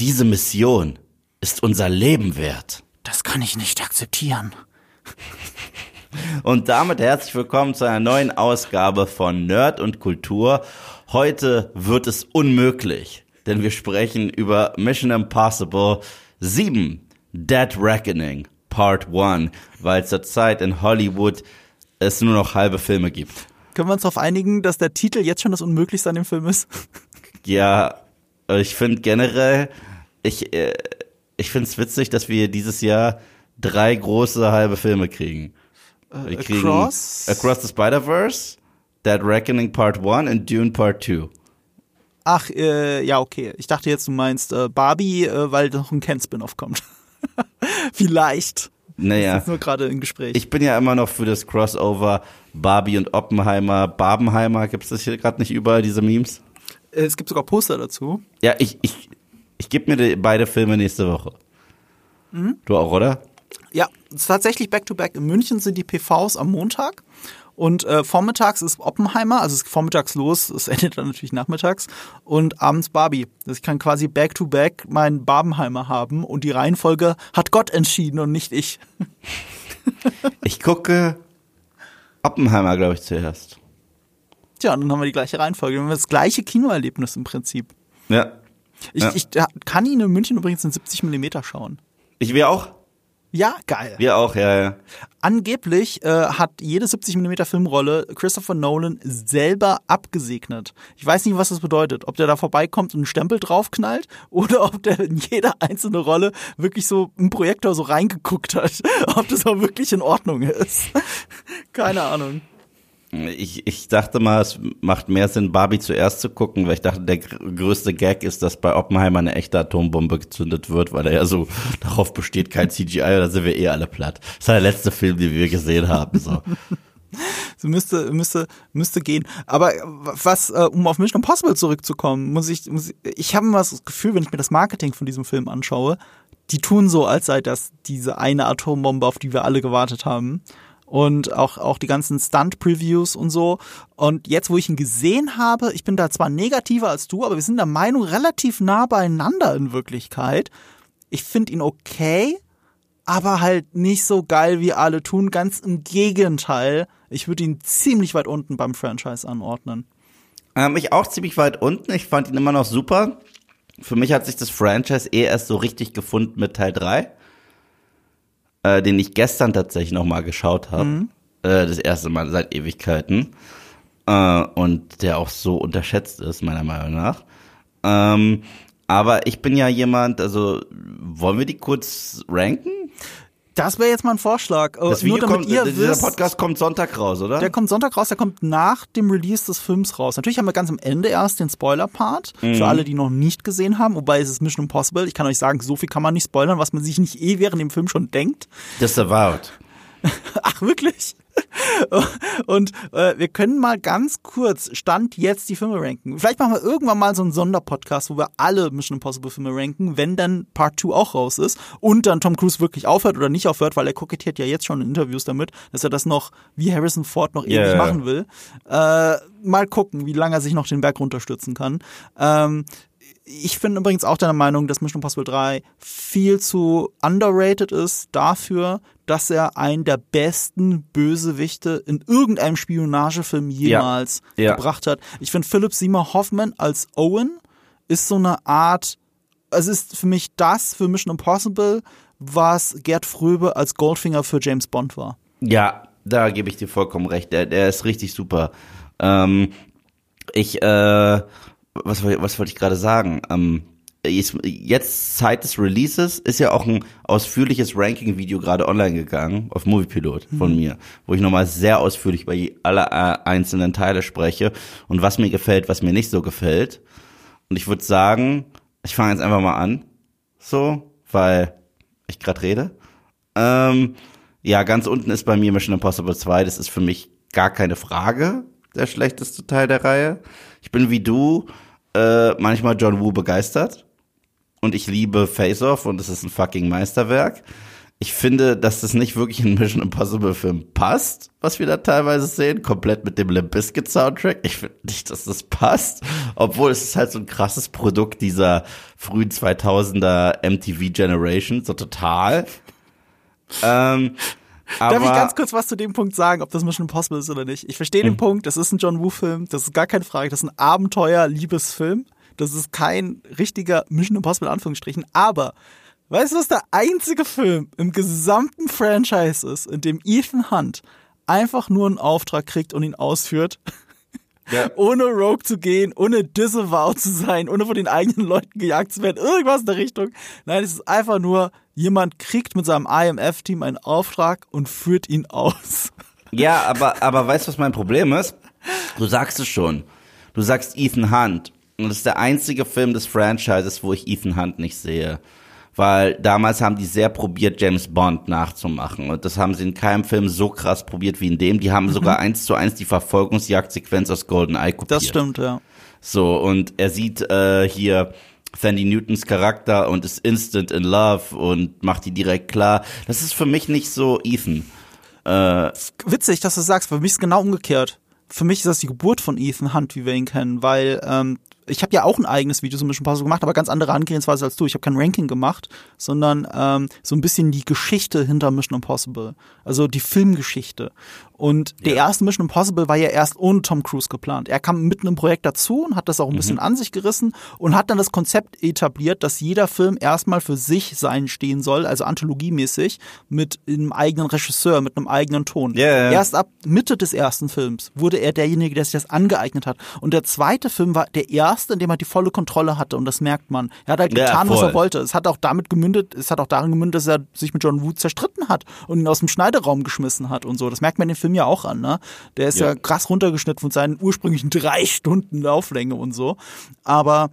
Diese Mission ist unser Leben wert. Das kann ich nicht akzeptieren. Und damit herzlich willkommen zu einer neuen Ausgabe von Nerd und Kultur. Heute wird es unmöglich, denn wir sprechen über Mission Impossible 7, Dead Reckoning, Part 1, weil zurzeit in Hollywood es nur noch halbe Filme gibt. Können wir uns darauf einigen, dass der Titel jetzt schon das Unmöglichste an dem Film ist? Ja, ich finde generell, ich, äh, ich finde es witzig, dass wir dieses Jahr drei große halbe Filme kriegen. Wir kriegen Across? Across the Spider-Verse, Dead Reckoning Part 1 und Dune Part 2. Ach, äh, ja, okay. Ich dachte jetzt, du meinst äh, Barbie, äh, weil noch ein Ken-Spin-Off kommt. Vielleicht. Naja. Das ist nur gerade im Gespräch. Ich bin ja immer noch für das Crossover Barbie und Oppenheimer. Barbenheimer, gibt es das hier gerade nicht überall, diese Memes? Äh, es gibt sogar Poster dazu. Ja, ich, ich, ich gebe mir beide Filme nächste Woche. Mhm. Du auch, oder? Ja, tatsächlich back-to-back. In München sind die PVs am Montag. Und äh, vormittags ist Oppenheimer, also es ist vormittags los, es endet dann natürlich nachmittags. Und abends Barbie. Also ich kann quasi back-to-back meinen Barbenheimer haben. Und die Reihenfolge hat Gott entschieden und nicht ich. Ich gucke Oppenheimer, glaube ich, zuerst. Tja, und dann haben wir die gleiche Reihenfolge. Dann haben wir das gleiche Kinoerlebnis im Prinzip. Ja. Ich, Ja. ich kann ihn in München übrigens in 70 Millimeter schauen. Ich wir auch? Ja, geil. Wir auch, ja, ja. Angeblich äh, hat jede 70 mm Filmrolle Christopher Nolan selber abgesegnet. Ich weiß nicht, was das bedeutet. Ob der da vorbeikommt und einen Stempel draufknallt oder ob der in jede einzelne Rolle wirklich so im Projektor so reingeguckt hat. Ob das auch wirklich in Ordnung ist. Keine Ahnung. Ich, ich dachte mal, es macht mehr Sinn, Barbie zuerst zu gucken, weil ich dachte, der gr- größte Gag ist, dass bei Oppenheimer eine echte Atombombe gezündet wird, weil er ja so darauf besteht, kein CGI, oder sind wir eh alle platt. Das war der letzte Film, den wir gesehen haben. So. So müsste, müsste, müsste gehen. Aber was, äh, um auf Mission Impossible zurückzukommen, muss ich, muss ich, ich habe immer das Gefühl, wenn ich mir das Marketing von diesem Film anschaue, die tun so, als sei das diese eine Atombombe, auf die wir alle gewartet haben. Und auch, auch die ganzen Stunt-Previews und so. Und jetzt, wo ich ihn gesehen habe, ich bin da zwar negativer als du, aber wir sind der Meinung relativ nah beieinander in Wirklichkeit. Ich finde ihn okay, aber halt nicht so geil, wie alle tun. Ganz im Gegenteil. Ich würde ihn ziemlich weit unten beim Franchise anordnen. Ähm, ich auch ziemlich weit unten. Ich fand ihn immer noch super. Für mich hat sich das Franchise eh erst so richtig gefunden mit Teil 3, äh, den ich gestern tatsächlich noch mal geschaut habe. Äh, das erste Mal seit Ewigkeiten. Äh, und der auch so unterschätzt ist, meiner Meinung nach. Ähm, aber ich bin ja jemand, also wollen wir die kurz ranken? Das wäre jetzt mal ein Vorschlag. Äh, Das Nur Video damit kommt, ihr dieser wisst, Podcast kommt Sonntag raus, oder? der kommt Sonntag raus, der kommt nach dem Release des Films raus. Natürlich haben wir ganz am Ende erst den Spoiler-Part für alle, die noch nicht gesehen haben. Wobei es ist Mission Impossible. Ich kann euch sagen, so viel kann man nicht spoilern, was man sich nicht eh während dem Film schon denkt. Disavowed. Ach, wirklich? Und äh, wir können mal ganz kurz Stand jetzt die Filme ranken. Vielleicht machen wir irgendwann mal so einen Sonderpodcast, wo wir alle Mission Impossible Filme ranken, wenn dann Part 2 auch raus ist und dann Tom Cruise wirklich aufhört oder nicht aufhört, weil er kokettiert ja jetzt schon in Interviews damit, dass er das noch wie Harrison Ford noch Ja, ewig machen will. Äh, mal gucken, wie lange er sich noch den Berg runterstürzen kann. Ähm, ich bin übrigens auch der Meinung, dass Mission Impossible 3 viel zu underrated ist dafür, dass er einen der besten Bösewichte in irgendeinem Spionagefilm jemals Ja. gebracht hat. Ich finde Philip Seymour Hoffman als Owen ist so eine Art, es ist für mich das für Mission Impossible, was Gerd Fröbe als Goldfinger für James Bond war. Ja, da gebe ich dir vollkommen recht. Der, der ist richtig super. Ähm, ich, äh, was, was wollte ich gerade sagen? Ähm, jetzt, jetzt Zeit des Releases ist ja auch ein ausführliches Ranking-Video gerade online gegangen auf Moviepilot von mir, wo ich nochmal sehr ausführlich über alle äh, einzelnen Teile spreche und was mir gefällt, was mir nicht so gefällt. Und ich würde sagen, ich fange jetzt einfach mal an, so, weil ich gerade rede. Ähm, ja, ganz unten ist bei mir Mission Impossible 2. Das ist für mich gar keine Frage der schlechteste Teil der Reihe. Ich bin wie du äh, manchmal John Woo begeistert. Und ich liebe Face Off und es ist ein fucking Meisterwerk. ich finde, dass das nicht wirklich in Mission Impossible Film passt, was wir da teilweise sehen, komplett mit dem Limp Bizkit Soundtrack. Ich finde nicht, dass das passt, obwohl es ist halt so ein krasses Produkt dieser frühen 2000er MTV Generation, so total. ähm, aber Darf ich ganz kurz was zu dem Punkt sagen, ob das Mission Impossible ist oder nicht? Ich verstehe Hm. den Punkt, das ist ein John Woo-Film, das ist gar keine Frage, das ist ein Abenteuer-Liebesfilm. Das ist kein richtiger Mission Impossible, in Anführungsstrichen. Aber, weißt du, was der einzige Film im gesamten Franchise ist, in dem Ethan Hunt einfach nur einen Auftrag kriegt und ihn ausführt? Ja. ohne Rogue zu gehen, ohne disavowed zu sein, ohne von den eigenen Leuten gejagt zu werden, irgendwas in der Richtung. Nein, es ist einfach nur, jemand kriegt mit seinem IMF-Team einen Auftrag und führt ihn aus. Ja, aber, aber weißt du, was mein Problem ist? Du sagst es schon. Du sagst Ethan Hunt. Und das ist der einzige Film des Franchises, wo ich Ethan Hunt nicht sehe. Weil damals haben die sehr probiert, James Bond nachzumachen. Und das haben sie in keinem Film so krass probiert wie in dem. Die haben sogar eins zu eins die Verfolgungsjagdsequenz aus GoldenEye kopiert. Das stimmt, ja. So, und er sieht äh, hier Sandy Newtons Charakter und ist instant in love und macht die direkt klar. Das ist für mich nicht so Ethan. Äh, Witzig, dass du sagst, für mich ist genau umgekehrt. Für mich ist das die Geburt von Ethan Hunt, wie wir ihn kennen, weil ähm, ich habe ja auch ein eigenes Video zum Mission Impossible gemacht, aber ganz andere Herangehensweise als du. Ich habe kein Ranking gemacht, sondern ähm, so ein bisschen die Geschichte hinter Mission Impossible, also die Filmgeschichte. Und der erste Mission Impossible war ja erst ohne Tom Cruise geplant. Er kam mitten im Projekt dazu und hat das auch ein bisschen an sich gerissen und hat dann das Konzept etabliert, dass jeder Film erstmal für sich sein stehen soll, also anthologiemäßig, mit einem eigenen Regisseur, mit einem eigenen Ton. Ja, ja. Erst ab Mitte des ersten Films wurde er derjenige, der sich das angeeignet hat. Und der zweite Film war der erste, in dem er die volle Kontrolle hatte und das merkt man. Er hat halt Ja, getan, was voll. er wollte. Es hat auch damit gemündet, es hat auch darin gemündet, dass er sich mit John Woo zerstritten hat und ihn aus dem Schneideraum geschmissen hat und so. Das merkt man in dem Film ja auch an, ne? Der ist ja, Ja. krass runtergeschnitten von seinen ursprünglichen drei Stunden Lauflänge und so. Aber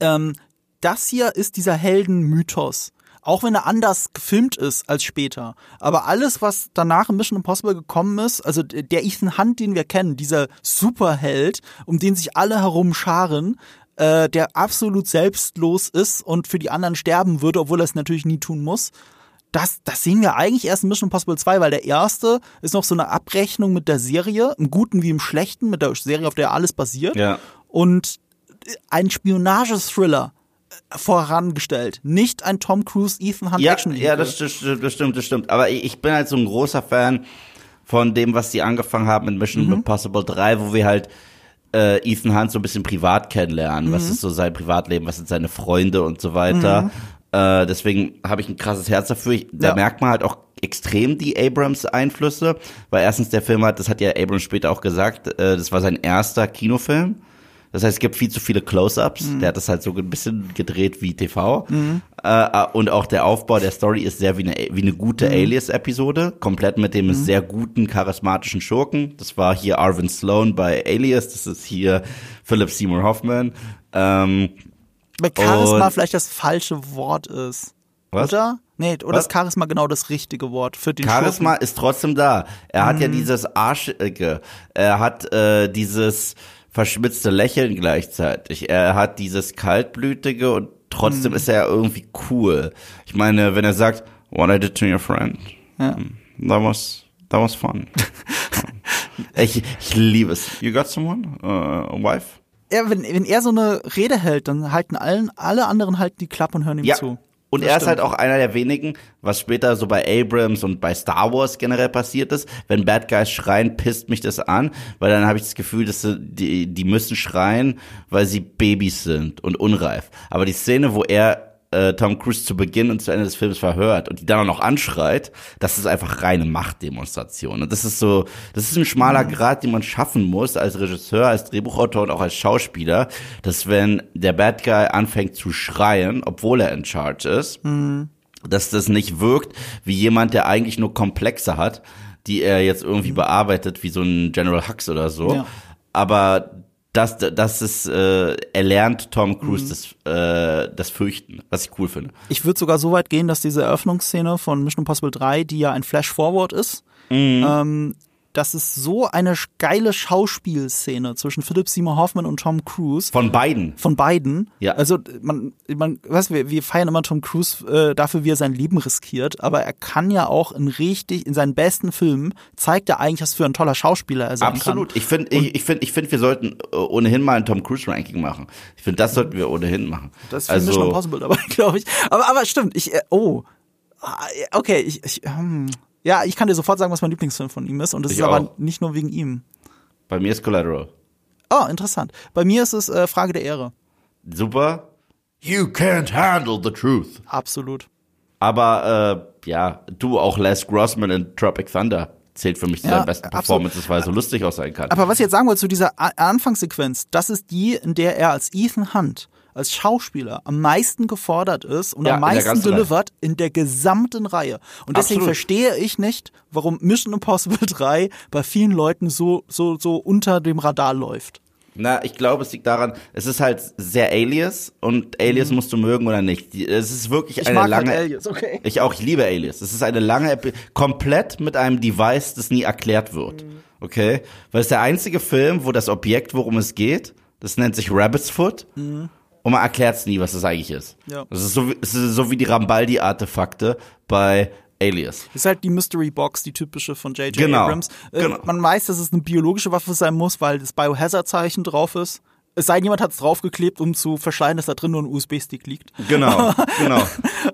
ähm, das hier ist dieser Heldenmythos. Auch wenn er anders gefilmt ist als später. Aber alles, was danach in Mission Impossible gekommen ist, also der Ethan Hunt, den wir kennen, dieser Superheld, um den sich alle herum scharen, äh, der absolut selbstlos ist und für die anderen sterben würde, obwohl er es natürlich nie tun muss. Das, das sehen wir eigentlich erst in Mission Impossible 2, weil der erste ist noch so eine Abrechnung mit der Serie, im Guten wie im Schlechten, mit der Serie, auf der alles basiert ja. und ein Spionagethriller äh, vorangestellt, nicht ein Tom Cruise Ethan Hunt Ja, Action ja, das, das, das stimmt, das stimmt. Aber ich bin halt so ein großer Fan von dem, was sie angefangen haben mit Mission Impossible 3, wo wir halt äh, Ethan Hunt so ein bisschen privat kennenlernen. Was ist so sein Privatleben, was sind seine Freunde und so weiter. Äh, deswegen habe ich ein krasses Herz dafür. Ich, da Ja. merkt man halt auch extrem die Abrams-Einflüsse, weil erstens der Film hat, das hat ja Abrams später auch gesagt, äh, das war sein erster Kinofilm. Das heißt, es gibt viel zu viele Close-ups. Der hat das halt so ein bisschen gedreht wie TV. Äh, und auch der Aufbau der Story ist sehr wie eine, wie eine gute Alias-Episode. Komplett mit dem sehr guten, charismatischen Schurken. Das war hier Arvin Sloan bei Alias. Das ist hier Philip Seymour Hoffman. Ähm, Weil Charisma Und- vielleicht das falsche Wort ist. Was? Oder? Nee, oder Was? ist Charisma genau das richtige Wort für den Charisma Schurken? ist trotzdem da. Er hat ja dieses Arschige. Er hat äh, dieses verschmitzte Lächeln gleichzeitig. Er hat dieses kaltblütige und trotzdem ist er ja irgendwie cool. Ich meine, wenn er sagt, what I did to your friend, Ja. that was that was fun. ich, ich liebe es. You got someone? Uh, a wife? Ja, wenn, wenn er so eine Rede hält, dann halten allen, alle anderen halten die Klappe und hören ihm Ja. zu. Und Das er ist stimmt. halt auch einer der wenigen, was später so bei Abrams und bei Star Wars generell passiert ist. Wenn Bad Guys schreien, pisst mich das an, weil dann habe ich das Gefühl, dass die, die müssen schreien, weil sie Babys sind und unreif. Aber die Szene, wo er äh, Tom Cruise zu Beginn und zu Ende des Films verhört und die dann auch noch anschreit, das ist einfach reine Machtdemonstration. Und das ist so, das ist ein schmaler Grad, den man schaffen muss als Regisseur, als Drehbuchautor und auch als Schauspieler, dass wenn der Bad Guy anfängt zu schreien, obwohl er in Charge ist, dass das nicht wirkt wie jemand, der eigentlich nur Komplexe hat, die er jetzt irgendwie bearbeitet, wie so ein General Hux oder so. Ja. Aber das, das ist, äh, er lernt Tom Cruise das, äh, das Fürchten, was ich cool finde. Ich würde sogar so weit gehen, dass diese Eröffnungsszene von Mission Impossible 3, die ja ein Flash-Forward ist, Mhm. ähm, das ist so eine geile Schauspielszene zwischen Philip Seymour Hoffman und Tom Cruise. Von beiden. Von beiden. Ja. Also man, man, weißt du, wir, wir feiern immer Tom Cruise äh, dafür, wie er sein Leben riskiert, aber er kann ja auch in richtig, in seinen besten Filmen zeigt er eigentlich, was für ein toller Schauspieler er sein Absolut. kann. Ich finde, ich, ich finde, ich finde, wir sollten äh, ohnehin mal ein Tom Cruise Ranking machen. Ich finde, das sollten wir ohnehin machen. Das ist für Mission also, Impossible dabei, glaube ich. Aber, aber stimmt, ich, äh, oh. Ah, Okay, ich, ich hm. Ja, ich kann dir sofort sagen, was mein Lieblingsfilm von ihm ist und das Ich ist aber auch. nicht nur wegen ihm. bei mir ist Collateral. Oh, interessant. Bei mir ist es äh, Frage der Ehre. Super. You can't handle the truth. Absolut. Aber äh, ja, du auch Les Grossman in Tropic Thunder zählt für mich zu Ja, seinen besten absolut. Performances, weil er so lustig auch sein kann. Aber was ich jetzt sagen wollte zu dieser A Anfangssequenz, das ist die, in der er als Ethan Hunt, als Schauspieler, am meisten gefordert ist und Ja, am meisten delivert in der gesamten Reihe. Und deswegen Absolut. verstehe ich nicht, warum Mission Impossible 3 bei vielen Leuten so, so, so unter dem Radar läuft. Na, ich glaube, es liegt daran, es ist halt sehr Alias und Alias musst du mögen oder nicht. Es ist wirklich Mhm. Ich eine mag lange. halt Alias, okay. Ich auch, ich liebe Alias. Es ist eine lange, Epi komplett mit einem Device, das nie erklärt wird. Mhm. Okay? Weil es der einzige Film, wo das Objekt, worum es geht, das nennt sich Rabbit's Foot. Und man erklärt es nie, was das eigentlich ist. Ja. Das ist so, wie- es ist so wie die Rambaldi-Artefakte bei Alias. Das ist halt die Mystery Box, die typische von J.J. Genau, Abrams. Äh, genau. Man weiß, dass es eine biologische Waffe sein muss, weil das Biohazard-Zeichen drauf ist. Es sei denn, jemand hat es draufgeklebt, um zu verschleiern, dass da drin nur ein USB-Stick liegt. Genau, genau.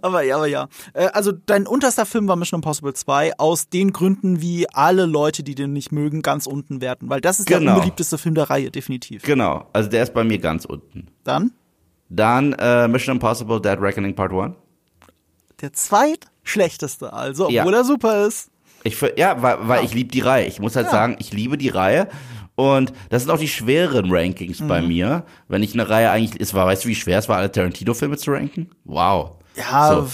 aber ja, aber ja. Äh, Also dein unterster Film war Mission Impossible 2 aus den Gründen, wie alle Leute, die den nicht mögen, ganz unten werten. Weil das ist der Genau. unbeliebteste Film der Reihe, definitiv. Genau. Also der ist bei mir ganz unten. Dann Dann äh, Mission Impossible Dead Reckoning Part 1. der zweitschlechteste, also, obwohl Ja. er super ist. Ich, ja, weil, weil ich liebe die Reihe. Ich muss halt sagen, ich liebe die Reihe. Und das sind auch die schwereren Rankings Mhm. bei mir. Wenn ich eine Reihe eigentlich, es war, weißt du, wie schwer es war, alle Tarantino-Filme zu ranken? Wow. Ja, So.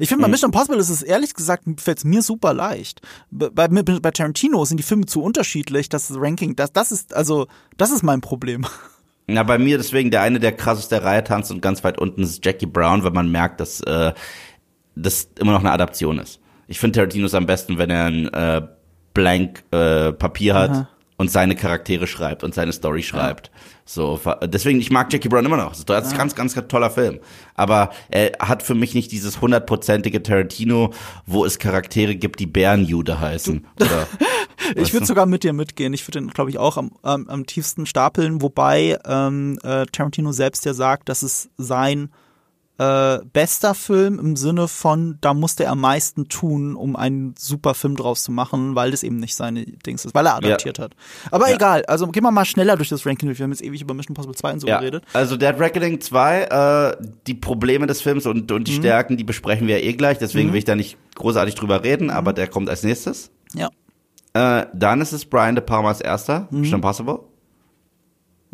Ich finde, bei Mission Impossible ist es ehrlich gesagt, fällt es mir super leicht. Bei, bei, bei Tarantino sind die Filme zu unterschiedlich, das Ranking, das, das ist, also, das ist mein Problem. Na, bei mir deswegen der eine, der krass aus der Reihe tanzt und ganz weit unten ist Jackie Brown, weil man merkt, dass äh, das immer noch eine Adaption ist. Ich finde Tarantino ist am besten, wenn er ein äh, blank äh, Papier hat Aha. und seine Charaktere schreibt und seine Story schreibt. So, deswegen, ich mag Jackie Brown immer noch. Das ist ein ganz, ganz, ganz toller Film. Aber er hat für mich nicht dieses hundertprozentige Tarantino, wo es Charaktere gibt, die Bärenjude heißen. Oder, Ich würde sogar mit dir mitgehen. Ich würde den, glaube ich, auch am, am, am tiefsten stapeln, wobei ähm, äh, Tarantino selbst ja sagt, dass es sein äh, bester Film im Sinne von, da musste er am meisten tun, um einen super Film draus zu machen, weil das eben nicht seine Dings ist, weil er adaptiert hat. Aber Ja. egal, also gehen wir mal schneller durch das Ranking. Wir haben jetzt ewig über Mission Impossible 2 und so Ja, geredet. also Dead Reckoning 2, äh, die Probleme des Films und, und die Mhm. Stärken, die besprechen wir eh gleich, deswegen will ich da nicht großartig drüber reden, aber Mhm. der kommt als nächstes. Ja. Äh, dann ist es Brian De Palmas erster, Mhm. Mission Impossible.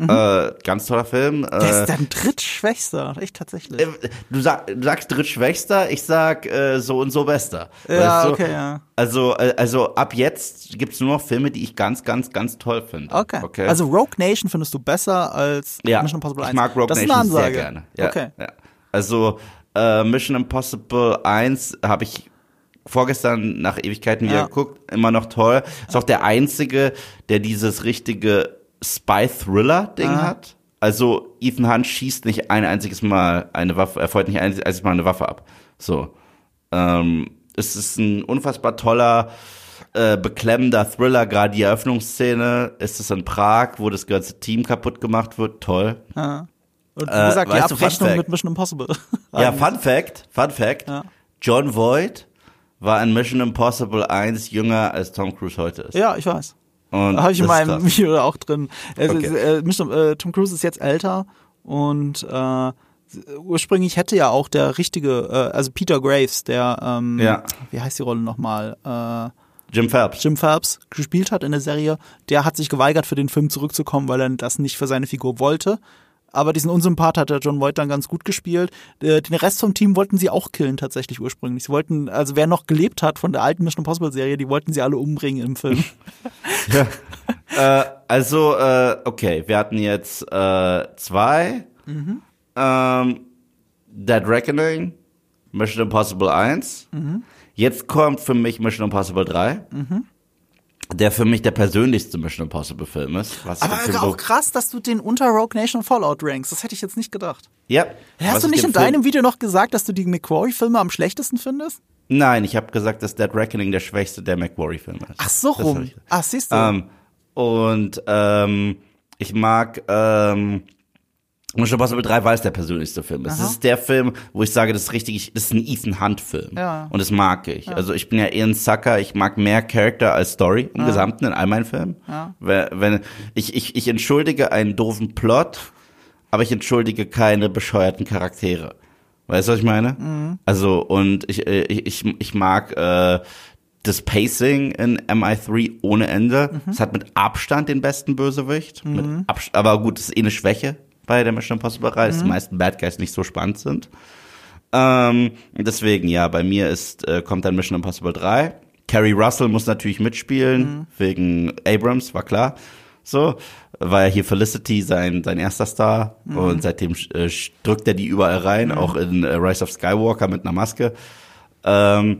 Äh, ganz toller Film. Der Äh, ist dein drittschwächster, echt tatsächlich. äh, du, sag, du sagst drittschwächster, ich sag äh, so und so bester. Ja, Weißt okay, ja. Also, äh, also ab jetzt gibt's nur noch Filme, die ich ganz, ganz, ganz toll finde. Okay. okay? Also Rogue Nation findest du besser als ja, Mission Impossible 1. ich mag Rogue das Nation sehr gerne. Ja, Okay. Ja. Also Mission Impossible 1 habe ich vorgestern nach Ewigkeiten wieder Ja. geguckt, immer noch toll. Ist auch der einzige, der dieses richtige Spy-Thriller-Ding Ah. hat. Also Ethan Hunt schießt nicht ein einziges Mal eine Waffe, er feuert nicht ein einziges Mal eine Waffe ab. So. Ähm, es ist ein unfassbar toller, äh, beklemmender Thriller, gerade die Eröffnungsszene. Ist es in Prag, wo das ganze Team kaputt gemacht wird. Toll. Ja. Und wie Äh, gesagt, die du, Fun Abrechnung mit Mission Impossible. Ja, Fun Fact, Fun Fact. Ja. John Voight war in Mission Impossible 1 jünger als Tom Cruise heute ist. Ja, ich weiß. Und Habe ich in meinem. Video auch drin. Okay. äh, äh, Tom Cruise ist jetzt älter und äh, ursprünglich hätte ja auch der richtige, äh, also Peter Graves, der, ähm, Ja. wie heißt die Rolle nochmal? Äh, Jim Phelps. Jim Phelps gespielt hat in der Serie, der hat sich geweigert, für den Film zurückzukommen, weil er das nicht für seine Figur wollte. Aber diesen Unsympath hat der John Voight dann ganz gut gespielt. Äh, Den Rest vom Team wollten sie auch killen tatsächlich ursprünglich. Sie wollten, also wer noch gelebt hat von der alten Mission Impossible Serie, die wollten sie alle umbringen im Film. äh, also, äh, okay, wir hatten jetzt äh, zwei. Mhm. Ähm, Dead Reckoning, Mission Impossible 1. Mhm. Jetzt kommt für mich Mission Impossible 3. der für mich der persönlichste Mission Impossible Film ist. Was Aber den Film auch krass, dass du den unter Rogue Nation Fallout rankst. Das hätte ich jetzt nicht gedacht. Ja. Hast du ich nicht in Film- deinem Video noch gesagt, dass du die McQuarrie-Filme am schlechtesten findest? Nein, ich habe gesagt, dass Dead Reckoning der schwächste der McQuarrie-Film ist. Ach so rum. Ach, siehst du. Ähm, und ähm, ich mag ähm, Mission Impossible 3, weil es der persönlichste Film ist. Aha. Das ist der Film, wo ich sage, das ist richtig, das ist ein Ethan Hunt-Film. Ja. Und das mag ich. Also ich bin ja eher ein Sucker, ich mag mehr Charakter als Story im Gesamten in all meinen Filmen. Ja. Wenn, wenn, ich, ich, ich entschuldige einen doofen Plot, aber ich entschuldige keine bescheuerten Charaktere. Weißt du, was ich meine? Mhm. Also, und ich, ich, ich, ich mag äh, das Pacing in MI3 ohne Ende. Mhm. Es hat mit Abstand den besten Bösewicht. Mit Abs aber gut, das ist eh eine Schwäche bei der Mission Impossible Reihe, Mhm. dass die meisten Bad Guys nicht so spannend sind. Ähm, deswegen, ja, bei mir ist, äh, kommt dann Mission Impossible 3. Carrie Russell muss natürlich mitspielen, Mhm. wegen Abrams, war klar. So, war ja hier Felicity sein, sein erster Star Mhm. und seitdem äh, drückt er die überall rein, auch in äh, Rise of Skywalker mit einer Maske. Ähm,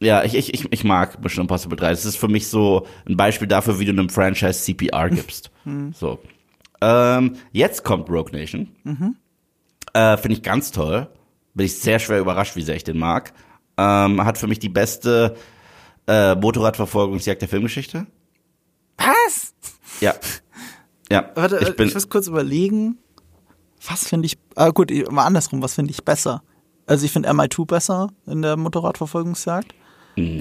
ja, ich, ich, ich, ich mag Mission Impossible 3. Das ist für mich so ein Beispiel dafür, wie du einem Franchise CPR gibst. So. Ähm, jetzt kommt Rogue Nation. Äh, Finde ich ganz toll. Bin ich sehr schwer überrascht, wie sehr ich den mag. Ähm, hat für mich die beste äh, Motorradverfolgungsjagd der Filmgeschichte. Was? Ja. Ja. Warte, ich ich, bin, ich muss kurz überlegen. Was finde ich, ah gut, mal andersrum, was finde ich besser? Also ich finde MI2 besser in der Motorradverfolgungsjagd. Äh,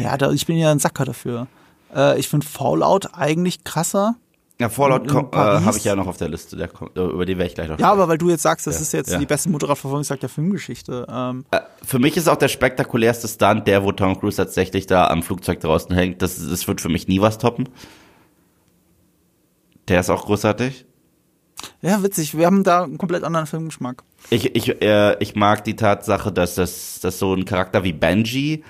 ja, da, ich bin ja ein Sacker dafür. Äh, ich finde Fallout eigentlich krasser. Ja, Fallout äh, habe ich ja noch auf der Liste. Der äh, über den werde ich gleich noch Ja, aber weil du jetzt sagst, das Ja, ist jetzt ja. die beste Motorradverfolgungsjagd der Filmgeschichte. Ähm, Äh, Für mich ist auch der spektakulärste Stunt der, wo Tom Cruise tatsächlich da am Flugzeug draußen hängt. Das, das wird für mich nie was toppen. Der ist auch großartig. ja, witzig, wir haben da einen komplett anderen Filmgeschmack. Ich, ich, äh, ich mag die Tatsache, dass, das, dass so ein Charakter wie Benji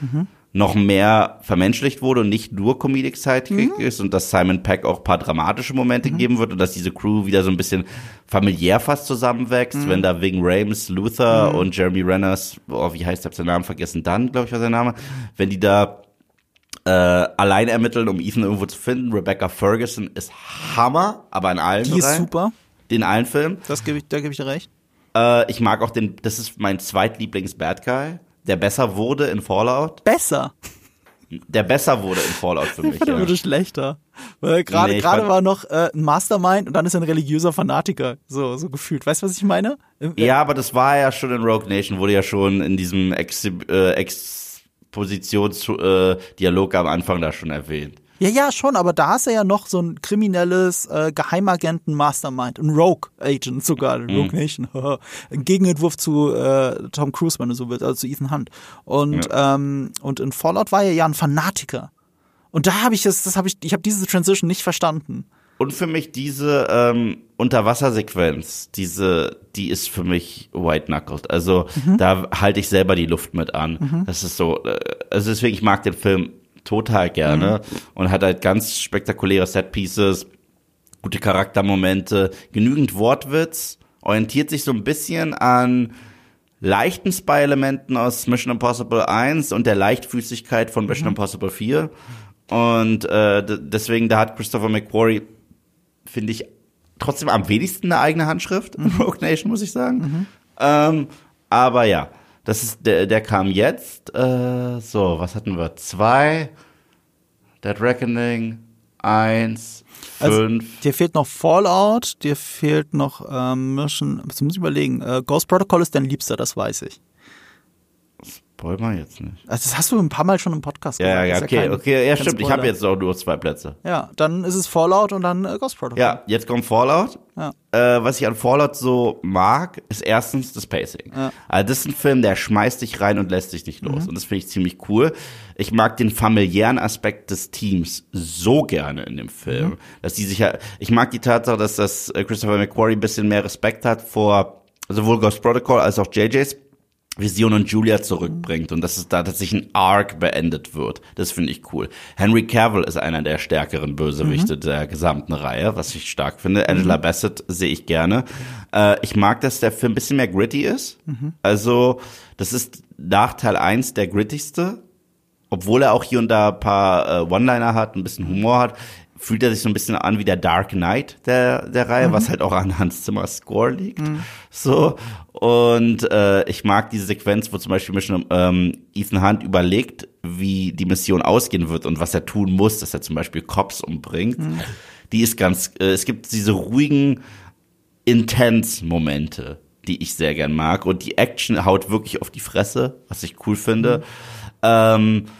noch mehr vermenschlicht wurde und nicht nur Comedic Sidekick ist und dass Simon Peck auch ein paar dramatische Momente geben wird und dass diese Crew wieder so ein bisschen familiär fast zusammenwächst, wenn da wegen Rames, Luther und Jeremy Renners, oh, wie heißt der, hab den Namen vergessen, dann, glaube ich, war sein Name, wenn die da äh, allein ermitteln, um Ethan irgendwo zu finden. Rebecca Ferguson ist Hammer, aber in allen Die ist super, in allen Filmen. das gebe ich, da gebe ich dir recht. Äh, ich mag auch den, das ist mein zweitlieblings-Bad Guy, der besser wurde in Fallout. Besser. Der besser wurde in Fallout für mich. Da Ja. wurde schlechter. Weil gerade Nee, gerade war noch äh, ein Mastermind und dann ist er ein religiöser Fanatiker. So, so gefühlt. Weißt du, was ich meine? Ja, aber das war ja schon in Rogue Nation, wurde ja schon in diesem Exhi- äh, Expositionsdialog äh, am Anfang da schon erwähnt. Ja, ja, schon, aber da ist er ja noch so ein kriminelles äh, Geheimagenten-Mastermind, ein Rogue-Agent sogar, Mhm. Rogue Nation. ein Gegenentwurf zu äh, Tom Cruise, wenn du so willst, also zu Ethan Hunt. Und, ähm, und in Fallout war er ja ein Fanatiker. Und da habe ich es, das habe ich, ich habe diese Transition nicht verstanden. Und für mich diese ähm, Unterwassersequenz, diese, die ist für mich white knuckled. Also da halte ich selber die Luft mit an. Das ist so, äh, also deswegen ich mag den Film total gerne und hat halt ganz spektakuläre Set-Pieces, gute Charaktermomente, genügend Wortwitz, orientiert sich so ein bisschen an leichten Spy-Elementen aus Mission Impossible 1 und der Leichtfüßigkeit von Mission Impossible 4. Und äh, deswegen, da hat Christopher McQuarrie, finde ich, trotzdem am wenigsten eine eigene Handschrift in Rogue Nation, muss ich sagen. Ähm, aber ja, das ist der, der kam jetzt. Äh, so, was hatten wir? Zwei, Dead Reckoning, eins, Also, fünf. Dir fehlt noch Fallout, dir fehlt noch ähm, Mission, das muss ich überlegen. Äh, Ghost Protocol ist dein Liebster, das weiß ich. Wollen wir jetzt nicht. Also das hast du ein paar Mal schon im Podcast Ja, gesagt. ja, okay, kein- okay, ja, stimmt. Ich habe jetzt auch nur zwei Plätze. Ja, dann ist es Fallout und dann äh, Ghost Protocol. Ja, jetzt kommt Fallout. Ja. Äh, was ich an Fallout so mag, ist erstens das Pacing. Ja. Also das ist ein Film, der schmeißt dich rein und lässt dich nicht los. Und das finde ich ziemlich cool. Ich mag den familiären Aspekt des Teams so gerne in dem Film. Dass die sich ja, ich mag die Tatsache, dass das äh, Christopher McQuarrie ein bisschen mehr Respekt hat vor sowohl Ghost Protocol als auch JJs Vision und Julia zurückbringt und dass es da tatsächlich ein Arc beendet wird. Das finde ich cool. Henry Cavill ist einer der stärkeren Bösewichte der gesamten Reihe, was ich stark finde. Angela Bassett sehe ich gerne. Äh, ich mag, dass der Film ein bisschen mehr gritty ist. Also, das ist nach Teil 1 der grittigste obwohl er auch hier und da ein paar äh, One-Liner hat, ein bisschen Humor hat, fühlt er sich so ein bisschen an wie der Dark Knight der, der Reihe, mhm. was halt auch an Hans Zimmer Score liegt. Mhm. So. Und äh, ich mag diese Sequenz, wo zum Beispiel Mission, ähm, Ethan Hunt überlegt, wie die Mission ausgehen wird und was er tun muss, dass er zum Beispiel Cops umbringt. Mhm. Die ist ganz, äh, es gibt diese ruhigen, intense Momente, die ich sehr gern mag. Und die Action haut wirklich auf die Fresse, was ich cool finde. Mhm. Ähm, äh,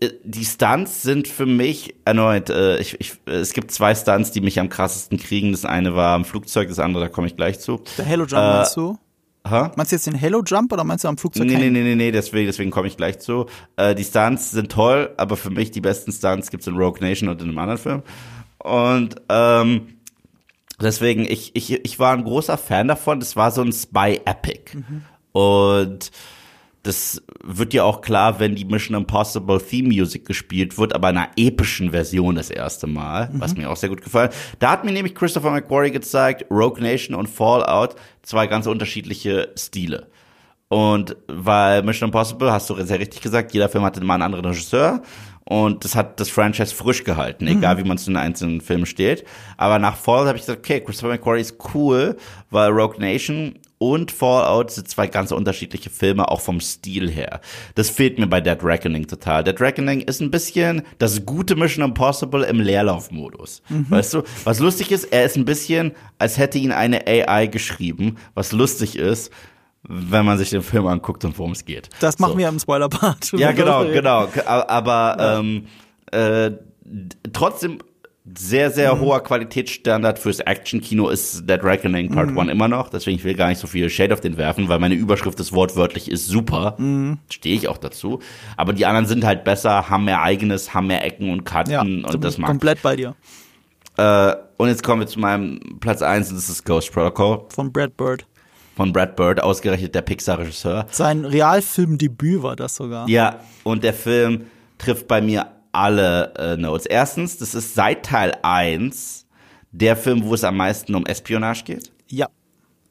die Stunts sind für mich erneut, äh, ich, ich, es gibt zwei Stunts, die mich am krassesten kriegen. Das eine war am Flugzeug, das andere, da komme ich gleich zu. Der Halo Jump äh, meinst du? Ha? Meinst du jetzt den Halo Jump oder meinst du am Flugzeug? Nee, nee, nee, nee, nee, deswegen, deswegen komme ich gleich zu. Äh, die Stunts sind toll, aber für mich die besten Stunts gibt's in Rogue Nation und in einem anderen Film. Und ähm, deswegen, ich, ich, ich war ein großer Fan davon. Das war so ein Spy-Epic. Mhm. Und das wird ja auch klar, wenn die Mission Impossible Theme Music gespielt wird, aber in einer epischen Version das erste Mal, mhm. was mir auch sehr gut gefallen. Da hat mir nämlich Christopher McQuarrie gezeigt, Rogue Nation und Fallout, zwei ganz unterschiedliche Stile. Und weil Mission Impossible, hast du sehr richtig gesagt, jeder Film hatte mal einen anderen Regisseur und das hat das Franchise frisch gehalten, mhm. egal wie man zu den einzelnen Filmen steht. Aber nach Fallout habe ich gesagt, okay, Christopher McQuarrie ist cool, weil Rogue Nation und Fallout sind zwei ganz unterschiedliche Filme, auch vom Stil her. Das fehlt mir bei Dead Reckoning total. Dead Reckoning ist ein bisschen das gute Mission Impossible im Leerlaufmodus. Mhm. Weißt du, was lustig ist, er ist ein bisschen, als hätte ihn eine AI geschrieben, was lustig ist, wenn man sich den Film anguckt und worum es geht. Das machen so. wir im Spoiler-Part. Ja, genau, genau. Aber ähm, äh, trotzdem sehr, sehr mhm. hoher Qualitätsstandard fürs Action-Kino ist Dead Reckoning Part 1 mhm. immer noch. Deswegen ich will gar nicht so viel Shade auf den werfen, weil meine Überschrift des wortwörtlich ist super. Mhm. Stehe ich auch dazu. Aber die anderen sind halt besser, haben mehr eigenes, haben mehr Ecken und Kanten ja, und das mag komplett bei dir. Äh, und jetzt kommen wir zu meinem Platz 1 und das ist Ghost Protocol. Von Brad Bird. Von Brad Bird, ausgerechnet der Pixar-Regisseur. Sein Realfilmdebüt war das sogar. Ja, und der Film trifft bei mir alle äh, Notes. Erstens, das ist seit Teil 1 der Film, wo es am meisten um Espionage geht. Ja.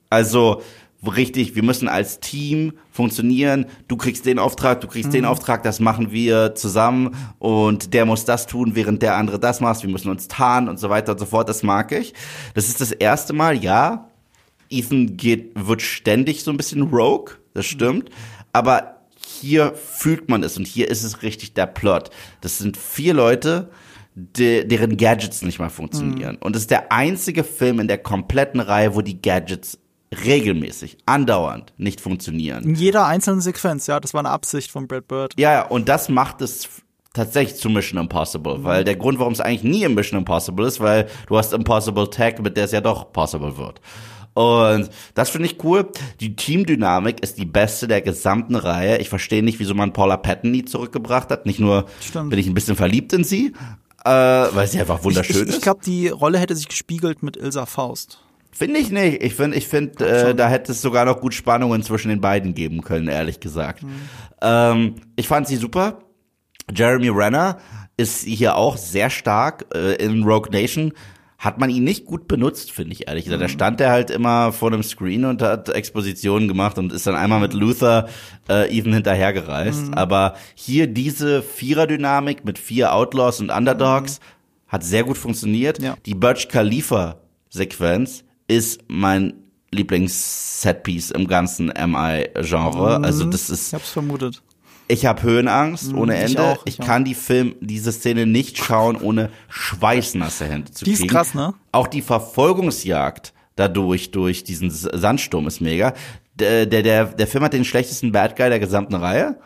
Also richtig, wir müssen als Team funktionieren. Du kriegst den Auftrag, du kriegst mhm. den Auftrag, das machen wir zusammen und der muss das tun, während der andere das macht. Wir müssen uns tarnen und so weiter und so fort. Das mag ich. Das ist das erste Mal, ja. Ethan geht, wird ständig so ein bisschen rogue, das stimmt. Aber hier fühlt man es und hier ist es richtig der Plot. Das sind vier Leute, de, deren Gadgets nicht mal funktionieren. Mhm. Und es ist der einzige Film in der kompletten Reihe, wo die Gadgets regelmäßig, andauernd nicht funktionieren. In jeder einzelnen Sequenz, ja, das war eine Absicht von Brad Bird. Ja, und das macht es tatsächlich zu Mission Impossible, mhm. weil der Grund, warum es eigentlich nie in Mission Impossible ist, weil du hast Impossible Tech, mit der es ja doch possible wird. Und das finde ich cool. Die Teamdynamik ist die beste der gesamten Reihe. Ich verstehe nicht, wieso man Paula Patton nie zurückgebracht hat. Nicht nur Stimmt. bin ich ein bisschen verliebt in sie, äh, weil sie einfach wunderschön ich, ich, ist. Ich glaube, die Rolle hätte sich gespiegelt mit Ilsa Faust. Finde ich nicht. Ich finde, ich finde, äh, da hätte es sogar noch gut Spannungen zwischen den beiden geben können, ehrlich gesagt. Mhm. Ähm, ich fand sie super. Jeremy Renner ist hier auch sehr stark äh, in Rogue Nation hat man ihn nicht gut benutzt, finde ich ehrlich gesagt. Da mhm. stand er halt immer vor einem Screen und hat Expositionen gemacht und ist dann einmal mit Luther äh, Ethan hinterhergereist. Mhm. Aber hier diese Vierer-Dynamik mit vier Outlaws und Underdogs mhm. hat sehr gut funktioniert. Ja. Die Burj Khalifa-Sequenz ist mein Lieblings-Setpiece im ganzen MI-Genre. Also mhm. das ist. Ich hab's vermutet. Ich habe Höhenangst mhm, ohne Ende. Ich, auch, ich, ich kann die Film, diese Szene nicht schauen, ohne schweißnasse Hände zu kriegen. Die ist krass, ne? Auch die Verfolgungsjagd dadurch, durch diesen Sandsturm ist mega. Der, der, der, der Film hat den schlechtesten Bad Guy der gesamten Reihe,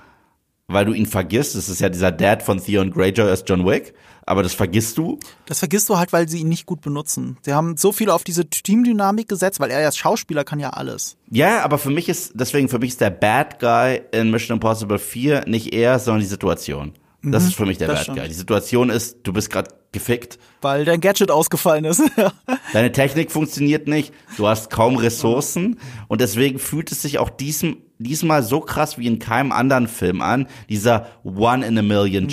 weil du ihn vergisst. Das ist ja dieser Dad von Theon Greyjoy als John Wick aber das vergisst du. Das vergisst du halt, weil sie ihn nicht gut benutzen. Sie haben so viel auf diese Teamdynamik gesetzt, weil er als Schauspieler kann ja alles. Ja, aber für mich ist, deswegen für mich ist der Bad Guy in Mission Impossible 4 nicht er, sondern die Situation. Das mhm, ist für mich der Bad stimmt. Guy. Die Situation ist, du bist gerade gefickt. Weil dein Gadget ausgefallen ist. Deine Technik funktioniert nicht, du hast kaum Ressourcen und deswegen fühlt es sich auch diesem, diesmal so krass wie in keinem anderen Film an, dieser One in a Million mhm.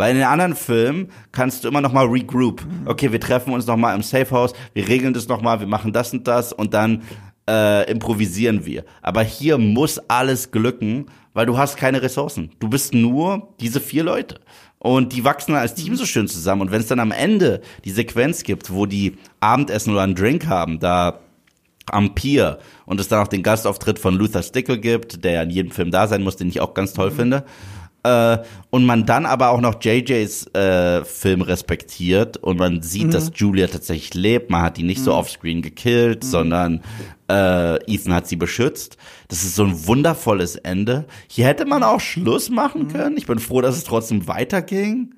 Weil in den anderen Filmen kannst du immer noch mal regroup. Okay, wir treffen uns noch mal im Safehouse, wir regeln das noch mal, wir machen das und das und dann äh, improvisieren wir. Aber hier muss alles glücken, weil du hast keine Ressourcen. Du bist nur diese vier Leute. Und die wachsen als Team so schön zusammen. Und wenn es dann am Ende die Sequenz gibt, wo die Abendessen oder einen Drink haben, da am Pier und es dann auch den Gastauftritt von Luther Stickle gibt, der ja in jedem Film da sein muss, den ich auch ganz toll finde. Äh, und man dann aber auch noch JJs äh, Film respektiert und man sieht, dass Julia tatsächlich lebt. Man hat die nicht so offscreen gekillt, sondern äh, Ethan hat sie beschützt. Das ist so ein wundervolles Ende. Hier hätte man auch Schluss machen können. Ich bin froh, dass es trotzdem weiterging.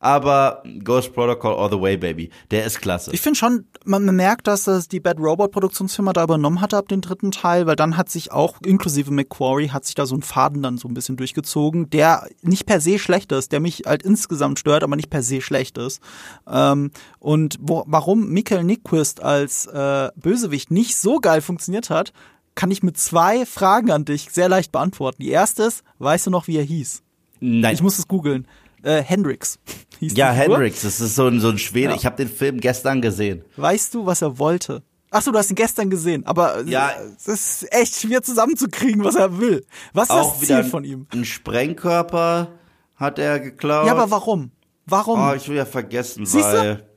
Aber Ghost Protocol all the way, baby. Der ist klasse. Ich finde schon, man merkt, dass das die Bad Robot Produktionsfirma da übernommen hatte ab dem dritten Teil, weil dann hat sich auch, inklusive McQuarrie, hat sich da so ein Faden dann so ein bisschen durchgezogen, der nicht per se schlecht ist, der mich halt insgesamt stört, aber nicht per se schlecht ist. Ähm, und wo, warum Michael Nyquist als äh, Bösewicht nicht so geil funktioniert hat, kann ich mit zwei Fragen an dich sehr leicht beantworten. Die erste ist, weißt du noch, wie er hieß? Nein. Ich muss es googeln. Äh, Hendrix. hieß ja. Hendrix, das ist so ein, so ein Schwede. Ja. Ich habe den Film gestern gesehen. Weißt du, was er wollte? Ach so, du hast ihn gestern gesehen, aber Ja. es ist echt schwer zusammenzukriegen, was er will. Was ist das Ziel von ihm? ein Sprengkörper hat er geklaut. Ja, aber warum? Warum? Oh, ich will ja vergessen, Siehst du? weil.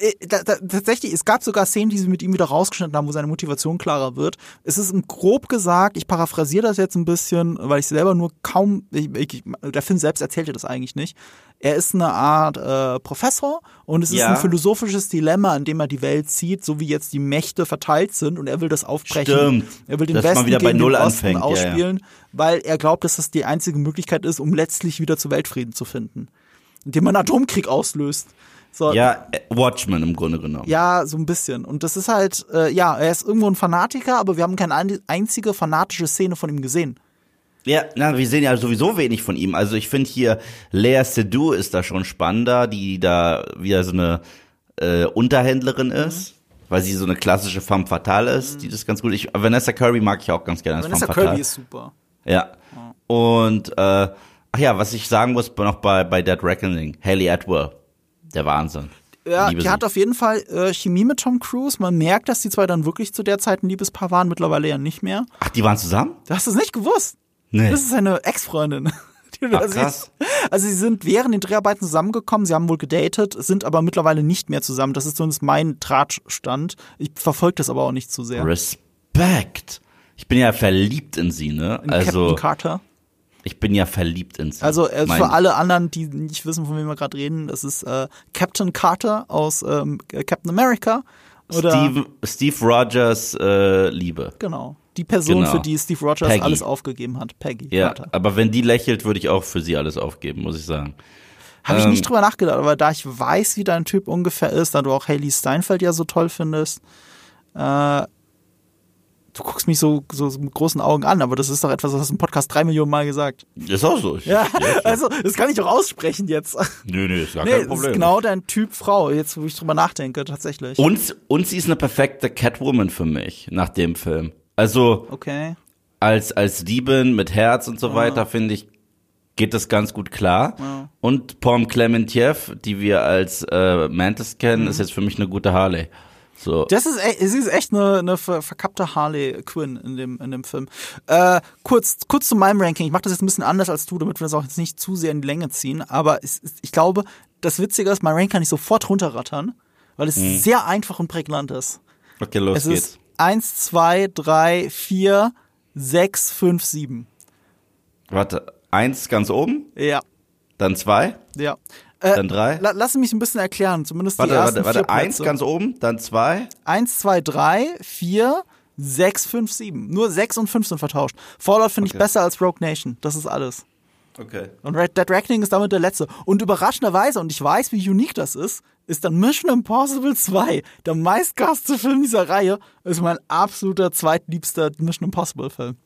Äh, da, da, tatsächlich, es gab sogar Szenen, die sie mit ihm wieder rausgeschnitten haben, wo seine Motivation klarer wird. Es ist grob gesagt, ich paraphrasiere das jetzt ein bisschen, weil ich selber nur kaum, ich, ich, der Film selbst erzählt ja das eigentlich nicht. Er ist eine Art äh, Professor und es ist Ja. ein philosophisches Dilemma, an dem er die Welt sieht, so wie jetzt die Mächte verteilt sind und er will das aufbrechen. Stimmt. Er will den Dass man Westen wieder bei gegen Null den Osten anfängt, ja, ja. ausspielen, weil er glaubt, dass das die einzige Möglichkeit ist, um letztlich wieder zu Weltfrieden zu finden, indem man einen Atomkrieg auslöst. So, Ja, äh, Watchmen im Grunde genommen. ja, so ein bisschen. Und das ist halt, äh, ja, er ist irgendwo ein Fanatiker, aber wir haben keine ein- einzige fanatische Szene von ihm gesehen. Ja, na, wir sehen ja sowieso wenig von ihm. Also ich finde hier, Lea Seydoux ist da schon spannender, die da wieder so eine äh, Unterhändlerin Mhm. ist, weil sie so eine klassische femme fatale ist, die das ganz gut. Ich, Vanessa Kirby mag ich auch ganz gerne als Vanessa femme fatale. Kirby ist super. Ja. Und äh, ach ja, was ich sagen muss noch bei bei Dead Reckoning, Haley Atwell, der Wahnsinn. Ja, Liebe die sie. hat auf jeden Fall äh, Chemie mit Tom Cruise. Man merkt, dass die zwei dann wirklich zu der Zeit ein Liebespaar waren, mittlerweile ja nicht mehr. Ach, die waren zusammen? Du hast es nicht gewusst. Nee. Das ist seine Ex-Freundin. Ach, krass. Also sie sind während den Dreharbeiten zusammengekommen, sie haben wohl gedatet, sind aber mittlerweile nicht mehr zusammen. Das ist zumindest mein Tratschstand. Ich verfolge das aber auch nicht zu sehr. Respekt. Ich bin ja verliebt in sie, ne? In Also Captain Carter. Ich bin ja verliebt in sie. Also äh, für alle anderen, die nicht wissen, von wem wir gerade reden, das ist äh, Captain Carter aus ähm, Captain America. Oder Steve, Steve Rogers äh, Liebe. genau. Die Person, Genau. für die Steve Rogers Peggy. alles aufgegeben hat. Peggy Ja, Carter. aber wenn die lächelt, würde ich auch für sie alles aufgeben, muss ich sagen. Habe ich ähm, nicht drüber nachgedacht, aber da ich weiß, wie dein Typ ungefähr ist, da du auch Haley Steinfeld ja so toll findest, äh, du guckst mich so, so mit großen Augen an, aber das ist doch etwas, was hast du im Podcast drei Millionen Mal gesagt. Ist auch so. Ich, Ja, also das kann ich doch aussprechen jetzt. Nö, nö, ist gar Nee, kein Problem. ist genau dein Typ Frau, jetzt wo ich drüber nachdenke, tatsächlich. und, und sie ist eine perfekte Catwoman für mich nach dem Film. Also Okay. als, als Diebin mit Herz und so weiter, finde ich, geht das ganz gut klar. Und Pom Clementiev, die wir als äh, Mantis kennen, ist jetzt für mich eine gute Harley. So. Das ist, echt, sie ist echt eine, eine ver- verkappte Harley Quinn in dem, in dem Film. Äh, kurz, kurz zu meinem Ranking. Ich mache das jetzt ein bisschen anders als du, damit wir das auch jetzt nicht zu sehr in die Länge ziehen. Aber es, ich glaube, das Witzige ist, mein Ranking kann ich sofort runterrattern, weil es sehr einfach und prägnant ist. Okay, los Es geht's. ist 1, 2, 3, 4, 6, 5, 7. Warte, eins ganz oben, Ja, dann zwei, ja. Äh, dann drei. la, lass mich ein bisschen erklären, zumindest die Warte, ersten warte, warte, vier eins ganz oben, dann zwei. 1, 2, 3, 4, 6, 5, 7. Nur 6 und 5 sind vertauscht. Fallout finde ich Okay. besser als Rogue Nation. Das ist alles. Okay. Und Red Dead Reckoning ist damit der letzte. Und überraschenderweise, und ich weiß, wie unique das ist, ist dann Mission Impossible 2, der meistgastete Film dieser Reihe, ist mein absoluter zweitliebster Mission Impossible Film.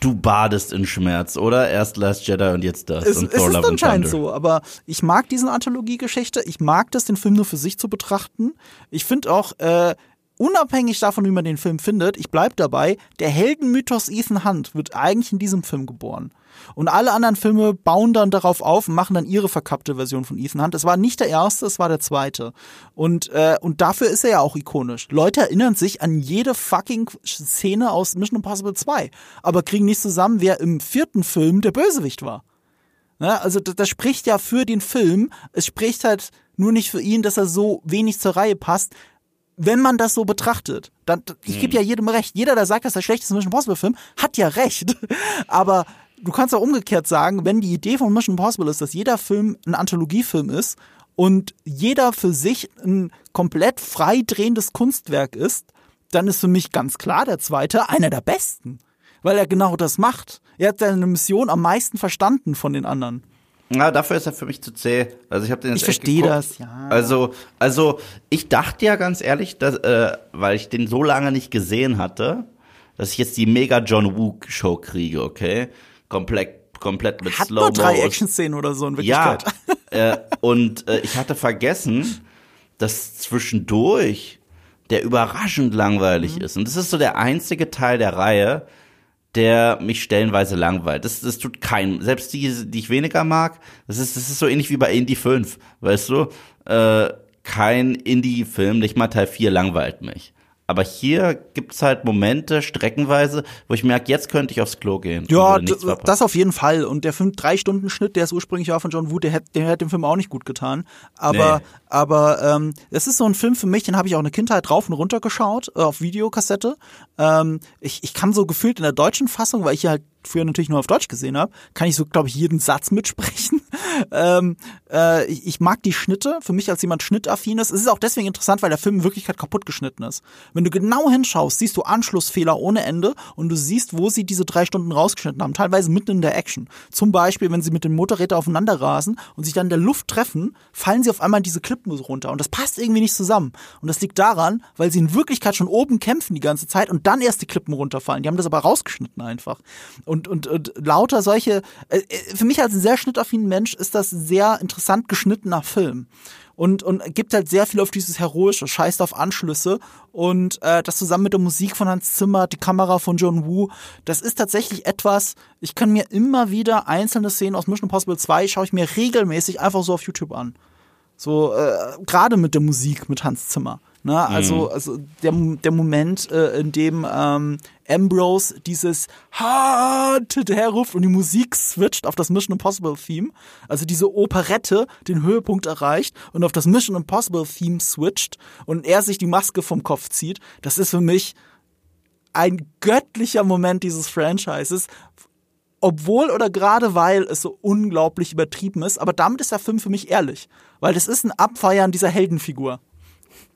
Du badest in Schmerz, oder? Erst Last Jedi und jetzt das. Es, und es Thor ist Love anscheinend so, aber ich mag diesen Anthologie-Geschichte. Ich mag das, den Film nur für sich zu betrachten. Ich finde auch, äh, unabhängig davon, wie man den Film findet, ich bleib dabei, der Heldenmythos Ethan Hunt wird eigentlich in diesem Film geboren. Und alle anderen Filme bauen dann darauf auf und machen dann ihre verkappte Version von Ethan Hunt. Es war nicht der erste, es war der zweite. Und, äh, und dafür ist er ja auch ikonisch. Leute erinnern sich an jede fucking Szene aus Mission Impossible 2, aber kriegen nicht zusammen, wer im vierten Film der Bösewicht war. Ne? Also das, das spricht ja für den Film. Es spricht halt nur nicht für ihn, dass er so wenig zur Reihe passt wenn man das so betrachtet, dann, ich gebe ja jedem recht. Jeder, der sagt, das ist der schlechteste Mission Impossible Film, hat ja recht. Aber du kannst auch umgekehrt sagen, wenn die Idee von Mission Impossible ist, dass jeder Film ein Anthologiefilm ist und jeder für sich ein komplett frei drehendes Kunstwerk ist, dann ist für mich ganz klar der zweite einer der besten. Weil er genau das macht. Er hat seine Mission am meisten verstanden von den anderen. Na, dafür ist er für mich zu zäh. Also ich habe den jetzt Ich verstehe das, ja. Also, also ich dachte ja ganz ehrlich, dass, äh, weil ich den so lange nicht gesehen hatte, dass ich jetzt die Mega John Woo Show kriege, okay? Komplett, komplett mit Hat Slow nur drei Action-Szenen oder so in Ja. Wirklichkeit. äh, und äh, ich hatte vergessen, dass zwischendurch der überraschend langweilig ist. Und das ist so der einzige Teil der Reihe, der mich stellenweise langweilt. Das, das tut keinem. Selbst die, die ich weniger mag, das ist, das ist so ähnlich wie bei Indie 5, weißt du? Äh, kein Indie-Film, nicht mal Teil 4 langweilt mich. Aber hier gibt's halt Momente, streckenweise, wo ich merke, jetzt könnte ich aufs Klo gehen. Ja, das auf jeden Fall. Und der Film drei Stunden Schnitt, der ist ursprünglich auch von John Woo, der hätte, der hätte dem Film auch nicht gut getan. Aber, Nee. aber ähm, es ist so ein Film für mich, den habe ich auch eine Kindheit drauf und runter geschaut äh, auf Videokassette. Ähm, ich, ich kann so gefühlt in der deutschen Fassung, weil ich ja halt früher natürlich nur auf Deutsch gesehen habe, kann ich so, glaube ich, jeden Satz mitsprechen. ähm, äh, ich, ich mag die Schnitte. Für mich als jemand schnittaffin ist, es ist auch deswegen interessant, weil der Film in Wirklichkeit kaputt geschnitten ist. Wenn du genau hinschaust, siehst du Anschlussfehler ohne Ende und du siehst, wo sie diese drei Stunden rausgeschnitten haben, teilweise mitten in der Action. Zum Beispiel, wenn sie mit dem Motorräder aufeinander rasen und sich dann in der Luft treffen, fallen sie auf einmal in diese Klippen runter und das passt irgendwie nicht zusammen. Und das liegt daran, weil sie in Wirklichkeit schon oben kämpfen die ganze Zeit und dann erst die Klippen runterfallen. Die haben das aber rausgeschnitten einfach. Und, und, und lauter solche, äh, äh, für mich als sehr schnittaffinen Mensch ist das sehr interessant geschnittener Film. Und, und gibt halt sehr viel auf dieses Heroische, scheißt auf Anschlüsse. Und äh, das zusammen mit der Musik von Hans Zimmer, die Kamera von John Woo, das ist tatsächlich etwas, ich kann mir immer wieder einzelne Szenen aus Mission Impossible 2, schaue ich mir regelmäßig einfach so auf YouTube an. So, äh, gerade mit der Musik mit Hans Zimmer. Ne? Also, also der, der Moment, äh, in dem ähm, Ambrose dieses Hard hinterherruft und die Musik switcht auf das Mission Impossible Theme. Also diese Operette den Höhepunkt erreicht und auf das Mission Impossible Theme switcht und er sich die Maske vom Kopf zieht. Das ist für mich ein göttlicher Moment dieses Franchises. Obwohl oder gerade weil es so unglaublich übertrieben ist, aber damit ist der Film für mich ehrlich. Weil das ist ein Abfeiern dieser Heldenfigur.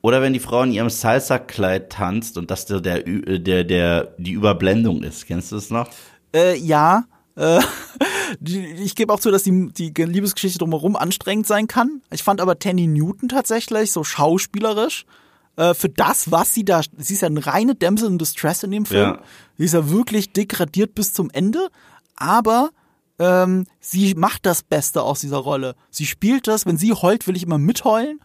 Oder wenn die Frau in ihrem Salsa-Kleid tanzt und das der, der, Ü- der, der, die Überblendung ist. Kennst du das noch? Äh, ja. Äh, ich gebe auch zu, dass die, die Liebesgeschichte drumherum anstrengend sein kann. Ich fand aber Tandy Newton tatsächlich so schauspielerisch. Äh, für das, was sie da, sie ist ja eine reine Damsel in Distress in dem Film. Ja. Sie ist ja wirklich degradiert bis zum Ende, aber ähm, sie macht das Beste aus dieser Rolle. Sie spielt das, wenn sie heult, will ich immer mitheulen.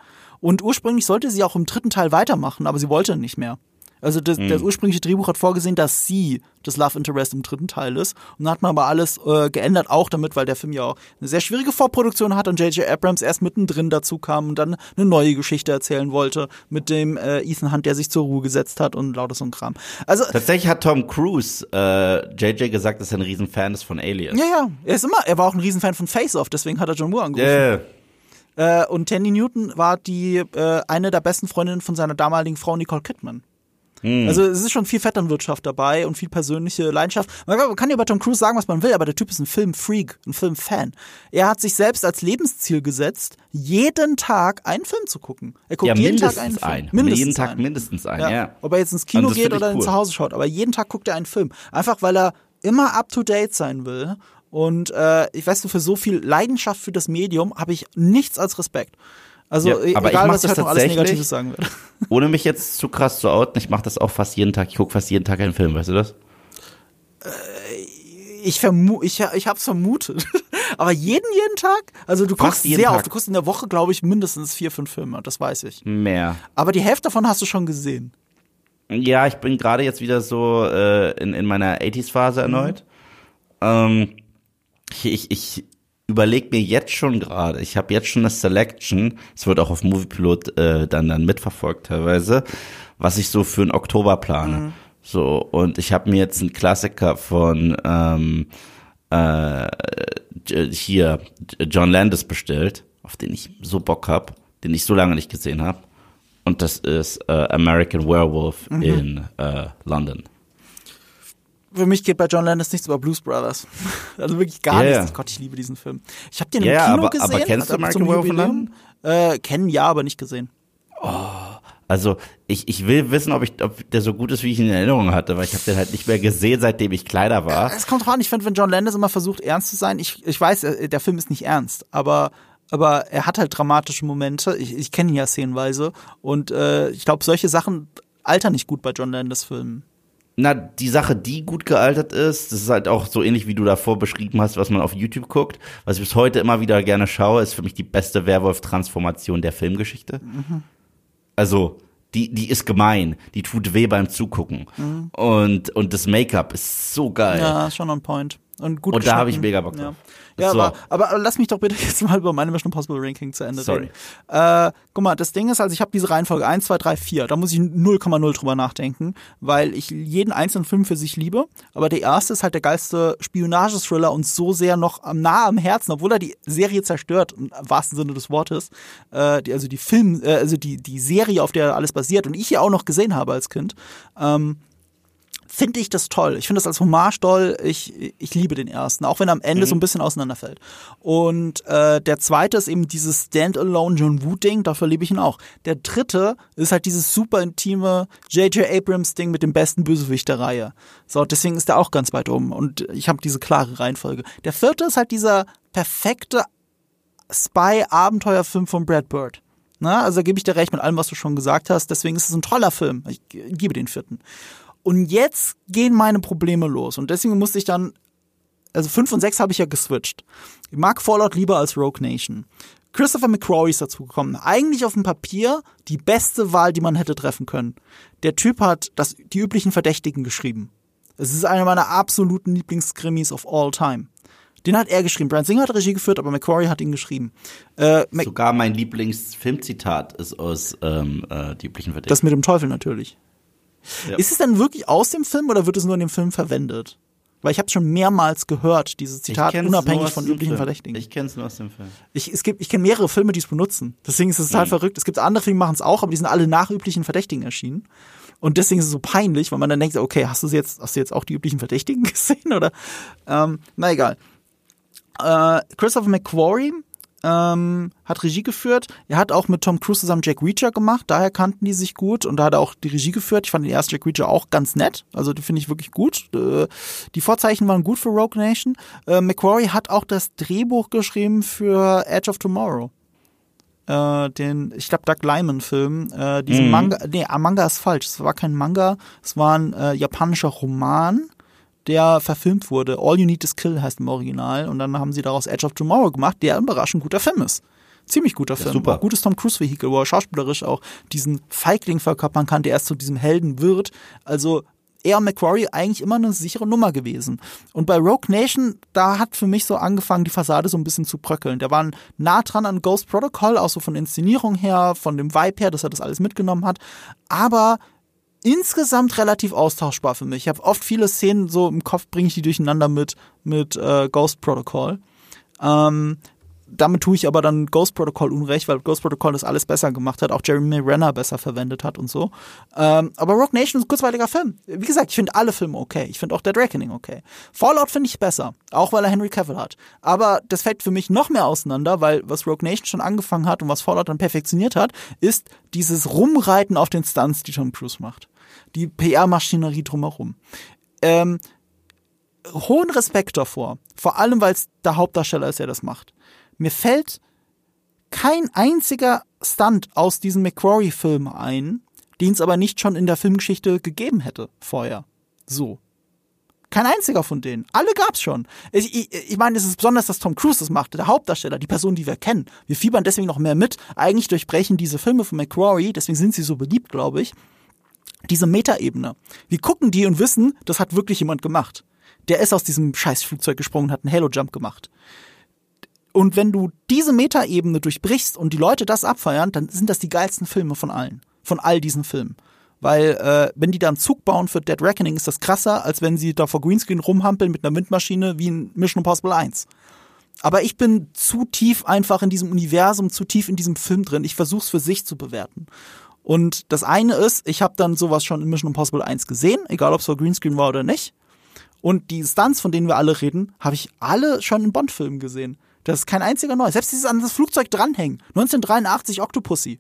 Und ursprünglich sollte sie auch im dritten Teil weitermachen, aber sie wollte nicht mehr. Also das, das ursprüngliche Drehbuch hat vorgesehen, dass sie das Love Interest im dritten Teil ist. Und dann hat man aber alles äh, geändert, auch damit, weil der Film ja auch eine sehr schwierige Vorproduktion hat und J.J. Abrams erst mittendrin dazu kam und dann eine neue Geschichte erzählen wollte mit dem äh, Ethan Hunt, der sich zur Ruhe gesetzt hat und lauter so ein Kram. Also Tatsächlich hat Tom Cruise äh, JJ gesagt, dass er ein Riesenfan ist von Aliens. ja, ja, er ist immer, er war auch ein Riesenfan von Face Off, deswegen hat er John Moore angerufen. Yeah. Äh, und Tandy Newton war die äh, eine der besten Freundinnen von seiner damaligen Frau Nicole Kidman. Also es ist schon viel Vetternwirtschaft dabei und viel persönliche Leidenschaft. Man kann- ja über Tom Cruise sagen, was man will, aber der Typ ist ein Filmfreak, ein Filmfan. Er hat sich selbst als Lebensziel gesetzt, jeden Tag einen Film zu gucken. Er guckt Ja, jeden Tag mindestens einen Film. ein. Mindestens jeden Tag einen. mindestens ein, Ja. ja. Ob er jetzt ins Kino geht oder cool. zu Hause schaut, aber jeden Tag guckt er einen Film. Einfach weil er immer up to date sein will. Und äh, ich weiß, für so viel Leidenschaft für das Medium habe ich nichts als Respekt. Also Ja, e- aber ich egal, mach was ich heute noch alles tatsächlich- Negatives sagen werde. Ohne mich jetzt zu krass zu outen, ich mache das auch fast jeden Tag. Ich gucke fast jeden Tag einen Film, weißt du das? Ich vermu ich, ich hab's vermutet. Aber jeden, jeden Tag? Also du guckst sehr Tag. oft. Du guckst in der Woche, glaube ich, mindestens vier, fünf Filme. Das weiß ich. Mehr. Aber die Hälfte davon hast du schon gesehen. Ja, ich bin gerade jetzt wieder so äh, in, in meiner 80s-Phase erneut. Ähm, ich ich, überlege mir jetzt schon gerade, ich habe jetzt schon eine Selection, es wird auch auf Moviepilot äh, dann, dann mitverfolgt teilweise, was ich so für den Oktober plane. So, und ich habe mir jetzt einen Klassiker von ähm, äh, J- hier John Landis bestellt, auf den ich so Bock hab, den ich so lange nicht gesehen habe. Und das ist äh, American Werewolf in äh, London. Für mich geht bei John Landis nichts über Blues Brothers. Also wirklich gar ja. nichts. Gott, ich liebe diesen Film. Ich habe den im Ja, Kino aber- gesehen. aber kennst du also zum Werewolf in Jubiläum. Äh, kennen ja, aber nicht gesehen. Also ich, ich will wissen, ob, ich, ob der so gut ist, wie ich ihn in Erinnerung hatte, weil ich habe den halt nicht mehr gesehen, seitdem ich kleiner war. Es kommt drauf an, ich finde, wenn John Landis immer versucht, ernst zu sein, ich, ich weiß, äh, der Film ist nicht ernst, aber, aber er hat halt dramatische Momente. Ich, ich kenne ihn ja szenenweise. Und äh, ich glaube, solche Sachen altern nicht gut bei John Landis Filmen. Na, die Sache, die gut gealtert ist, das ist halt auch so ähnlich, wie du davor beschrieben hast, was man auf YouTube guckt. Was ich bis heute immer wieder gerne schaue, ist für mich die beste Werwolf-Transformation der Filmgeschichte. Also, die, die ist gemein, die tut weh beim Zugucken. Und, und das Make-up ist so geil. Ja, ist schon on point. Und gut Und da habe ich mega Bock drauf. ja So. aber, aber, lass mich doch bitte jetzt mal über meine Mission Impossible Ranking zu Ende Sorry. reden. Äh, guck mal, das Ding ist, also ich habe diese Reihenfolge 1, 2, 3, 4. Da muss ich 0,0 drüber nachdenken, weil ich jeden einzelnen Film für sich liebe. Aber der erste ist halt der geilste Spionagethriller und so sehr noch am nah am Herzen, obwohl er die Serie zerstört, im wahrsten Sinne des Wortes. Äh, die, also die Film, äh, also die, die Serie, auf der alles basiert und ich ja auch noch gesehen habe als Kind. Ähm, finde ich das toll. Ich finde das als Hommage toll. Ich, ich liebe den ersten, auch wenn er am Ende so ein bisschen auseinanderfällt. Und äh, der zweite ist eben dieses Standalone John Woo-Ding, dafür liebe ich ihn auch. Der dritte ist halt dieses super intime J.J. Abrams-Ding mit dem besten Bösewicht der Reihe. So, deswegen ist der auch ganz weit oben. Und ich habe diese klare Reihenfolge. Der vierte ist halt dieser perfekte Spy-Abenteuerfilm von Brad Bird. Na, also da gebe ich dir recht mit allem, was du schon gesagt hast. Deswegen ist es ein toller Film. Ich gebe den vierten. Und jetzt gehen meine Probleme los. Und deswegen musste ich dann, also 5 und 6 habe ich ja geswitcht. Ich mag Fallout lieber als Rogue Nation. Christopher McQuarrie ist dazu gekommen. Eigentlich auf dem Papier die beste Wahl, die man hätte treffen können. Der Typ hat das, die üblichen Verdächtigen geschrieben. Es ist einer meiner absoluten Lieblingskrimis of all time. Den hat er geschrieben. Brian Singer hat Regie geführt, aber McQuarrie hat ihn geschrieben. Äh, Sogar mein Lieblingsfilmzitat ist aus ähm, äh, die üblichen Verdächtigen. das mit dem Teufel natürlich. Ja. Ist es dann wirklich aus dem Film oder wird es nur in dem Film verwendet? Weil ich habe schon mehrmals gehört, dieses Zitat, unabhängig von üblichen Film. Verdächtigen. Ich kenn's nur aus dem Film. Ich, es gibt, ich kenne mehrere Filme, die es benutzen. Deswegen ist es total Mhm. verrückt. Es gibt andere Filme, die machen es auch, aber die sind alle nach üblichen Verdächtigen erschienen. Und deswegen ist es so peinlich, weil man dann denkt, okay, hast du jetzt, hast du jetzt auch die üblichen Verdächtigen gesehen? Oder ähm, na egal. Äh, Christopher McQuarrie ähm, hat Regie geführt. Er hat auch mit Tom Cruise zusammen Jack Reacher gemacht. Daher kannten die sich gut und da hat er auch die Regie geführt. Ich fand den ersten Jack Reacher auch ganz nett. Also die finde ich wirklich gut. Äh, die Vorzeichen waren gut für Rogue Nation. Äh, McQuarrie hat auch das Drehbuch geschrieben für Edge of Tomorrow. Äh, den, ich glaube, Doug Lyman-Film. Äh, diesen Mhm. Manga, nee, Manga ist falsch. Es war kein Manga, es war ein äh, japanischer Roman der verfilmt wurde. All You Need Is Kill heißt im Original. Und dann haben sie daraus Edge of Tomorrow gemacht, der ein überraschend guter Film ist. Ziemlich guter Film. super. Auch gutes Tom Cruise-Vehikel, wo er schauspielerisch auch diesen Feigling verkörpern kann, der erst zu diesem Helden wird. Also er und McQuarrie eigentlich immer eine sichere Nummer gewesen. Und bei Rogue Nation, da hat für mich so angefangen, die Fassade so ein bisschen zu bröckeln. Der war nah dran an Ghost Protocol, auch so von Inszenierung her, von dem Vibe her, dass er das alles mitgenommen hat. Aber insgesamt relativ austauschbar für mich. Ich habe oft viele Szenen so im Kopf, bringe ich die durcheinander mit, mit äh, Ghost Protocol. Ähm, damit tue ich aber dann Ghost Protocol unrecht, weil Ghost Protocol das alles besser gemacht hat, auch Jeremy Renner besser verwendet hat und so. Ähm, aber Rock Nation ist ein kurzweiliger Film. Wie gesagt, ich finde alle Filme okay. Ich finde auch Dead Reckoning okay. Fallout finde ich besser, auch weil er Henry Cavill hat. Aber das fällt für mich noch mehr auseinander, weil was Rogue Nation schon angefangen hat und was Fallout dann perfektioniert hat, ist dieses Rumreiten auf den Stunts, die Tom Cruise macht. Die PR-Maschinerie drumherum. Ähm, hohen Respekt davor. Vor allem, weil es der Hauptdarsteller ist, der das macht. Mir fällt kein einziger Stunt aus diesem McQuarrie-Film ein, den es aber nicht schon in der Filmgeschichte gegeben hätte vorher. So. Kein einziger von denen. Alle gab's schon. Ich, ich, ich meine, es ist besonders, dass Tom Cruise das macht, der Hauptdarsteller, die Person, die wir kennen. Wir fiebern deswegen noch mehr mit. Eigentlich durchbrechen diese Filme von McQuarrie, deswegen sind sie so beliebt, glaube ich, diese Metaebene. Wir gucken die und wissen, das hat wirklich jemand gemacht. Der ist aus diesem scheiß Flugzeug gesprungen, hat einen Halo-Jump gemacht. Und wenn du diese Metaebene durchbrichst und die Leute das abfeiern, dann sind das die geilsten Filme von allen. Von all diesen Filmen. Weil, äh, wenn die da einen Zug bauen für Dead Reckoning, ist das krasser, als wenn sie da vor Greenscreen rumhampeln mit einer Windmaschine wie in Mission Impossible 1. Aber ich bin zu tief einfach in diesem Universum, zu tief in diesem Film drin. Ich versuch's für sich zu bewerten. Und das eine ist, ich habe dann sowas schon in Mission Impossible 1 gesehen, egal ob es vor Greenscreen war oder nicht. Und die Stunts, von denen wir alle reden, habe ich alle schon in Bond-Filmen gesehen. Das ist kein einziger neu. Selbst dieses an das Flugzeug dranhängen. 1983 Octopussy.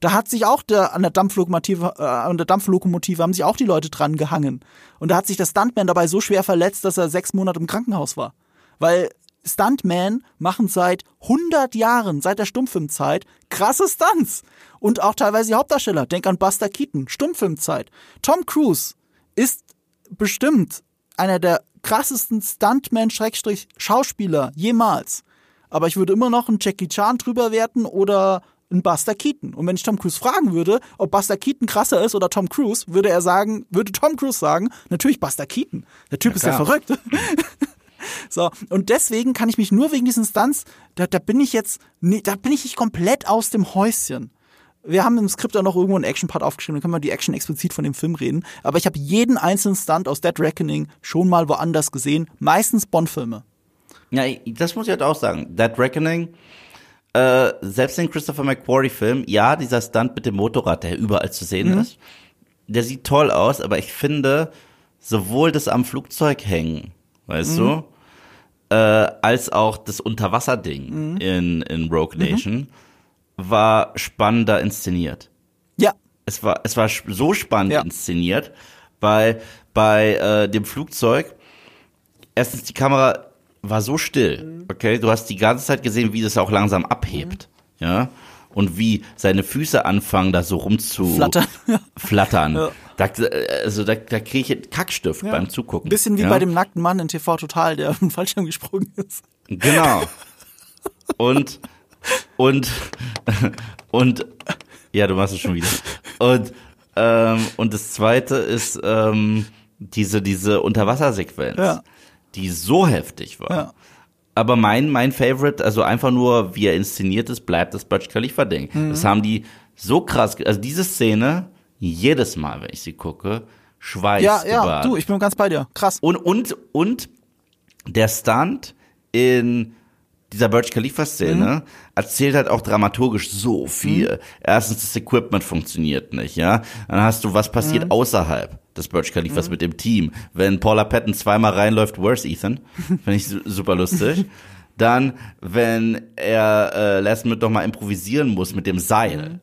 Da hat sich auch der, an der Dampflokomotive, äh, an der Dampflokomotive haben sich auch die Leute dran gehangen. Und da hat sich der Stuntman dabei so schwer verletzt, dass er sechs Monate im Krankenhaus war. Weil Stuntmen machen seit 100 Jahren, seit der Stummfilmzeit, krasse Stunts. Und auch teilweise die Hauptdarsteller. Denk an Buster Keaton, Stummfilmzeit. Tom Cruise ist bestimmt einer der krassesten Stuntman-Schauspieler jemals aber ich würde immer noch einen Jackie Chan drüber werten oder einen Buster Keaton. Und wenn ich Tom Cruise fragen würde, ob Buster Keaton krasser ist oder Tom Cruise, würde er sagen, würde Tom Cruise sagen, natürlich Buster Keaton. Der Typ ja, ist ja verrückt. so, und deswegen kann ich mich nur wegen diesen Stunts, da, da bin ich jetzt, da bin ich nicht komplett aus dem Häuschen. Wir haben im Skript auch noch irgendwo einen Action-Part aufgeschrieben, dann können wir die Action explizit von dem Film reden. Aber ich habe jeden einzelnen Stunt aus Dead Reckoning schon mal woanders gesehen, meistens Bond-Filme. Ja, das muss ich halt auch sagen. That Reckoning, äh, selbst den Christopher McQuarrie-Film, ja, dieser Stunt mit dem Motorrad, der überall zu sehen mhm. ist, der sieht toll aus, aber ich finde, sowohl das am Flugzeug hängen, weißt mhm. du, äh, als auch das Unterwasserding mhm. in, in Rogue mhm. Nation war spannender inszeniert. Ja. Es war, es war so spannend ja. inszeniert, weil bei äh, dem Flugzeug erstens die Kamera war so still. Mhm. Okay, du hast die ganze Zeit gesehen, wie das auch langsam abhebt. Mhm. Ja. Und wie seine Füße anfangen, da so rumzuflattern. Flattern. Ja. Da, also da, da kriege ich einen Kackstift ja. beim Zugucken. Bisschen wie ja? bei dem nackten Mann in TV Total, der auf den Fallschirm gesprungen ist. Genau. Und, und, und, ja, du machst es schon wieder. Und, ähm, und das zweite ist ähm, diese, diese Unterwassersequenz. Ja die so heftig war. Ja. Aber mein, mein Favorite, also einfach nur, wie er inszeniert ist, bleibt das Burj Khalifa-Ding. Mhm. Das haben die so krass, also diese Szene, jedes Mal, wenn ich sie gucke, schweißt Ja, ja, du, ich bin ganz bei dir. Krass. Und, und, und der Stunt in dieser Burj Khalifa-Szene mhm. erzählt halt auch dramaturgisch so viel. Mhm. Erstens, das Equipment funktioniert nicht, ja. Dann hast du, was passiert mhm. außerhalb des Burj Khalifas mhm. mit dem Team. Wenn Paula Patton zweimal reinläuft, where's Ethan? Finde ich super lustig. Dann, wenn er äh, Last Minute doch mal improvisieren muss mit dem Seil.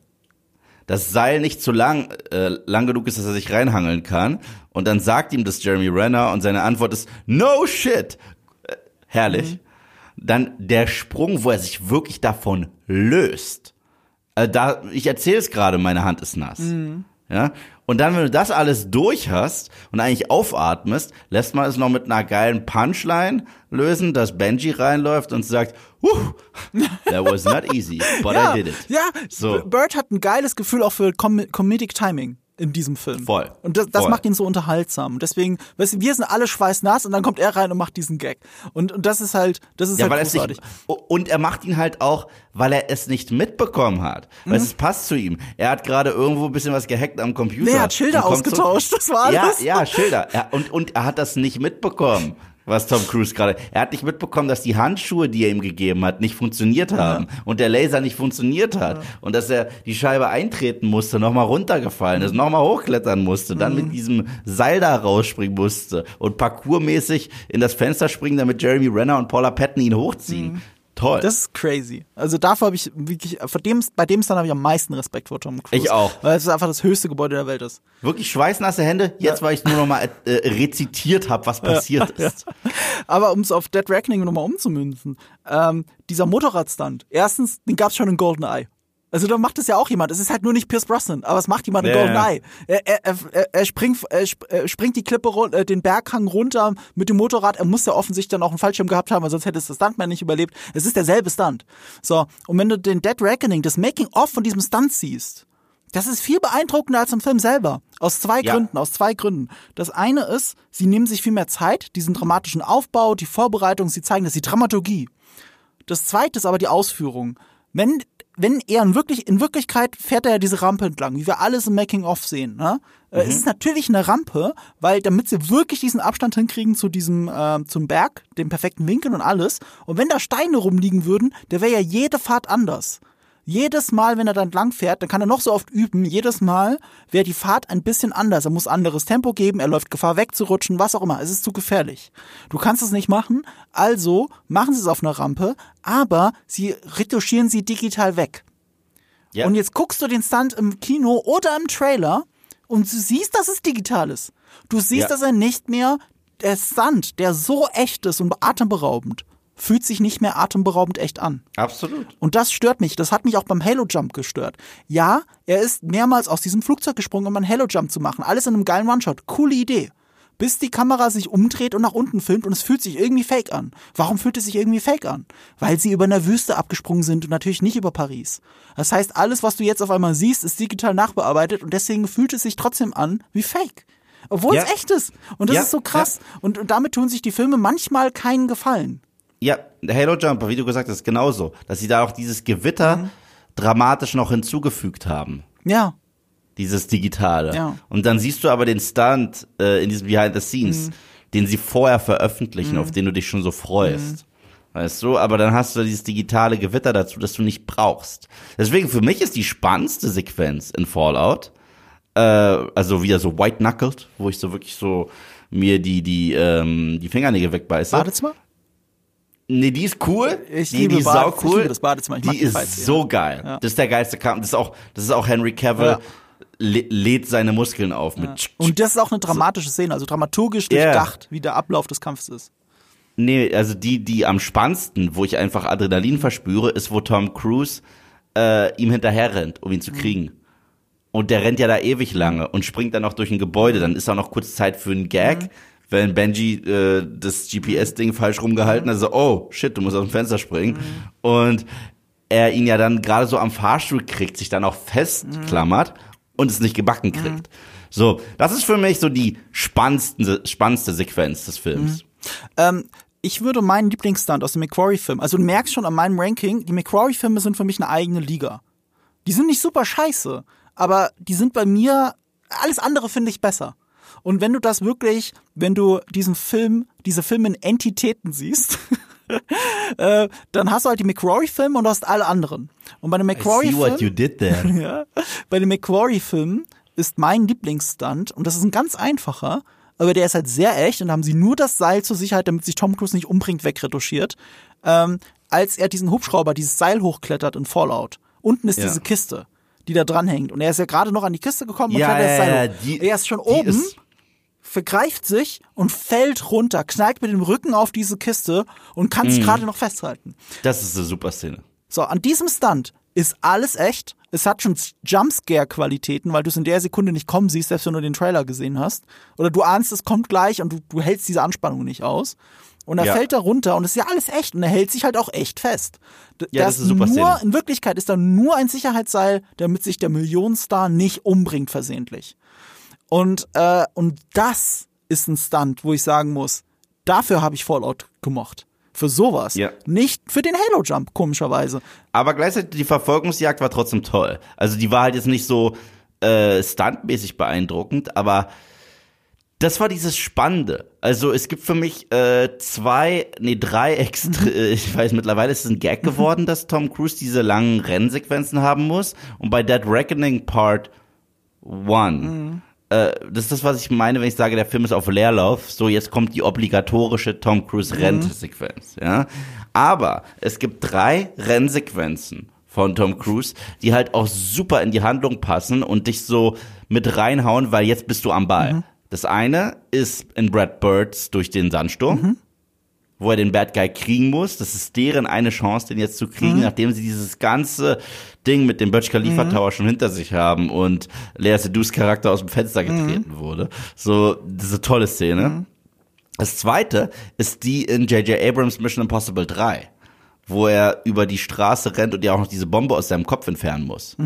Das Seil nicht zu lang, äh, lang genug ist, dass er sich reinhangeln kann. Und dann sagt ihm das Jeremy Renner und seine Antwort ist, no shit. Äh, herrlich. Mhm. Dann der Sprung, wo er sich wirklich davon löst. Äh, da, ich erzähle es gerade, meine Hand ist nass. Mhm. Ja, und dann, wenn du das alles durch hast und eigentlich aufatmest, lässt man es noch mit einer geilen Punchline lösen, dass Benji reinläuft und sagt, that was not easy, but ja, I did it. Ja, so. Bird hat ein geiles Gefühl auch für Com Comedic Timing in diesem Film. Voll. Und das, das Voll. macht ihn so unterhaltsam. deswegen, weißt du, wir sind alle schweißnass und dann kommt er rein und macht diesen Gag. Und, und das ist halt, das ist ja, halt großartig. Nicht, und er macht ihn halt auch, weil er es nicht mitbekommen hat. Weil mhm. es passt zu ihm. Er hat gerade irgendwo ein bisschen was gehackt am Computer. Nee, er hat Schilder ausgetauscht, so, das war alles. Ja, ja, Schilder. Ja, und, und er hat das nicht mitbekommen was Tom Cruise gerade. Er hat nicht mitbekommen, dass die Handschuhe, die er ihm gegeben hat, nicht funktioniert haben ja. und der Laser nicht funktioniert hat ja. und dass er die Scheibe eintreten musste, nochmal runtergefallen ist, nochmal hochklettern musste, dann mhm. mit diesem Seil da rausspringen musste und parkourmäßig in das Fenster springen, damit Jeremy Renner und Paula Patton ihn hochziehen. Mhm. Toll. Das ist crazy. Also davor habe ich wirklich, dem, bei dem Stand habe ich am meisten Respekt vor Tom Cruise. Ich auch. Weil es einfach das höchste Gebäude der Welt ist. Wirklich schweißnasse Hände, jetzt ja. weil ich nur noch mal äh, rezitiert habe, was passiert ja, ist. Ja. Aber um es auf Dead Reckoning nochmal umzumünzen, ähm, dieser Motorradstand, erstens, den gab es schon in GoldenEye. Also da macht es ja auch jemand. Es ist halt nur nicht Pierce Brosnan, aber es macht jemand in Golden Eye. Er, er, er, er, springt, er springt die Klippe, äh, den Berghang runter mit dem Motorrad. Er muss ja offensichtlich dann auch einen Fallschirm gehabt haben, weil sonst hätte es das Stuntman nicht überlebt. Es ist derselbe Stunt. So, und wenn du den Dead Reckoning, das Making-of von diesem Stunt siehst, Das ist viel beeindruckender als im Film selber. Aus zwei Ja. Gründen, aus zwei Gründen. Das eine ist, sie nehmen sich viel mehr Zeit, diesen dramatischen Aufbau, die Vorbereitung, sie zeigen das, die Dramaturgie. Das zweite ist aber die Ausführung. Wenn, wenn er in, wirklich, in Wirklichkeit fährt er ja diese Rampe entlang, wie wir alles im Making-of sehen. Ne? Äh, Es ist natürlich eine Rampe, weil damit sie wirklich diesen Abstand hinkriegen zu diesem, äh, zum Berg, dem perfekten Winkel und alles. Und wenn da Steine rumliegen würden, der wäre ja jede Fahrt anders. Jedes Mal, wenn er dann lang fährt, dann kann er noch so oft üben. Jedes Mal wäre die Fahrt ein bisschen anders. Er muss anderes Tempo geben, er läuft Gefahr wegzurutschen, was auch immer. Es ist zu gefährlich. Du kannst es nicht machen, also machen sie es auf einer Rampe, aber sie retuschieren sie digital weg. Ja. Und jetzt guckst du den Stunt im Kino oder im Trailer und du siehst, dass es digital ist. Du siehst, Ja. dass er nicht mehr, der Stunt, der so echt ist und atemberaubend, fühlt sich nicht mehr atemberaubend echt an. Absolut. Und das stört mich. Das hat mich auch beim Halo Jump gestört. Ja, er ist mehrmals aus diesem Flugzeug gesprungen, um einen Halo Jump zu machen. Alles in einem geilen One-Shot. Coole Idee. Bis die Kamera sich umdreht und nach unten filmt und es fühlt sich irgendwie fake an. Warum fühlt es sich irgendwie fake an? Weil sie über einer Wüste abgesprungen sind und natürlich nicht über Paris. Das heißt, alles, was du jetzt auf einmal siehst, ist digital nachbearbeitet und deswegen fühlt es sich trotzdem an wie fake. Obwohl Ja. es echt ist. Und das Ja, ist so krass. Und, und damit tun sich die Filme manchmal keinen Gefallen. Ja, Halo Jumper, wie du gesagt hast, genauso. Dass sie da auch dieses Gewitter Mhm. dramatisch noch hinzugefügt haben. Ja. Dieses Digitale. Ja. Und dann siehst du aber den Stunt äh, in diesem Behind the Scenes, Mhm. den sie vorher veröffentlichen, auf den du dich schon so freust. Mhm. Weißt du, aber dann hast du dieses digitale Gewitter dazu, das du nicht brauchst. Deswegen für mich ist die spannendste Sequenz in Fallout, äh, also wieder so white knuckled, wo ich so wirklich so mir die die ähm, die Fingernägel wegbeiße. Badezimmer? Nee, die ist cool. Ich die, liebe die ist Bad- sau ich cool. liebe das Badezimmer. Ich die ist Fights, ja. so geil. Ja. Das ist der geilste Kampf. Das ist auch, das ist auch Henry Cavill Ja. lä- lädt seine Muskeln auf mit. Und das ist auch eine dramatische Szene, also dramaturgisch Ja. durchdacht, wie der Ablauf des Kampfes ist. Nee, also die, die am spannendsten, wo ich einfach Adrenalin verspüre, ist, wo Tom Cruise äh, ihm hinterher rennt, um ihn Mhm. zu kriegen. Und der rennt ja da ewig lange und springt dann noch durch ein Gebäude. Dann ist auch noch kurz Zeit für einen Gag, Mhm. Wenn Benji äh, das GPS-Ding falsch rumgehalten hat. So, oh, shit, du musst aus dem Fenster springen. Mhm. Und er ihn ja dann gerade so am Fahrstuhl kriegt, sich dann auch festklammert und es nicht gebacken Mhm. kriegt. So, das ist für mich so die spannendste, spannendste Sequenz des Films. Ähm, ich würde meinen Lieblingsstunt aus dem McQuarrie-Film, also du merkst schon an meinem Ranking, die McQuarrie-Filme sind für mich eine eigene Liga. Die sind nicht super scheiße, aber die sind bei mir, alles andere finde ich besser. Und wenn du das wirklich, wenn du diesen Film, diese Filme in Entitäten siehst, äh, dann hast du halt die McQuarrie-Filme und du hast alle anderen. Und bei dem McQuarrie-Film did there. ja. Bei dem McQuarrie-Film ist mein Lieblingsstunt, und das ist ein ganz einfacher, aber der ist halt sehr echt und da haben sie nur das Seil zur Sicherheit, damit sich Tom Cruise nicht umbringt, wegretuschiert, ähm, als er diesen Hubschrauber, dieses Seil hochklettert in Fallout. Unten ist Ja. diese Kiste, die da dranhängt. Und er ist ja gerade noch an die Kiste gekommen und Ja, das Seil ja, die- er ist schon oben, ist- vergreift sich und fällt runter, knallt mit dem Rücken auf diese Kiste und kann Mhm. sich gerade noch festhalten. Das ist eine super Szene. So, an diesem Stunt ist alles echt. Es hat schon Jumpscare-Qualitäten, weil du es in der Sekunde nicht kommen siehst, selbst wenn du den Trailer gesehen hast. Oder du ahnst, es kommt gleich und du, du hältst diese Anspannung nicht aus. Und er Ja. fällt da runter und es ist ja alles echt und er hält sich halt auch echt fest. D- Ja, das ist eine super nur, Szene. In Wirklichkeit ist da nur ein Sicherheitsseil, damit sich der Millionenstar nicht umbringt versehentlich. Und, äh, und das ist ein Stunt, wo ich sagen muss, dafür habe ich Fallout gemocht. Für sowas. Ja. Nicht für den Halo-Jump, komischerweise. Aber gleichzeitig die Verfolgungsjagd war trotzdem toll. Also die war halt jetzt nicht so äh, stuntmäßig beeindruckend, aber das war dieses Spannende. Also es gibt für mich äh, zwei, nee, drei extra, äh, ich weiß, mittlerweile ist es ein Gag geworden, dass Tom Cruise diese langen Rennsequenzen haben muss. Und bei Dead Reckoning Part One, äh, das ist das, was ich meine, wenn ich sage, der Film ist auf Leerlauf. So, jetzt kommt die obligatorische Tom Cruise Rennsequenz, ja. Aber es gibt drei Rennsequenzen von Tom Cruise, die halt auch super in die Handlung passen und dich so mit reinhauen, weil jetzt bist du am Ball. Das eine ist in Brad Birds durch den Sandsturm wo er den Bad Guy kriegen muss. Das ist deren eine Chance, den jetzt zu kriegen, nachdem sie dieses ganze Ding mit dem Burj Khalifa Tower schon hinter sich haben und Lea Seydoux Charakter aus dem Fenster getreten wurde. So, diese tolle Szene. Das zweite ist die in J.J. Abrams Mission Impossible 3, wo er über die Straße rennt und ja auch noch diese Bombe aus seinem Kopf entfernen muss.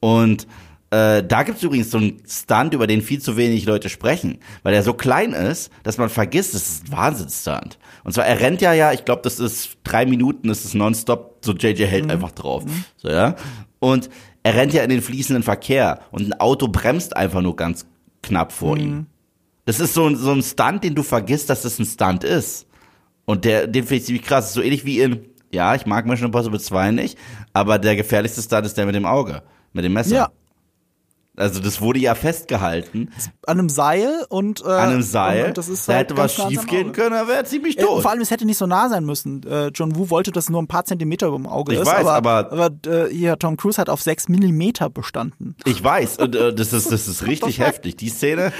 Und äh, da gibt es übrigens so einen Stunt, über den viel zu wenig Leute sprechen, weil er so klein ist, dass man vergisst, das ist ein Wahnsinnsstunt. Und zwar, er rennt ja, ja, ich glaube, das ist drei Minuten, das ist nonstop, so JJ hält mhm. einfach drauf. Mhm. So, ja. Und er rennt ja in den fließenden Verkehr und ein Auto bremst einfach nur ganz knapp vor mhm. ihm. Das ist so, so ein Stunt, den du vergisst, dass das ein Stunt ist. Und der, den finde ich ziemlich krass. So ähnlich wie in, ja, ich mag Mission Impossible 2 nicht, aber der gefährlichste Stunt ist der mit dem Auge, mit dem Messer. Ja. Also das wurde ja festgehalten. An einem Seil und äh, an einem Seil. Und, das ist da halt hätte was schief gehen können, er wäre ziemlich äh, tot. Äh, vor allem, es hätte nicht so nah sein müssen. Äh, John Woo wollte, dass nur ein paar Zentimeter über dem Auge ich ist. Weiß, aber, aber, aber äh, hier Tom Cruise hat auf sechs Millimeter bestanden. Ich weiß, und äh, das ist das ist richtig heftig. Die Szene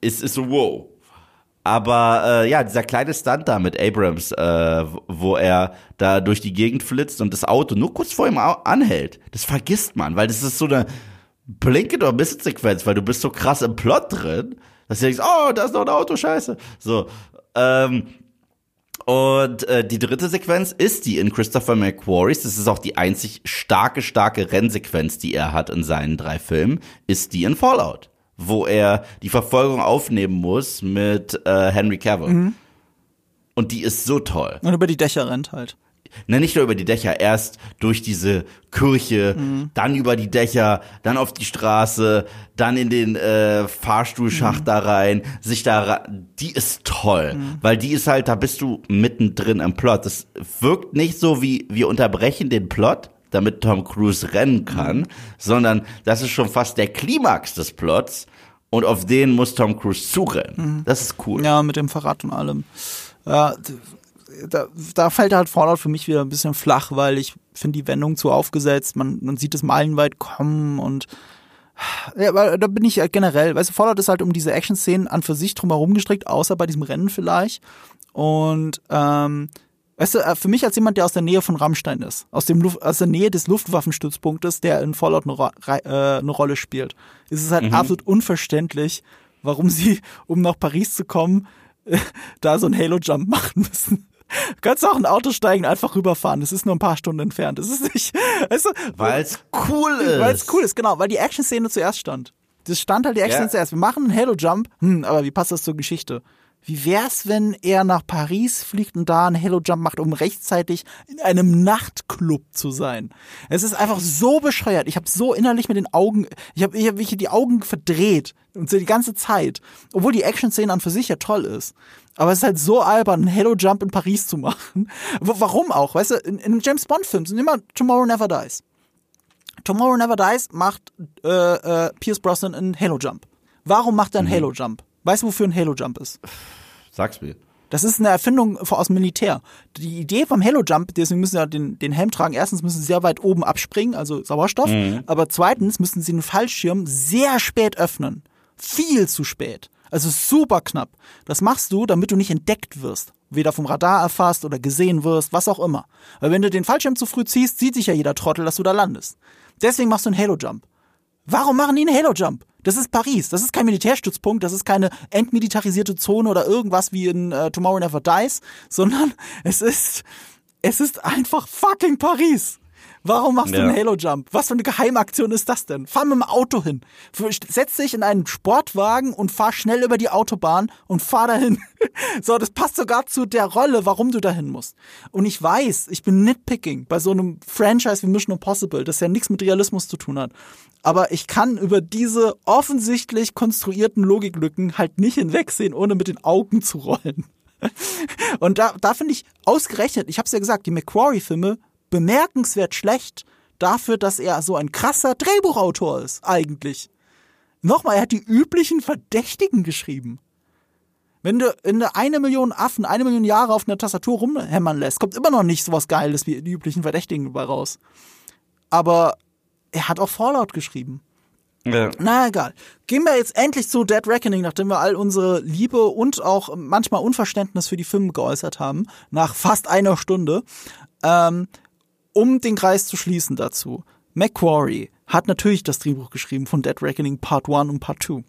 ist ist so wow. Aber äh, ja, dieser kleine Stunt da mit Abrams, äh, wo er da durch die Gegend flitzt und das Auto nur kurz vor ihm anhält, das vergisst man, weil das ist so eine Blink- oder Miss-Sequenz, weil du bist so krass im Plot drin, dass du denkst, oh, da ist noch ein Auto, scheiße. So, ähm, und äh, die dritte Sequenz ist die in Christopher McQuarries. Das ist auch die einzig starke, starke Rennsequenz, die er hat in seinen drei Filmen, ist die in Fallout, wo er die Verfolgung aufnehmen muss mit äh, Henry Cavill. Mhm. Und die ist so toll. Und über die Dächer rennt halt ne, nicht nur über die Dächer, erst durch diese Kirche, mhm. dann über die Dächer, dann auf die Straße, dann in den äh, Fahrstuhlschacht mhm. da rein, sich da die ist toll, mhm. weil die ist halt, da bist du mittendrin im Plot. Das wirkt nicht so wie wir unterbrechen den Plot, damit Tom Cruise rennen kann, mhm. sondern das ist schon fast der Klimax des Plots und auf den muss Tom Cruise zurennen. Mhm. Das ist cool. Ja, mit dem Verrat und allem. Ja, da, da fällt halt Fallout für mich wieder ein bisschen flach, weil ich finde die Wendung zu aufgesetzt, man, man sieht es meilenweit kommen und ja, aber da bin ich generell, weißt du, Fallout ist halt um diese Action-Szenen an für sich drumherum gestrickt, außer bei diesem Rennen vielleicht. Und ähm, weißt du, äh, für mich als jemand, der aus der Nähe von Rammstein ist, aus dem Luft, aus der Nähe des Luftwaffenstützpunktes, der in Fallout eine, äh, eine Rolle spielt, ist es halt mhm. absolut unverständlich, warum sie, um nach Paris zu kommen, da so ein Halo-Jump machen müssen. Du kannst auch ein Auto steigen und einfach rüberfahren. Das ist nur ein paar Stunden entfernt. Das ist nicht. Weißt du, weil es cool ist. Weil es cool ist, genau. Weil die Action-Szene zuerst stand. Das stand halt die Action-Szene ja. zuerst. Wir machen einen Halo-Jump. Hm, aber wie passt das zur Geschichte? Wie wär's, wenn er nach Paris fliegt und da einen Hello Jump macht, um rechtzeitig in einem Nachtclub zu sein? Es ist einfach so bescheuert. Ich habe so innerlich mit den Augen, ich habe ich hab wirklich die Augen verdreht und so die ganze Zeit, obwohl die Action-Szene an für sich ja toll ist. Aber es ist halt so albern, einen Hello Jump in Paris zu machen. Warum auch? Weißt du, in, in einem James Bond Film sind immer Tomorrow Never Dies. Tomorrow Never Dies macht äh, äh, Pierce Brosnan einen Halo Jump. Warum macht er einen mhm. Halo Jump? Weißt du, wofür ein Halo Jump ist? Sag's mir. Das ist eine Erfindung aus dem Militär. Die Idee vom Halo Jump, deswegen müssen sie ja den, den Helm tragen. Erstens müssen sie sehr weit oben abspringen, also Sauerstoff. Mhm. Aber zweitens müssen sie den Fallschirm sehr spät öffnen. Viel zu spät. Also super knapp. Das machst du, damit du nicht entdeckt wirst. Weder vom Radar erfasst oder gesehen wirst, was auch immer. Weil wenn du den Fallschirm zu früh ziehst, sieht sich ja jeder Trottel, dass du da landest. Deswegen machst du einen Halo Jump. Warum machen die einen Halo Jump? Das ist Paris. Das ist kein Militärstützpunkt. Das ist keine entmilitarisierte Zone oder irgendwas wie in uh, Tomorrow Never Dies, sondern es ist, es ist einfach fucking Paris. Warum machst ja. du einen Halo-Jump? Was für eine Geheimaktion ist das denn? Fahr mit dem Auto hin. Setz dich in einen Sportwagen und fahr schnell über die Autobahn und fahr dahin. so, das passt sogar zu der Rolle, warum du dahin musst. Und ich weiß, ich bin nitpicking bei so einem Franchise wie Mission Impossible, das ja nichts mit Realismus zu tun hat. Aber ich kann über diese offensichtlich konstruierten Logiklücken halt nicht hinwegsehen, ohne mit den Augen zu rollen. Und da, da finde ich ausgerechnet, ich habe es ja gesagt, die McQuarrie-Filme bemerkenswert schlecht dafür, dass er so ein krasser Drehbuchautor ist, eigentlich. Nochmal, er hat die üblichen Verdächtigen geschrieben. Wenn du, wenn du eine Million Affen eine Million Jahre auf einer Tastatur rumhämmern lässt, kommt immer noch nicht so was Geiles wie die üblichen Verdächtigen dabei raus. Aber er hat auch Fallout geschrieben. Ja. Na egal. Gehen wir jetzt endlich zu Dead Reckoning, nachdem wir all unsere Liebe und auch manchmal Unverständnis für die Filme geäußert haben, nach fast einer Stunde. Ähm, um den Kreis zu schließen dazu, Macquarie hat natürlich das Drehbuch geschrieben von Dead Reckoning Part 1 und Part 2.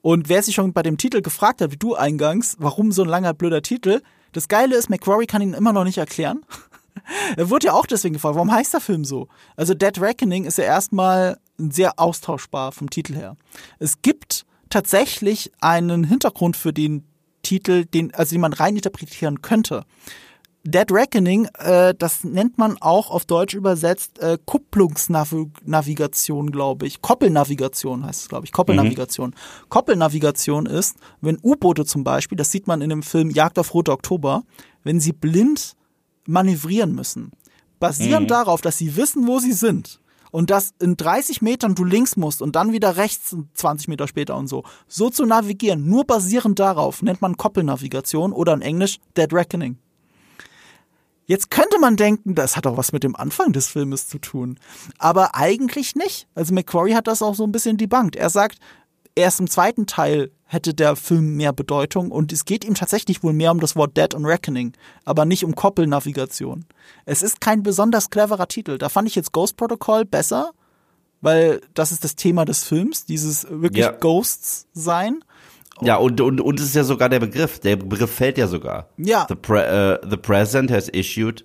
Und wer sich schon bei dem Titel gefragt hat, wie du eingangs, warum so ein langer blöder Titel, das Geile ist, Macquarie kann ihn immer noch nicht erklären. Er wurde ja auch deswegen gefragt, warum heißt der Film so? Also Dead Reckoning ist ja erstmal sehr austauschbar vom Titel her. Es gibt tatsächlich einen Hintergrund für den Titel, den, also den man rein interpretieren könnte. Dead Reckoning, äh, das nennt man auch auf Deutsch übersetzt äh, Kupplungsnavigation, glaube ich. Koppelnavigation heißt es, glaube ich. Koppelnavigation. Mhm. Koppelnavigation ist, wenn U-Boote zum Beispiel, das sieht man in dem Film Jagd auf Rote Oktober, wenn sie blind manövrieren müssen, basierend mhm. darauf, dass sie wissen, wo sie sind und dass in 30 Metern du links musst und dann wieder rechts 20 Meter später und so, so zu navigieren, nur basierend darauf, nennt man Koppelnavigation oder in Englisch Dead Reckoning. Jetzt könnte man denken, das hat auch was mit dem Anfang des Filmes zu tun. Aber eigentlich nicht. Also McQuarrie hat das auch so ein bisschen debunked. Er sagt, erst im zweiten Teil hätte der Film mehr Bedeutung und es geht ihm tatsächlich wohl mehr um das Wort Dead und Reckoning, aber nicht um Koppelnavigation. Es ist kein besonders cleverer Titel. Da fand ich jetzt Ghost Protocol besser, weil das ist das Thema des Films, dieses wirklich ja. Ghosts sein. Ja, und, und, und es ist ja sogar der Begriff. Der Begriff fällt ja sogar. Ja. The, pre, uh, the President has issued,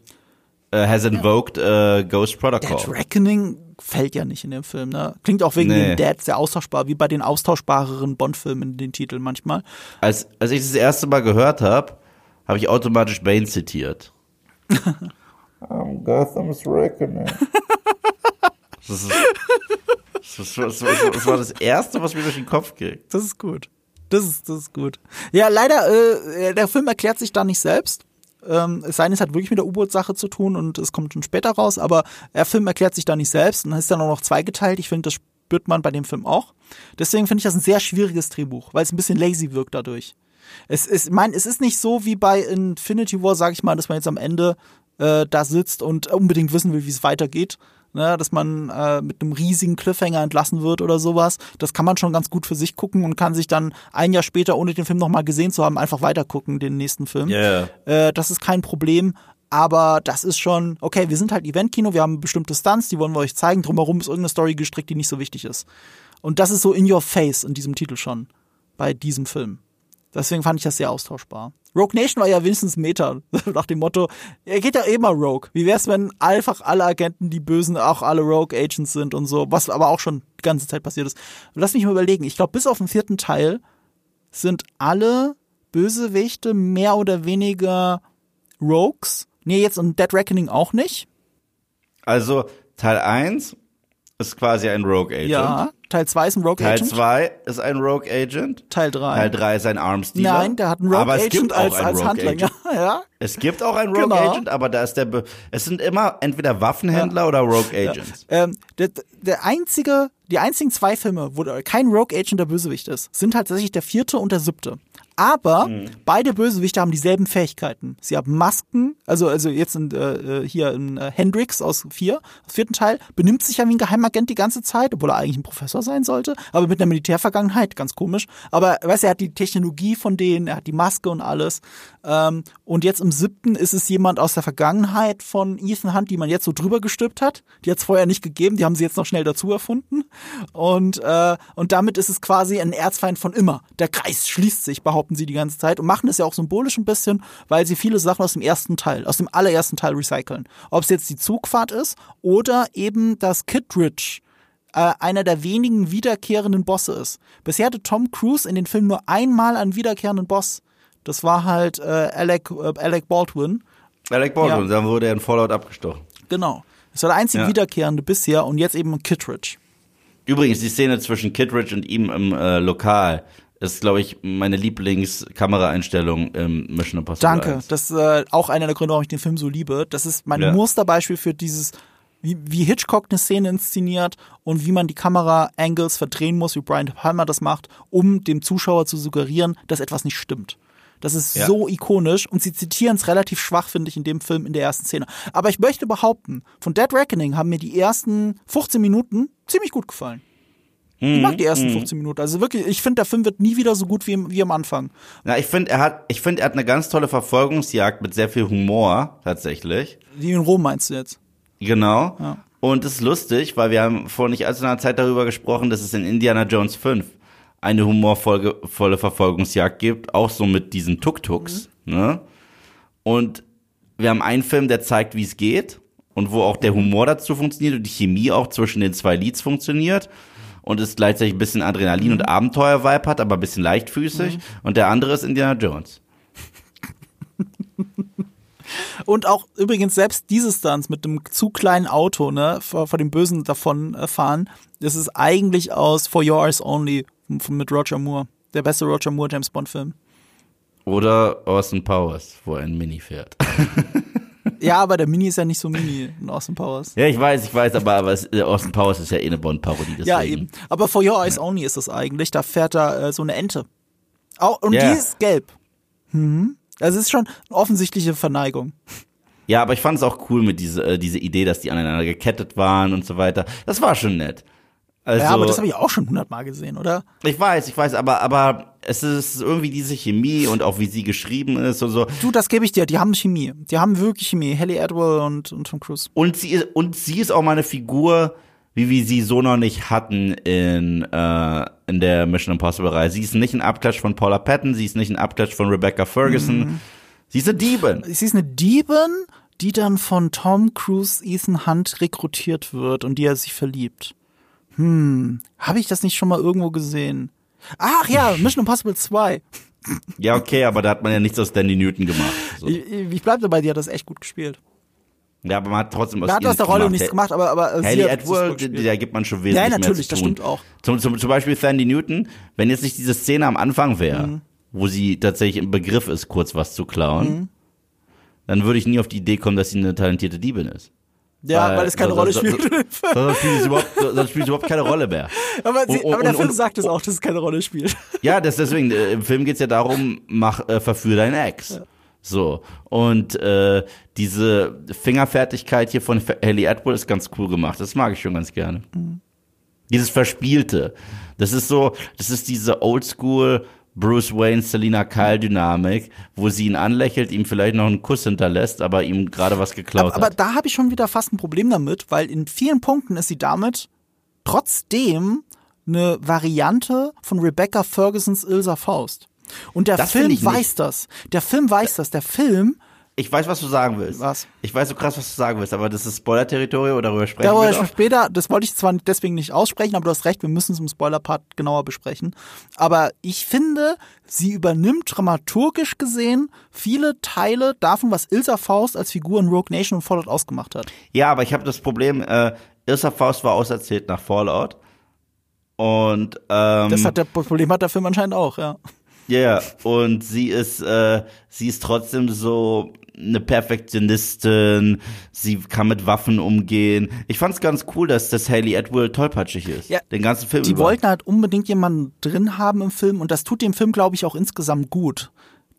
uh, has invoked ja. uh, Ghost Protocol. Dead Reckoning fällt ja nicht in dem Film, ne? Klingt auch wegen nee. den Dads sehr austauschbar, wie bei den austauschbareren Bond-Filmen in den Titeln manchmal. Als, als ich das erste Mal gehört habe, habe ich automatisch Bane zitiert. I'm Gotham's Reckoning. Das, ist, das, das, das, war das Erste, was mir durch den Kopf ging. Das ist gut. Das ist, das ist gut. Ja, leider, äh, der Film erklärt sich da nicht selbst. Ähm, es sei denn, es hat wirklich mit der U-Boot-Sache zu tun und es kommt schon später raus, aber der Film erklärt sich da nicht selbst und ist dann auch noch zweigeteilt. Ich finde, das spürt man bei dem Film auch. Deswegen finde ich das ein sehr schwieriges Drehbuch, weil es ein bisschen lazy wirkt dadurch. Es ist, mein, es ist nicht so wie bei Infinity War, sage ich mal, dass man jetzt am Ende äh, da sitzt und unbedingt wissen will, wie es weitergeht, ne, dass man äh, mit einem riesigen Cliffhanger entlassen wird oder sowas. Das kann man schon ganz gut für sich gucken und kann sich dann ein Jahr später, ohne den Film nochmal gesehen zu haben, einfach weitergucken, den nächsten Film. Yeah. Äh, das ist kein Problem. Aber das ist schon, okay, wir sind halt Eventkino, wir haben bestimmte Stunts, die wollen wir euch zeigen. Drumherum ist irgendeine Story gestrickt, die nicht so wichtig ist. Und das ist so in your face in diesem Titel schon. Bei diesem Film. Deswegen fand ich das sehr austauschbar. Rogue Nation war ja wenigstens Meta, nach dem Motto, er geht ja immer Rogue. Wie wär's, wenn einfach alle Agenten, die Bösen, auch alle Rogue Agents sind und so, was aber auch schon die ganze Zeit passiert ist. Lass mich mal überlegen, ich glaube, bis auf den vierten Teil sind alle Bösewichte mehr oder weniger Rogues. Nee, jetzt in Dead Reckoning auch nicht. Also Teil 1 ist quasi ein Rogue Agent. Ja, Teil 2 ist ein Rogue Teil Agent. Teil 2 ist ein Rogue Agent. Teil 3. Teil 3 ist ein Arms Dealer. Nein, der hat einen Rogue aber es Agent gibt als, als Rogue Handlanger. Ja. Es gibt auch einen Rogue genau. Agent, aber da ist der, Be es sind immer entweder Waffenhändler ja. oder Rogue Agents. Ja. Ähm, der, der einzige, die einzigen zwei Filme, wo kein Rogue Agent der Bösewicht ist, sind halt tatsächlich der vierte und der siebte. Aber mhm. beide Bösewichte haben dieselben Fähigkeiten. Sie haben Masken, also, also jetzt in, äh, äh hier in äh, Hendrix aus vier, aus vierten Teil, benimmt sich ja wie ein Geheimagent die ganze Zeit, obwohl er eigentlich ein Professor sein sollte, aber mit einer Militärvergangenheit, ganz komisch. Aber weißt du, er hat die Technologie von denen, er hat die Maske und alles. Ähm, und jetzt im siebten ist es jemand aus der Vergangenheit von Ethan Hunt, die man jetzt so drüber gestülpt hat. Die hat es vorher nicht gegeben, die haben sie jetzt noch schnell dazu erfunden. Und, äh, und damit ist es quasi ein Erzfeind von immer. Der Kreis schließt sich, behauptet behaupten sie die ganze Zeit und machen es ja auch symbolisch ein bisschen, weil sie viele Sachen aus dem ersten Teil, aus dem allerersten Teil recyceln. Ob es jetzt die Zugfahrt ist oder eben das Kittridge äh, einer der wenigen wiederkehrenden Bosse ist. Bisher hatte Tom Cruise in den Filmen nur einmal einen wiederkehrenden Boss. Das war halt äh, Alec, äh, Alec Baldwin. Alec Baldwin, ja. dann wurde er in Fallout abgestochen. Genau. Das war der einzige ja. wiederkehrende bisher und jetzt eben Kittridge. Übrigens, die Szene zwischen Kittridge und ihm im äh, Lokal das ist, glaube ich, meine Lieblingskameraeinstellung im Mission Impossible. Danke. 1. Das ist äh, auch einer der Gründe, warum ich den Film so liebe. Das ist mein ja. Musterbeispiel für dieses, wie, wie Hitchcock eine Szene inszeniert und wie man die Kamera-Angles verdrehen muss, wie Brian Palmer das macht, um dem Zuschauer zu suggerieren, dass etwas nicht stimmt. Das ist ja. so ikonisch und sie zitieren es relativ schwach, finde ich, in dem Film in der ersten Szene. Aber ich möchte behaupten, von Dead Reckoning haben mir die ersten 15 Minuten ziemlich gut gefallen. Ich mag die ersten 15 mhm. Minuten. Also wirklich, ich finde, der Film wird nie wieder so gut wie, wie am Anfang. Na, ich finde, er hat, ich finde, er hat eine ganz tolle Verfolgungsjagd mit sehr viel Humor, tatsächlich. Die in Rom meinst du jetzt? Genau. Ja. Und es ist lustig, weil wir haben vor nicht allzu einer Zeit darüber gesprochen, dass es in Indiana Jones 5 eine humorvolle Verfolgungsjagd gibt, auch so mit diesen Tuk-Tuks, mhm. ne? Und wir haben einen Film, der zeigt, wie es geht und wo auch der Humor dazu funktioniert und die Chemie auch zwischen den zwei Leads funktioniert und es gleichzeitig ein bisschen Adrenalin und Abenteuer-Vibe hat, aber ein bisschen leichtfüßig. Und der andere ist Indiana Jones. Und auch übrigens selbst diese Stunts mit dem zu kleinen Auto, ne, vor, vor dem Bösen davon fahren, das ist eigentlich aus For Your Eyes Only von- mit Roger Moore. Der beste Roger Moore James Bond Film. Oder Austin Powers, wo er ein Mini fährt. Ja, aber der Mini ist ja nicht so mini in Austin Powers. Ja, ich weiß, ich weiß, aber, aber es, äh, Austin Powers ist ja eh eine Bond-Parodie. Ja, eben. Aber For Your Eyes Only ist das eigentlich. Da fährt da äh, so eine Ente. Au- und Ja. die ist gelb. Mhm. Also es ist schon eine offensichtliche Verneigung. Ja, aber ich fand es auch cool mit diese, äh, diese Idee, dass die aneinander gekettet waren und so weiter. Das war schon nett. Also, ja, aber das habe ich auch schon hundertmal gesehen, oder? ich weiß, ich weiß, aber, aber es ist irgendwie diese Chemie und auch wie sie geschrieben ist und so. Du, das gebe ich dir. Die haben Chemie. Die haben wirklich Chemie. Halle Atwell und, und Tom Cruise. Und sie ist, und sie ist auch mal eine Figur, wie wir sie so noch nicht hatten in, äh, in der Mission Impossible Reihe. Sie ist nicht ein Abklatsch von Paula Patton, sie ist nicht ein Abklatsch von Rebecca Ferguson. Mhm. Sie ist eine Diebin. Sie ist eine Diebin, die dann von Tom Cruise Ethan Hunt rekrutiert wird und die er sich verliebt. Hm, habe ich das nicht schon mal irgendwo gesehen? Ach ja, Mission Impossible 2. Ja, okay, aber da hat man ja nichts aus Danny Newton gemacht. So. Ich, ich bleib dabei, die hat das echt gut gespielt. Ja, aber man hat trotzdem aus Da hat aus der Rolle gemacht. nichts gemacht, aber, aber Haley Atwell, da gibt man schon wesentlich Ja, mehr natürlich, zu das stimmt auch. Zum, zum, zum Beispiel Sandy Newton, wenn jetzt nicht diese Szene am Anfang wäre, Mhm. wo sie tatsächlich im Begriff ist, kurz was zu klauen, Mhm. dann würde ich nie auf die Idee kommen, dass sie eine talentierte Diebin ist. Ja, weil, es keine so- Rolle so- spielt. so- Sonst spielt es überhaupt, sonst spielt es überhaupt keine Rolle mehr. aber, sie, Und- aber der und- Film und- sagt es auch, dass es keine Rolle spielt. Ja, das deswegen, äh, im Film geht's ja darum, mach, äh, verführ deinen Ex. So. Und äh, diese Fingerfertigkeit hier von Haley Atwell ist ganz cool gemacht. Das mag ich schon ganz gerne. Dieses Verspielte. Das ist so, das ist diese Oldschool Bruce Wayne, Selina Kyle Dynamik, wo sie ihn anlächelt, ihm vielleicht noch einen Kuss hinterlässt, aber ihm gerade was geklaut Aber, aber hat. da habe ich schon wieder fast ein Problem damit, weil in vielen Punkten ist sie damit trotzdem eine Variante von Rebecca Fergusons Ilsa Faust. Und der Das Film weiß das. Der Film weiß das. Der Film, Ich weiß, was du sagen willst. Was? Ich weiß so krass, was du sagen willst, aber das ist Spoiler-Territorium, darüber sprechen darüber wir doch. später, das wollte ich zwar deswegen nicht aussprechen, aber du hast recht, wir müssen es im Spoiler-Part genauer besprechen. Aber ich finde, sie übernimmt dramaturgisch gesehen viele Teile davon, was Ilsa Faust als Figur in Rogue Nation und Fallout ausgemacht hat. Ja, aber ich habe das Problem, äh, Irsa Faust war auserzählt nach Fallout. Und ähm, Das hat der Problem hat der Film anscheinend auch, ja. ja, yeah, und sie ist äh, sie ist trotzdem so eine Perfektionistin, sie kann mit Waffen umgehen. Ich fand's ganz cool, dass das Haley Atwell tollpatschig ist. Ja, den ganzen Film Die über. wollten halt unbedingt jemanden drin haben im Film und das tut dem Film, glaube ich, auch insgesamt gut.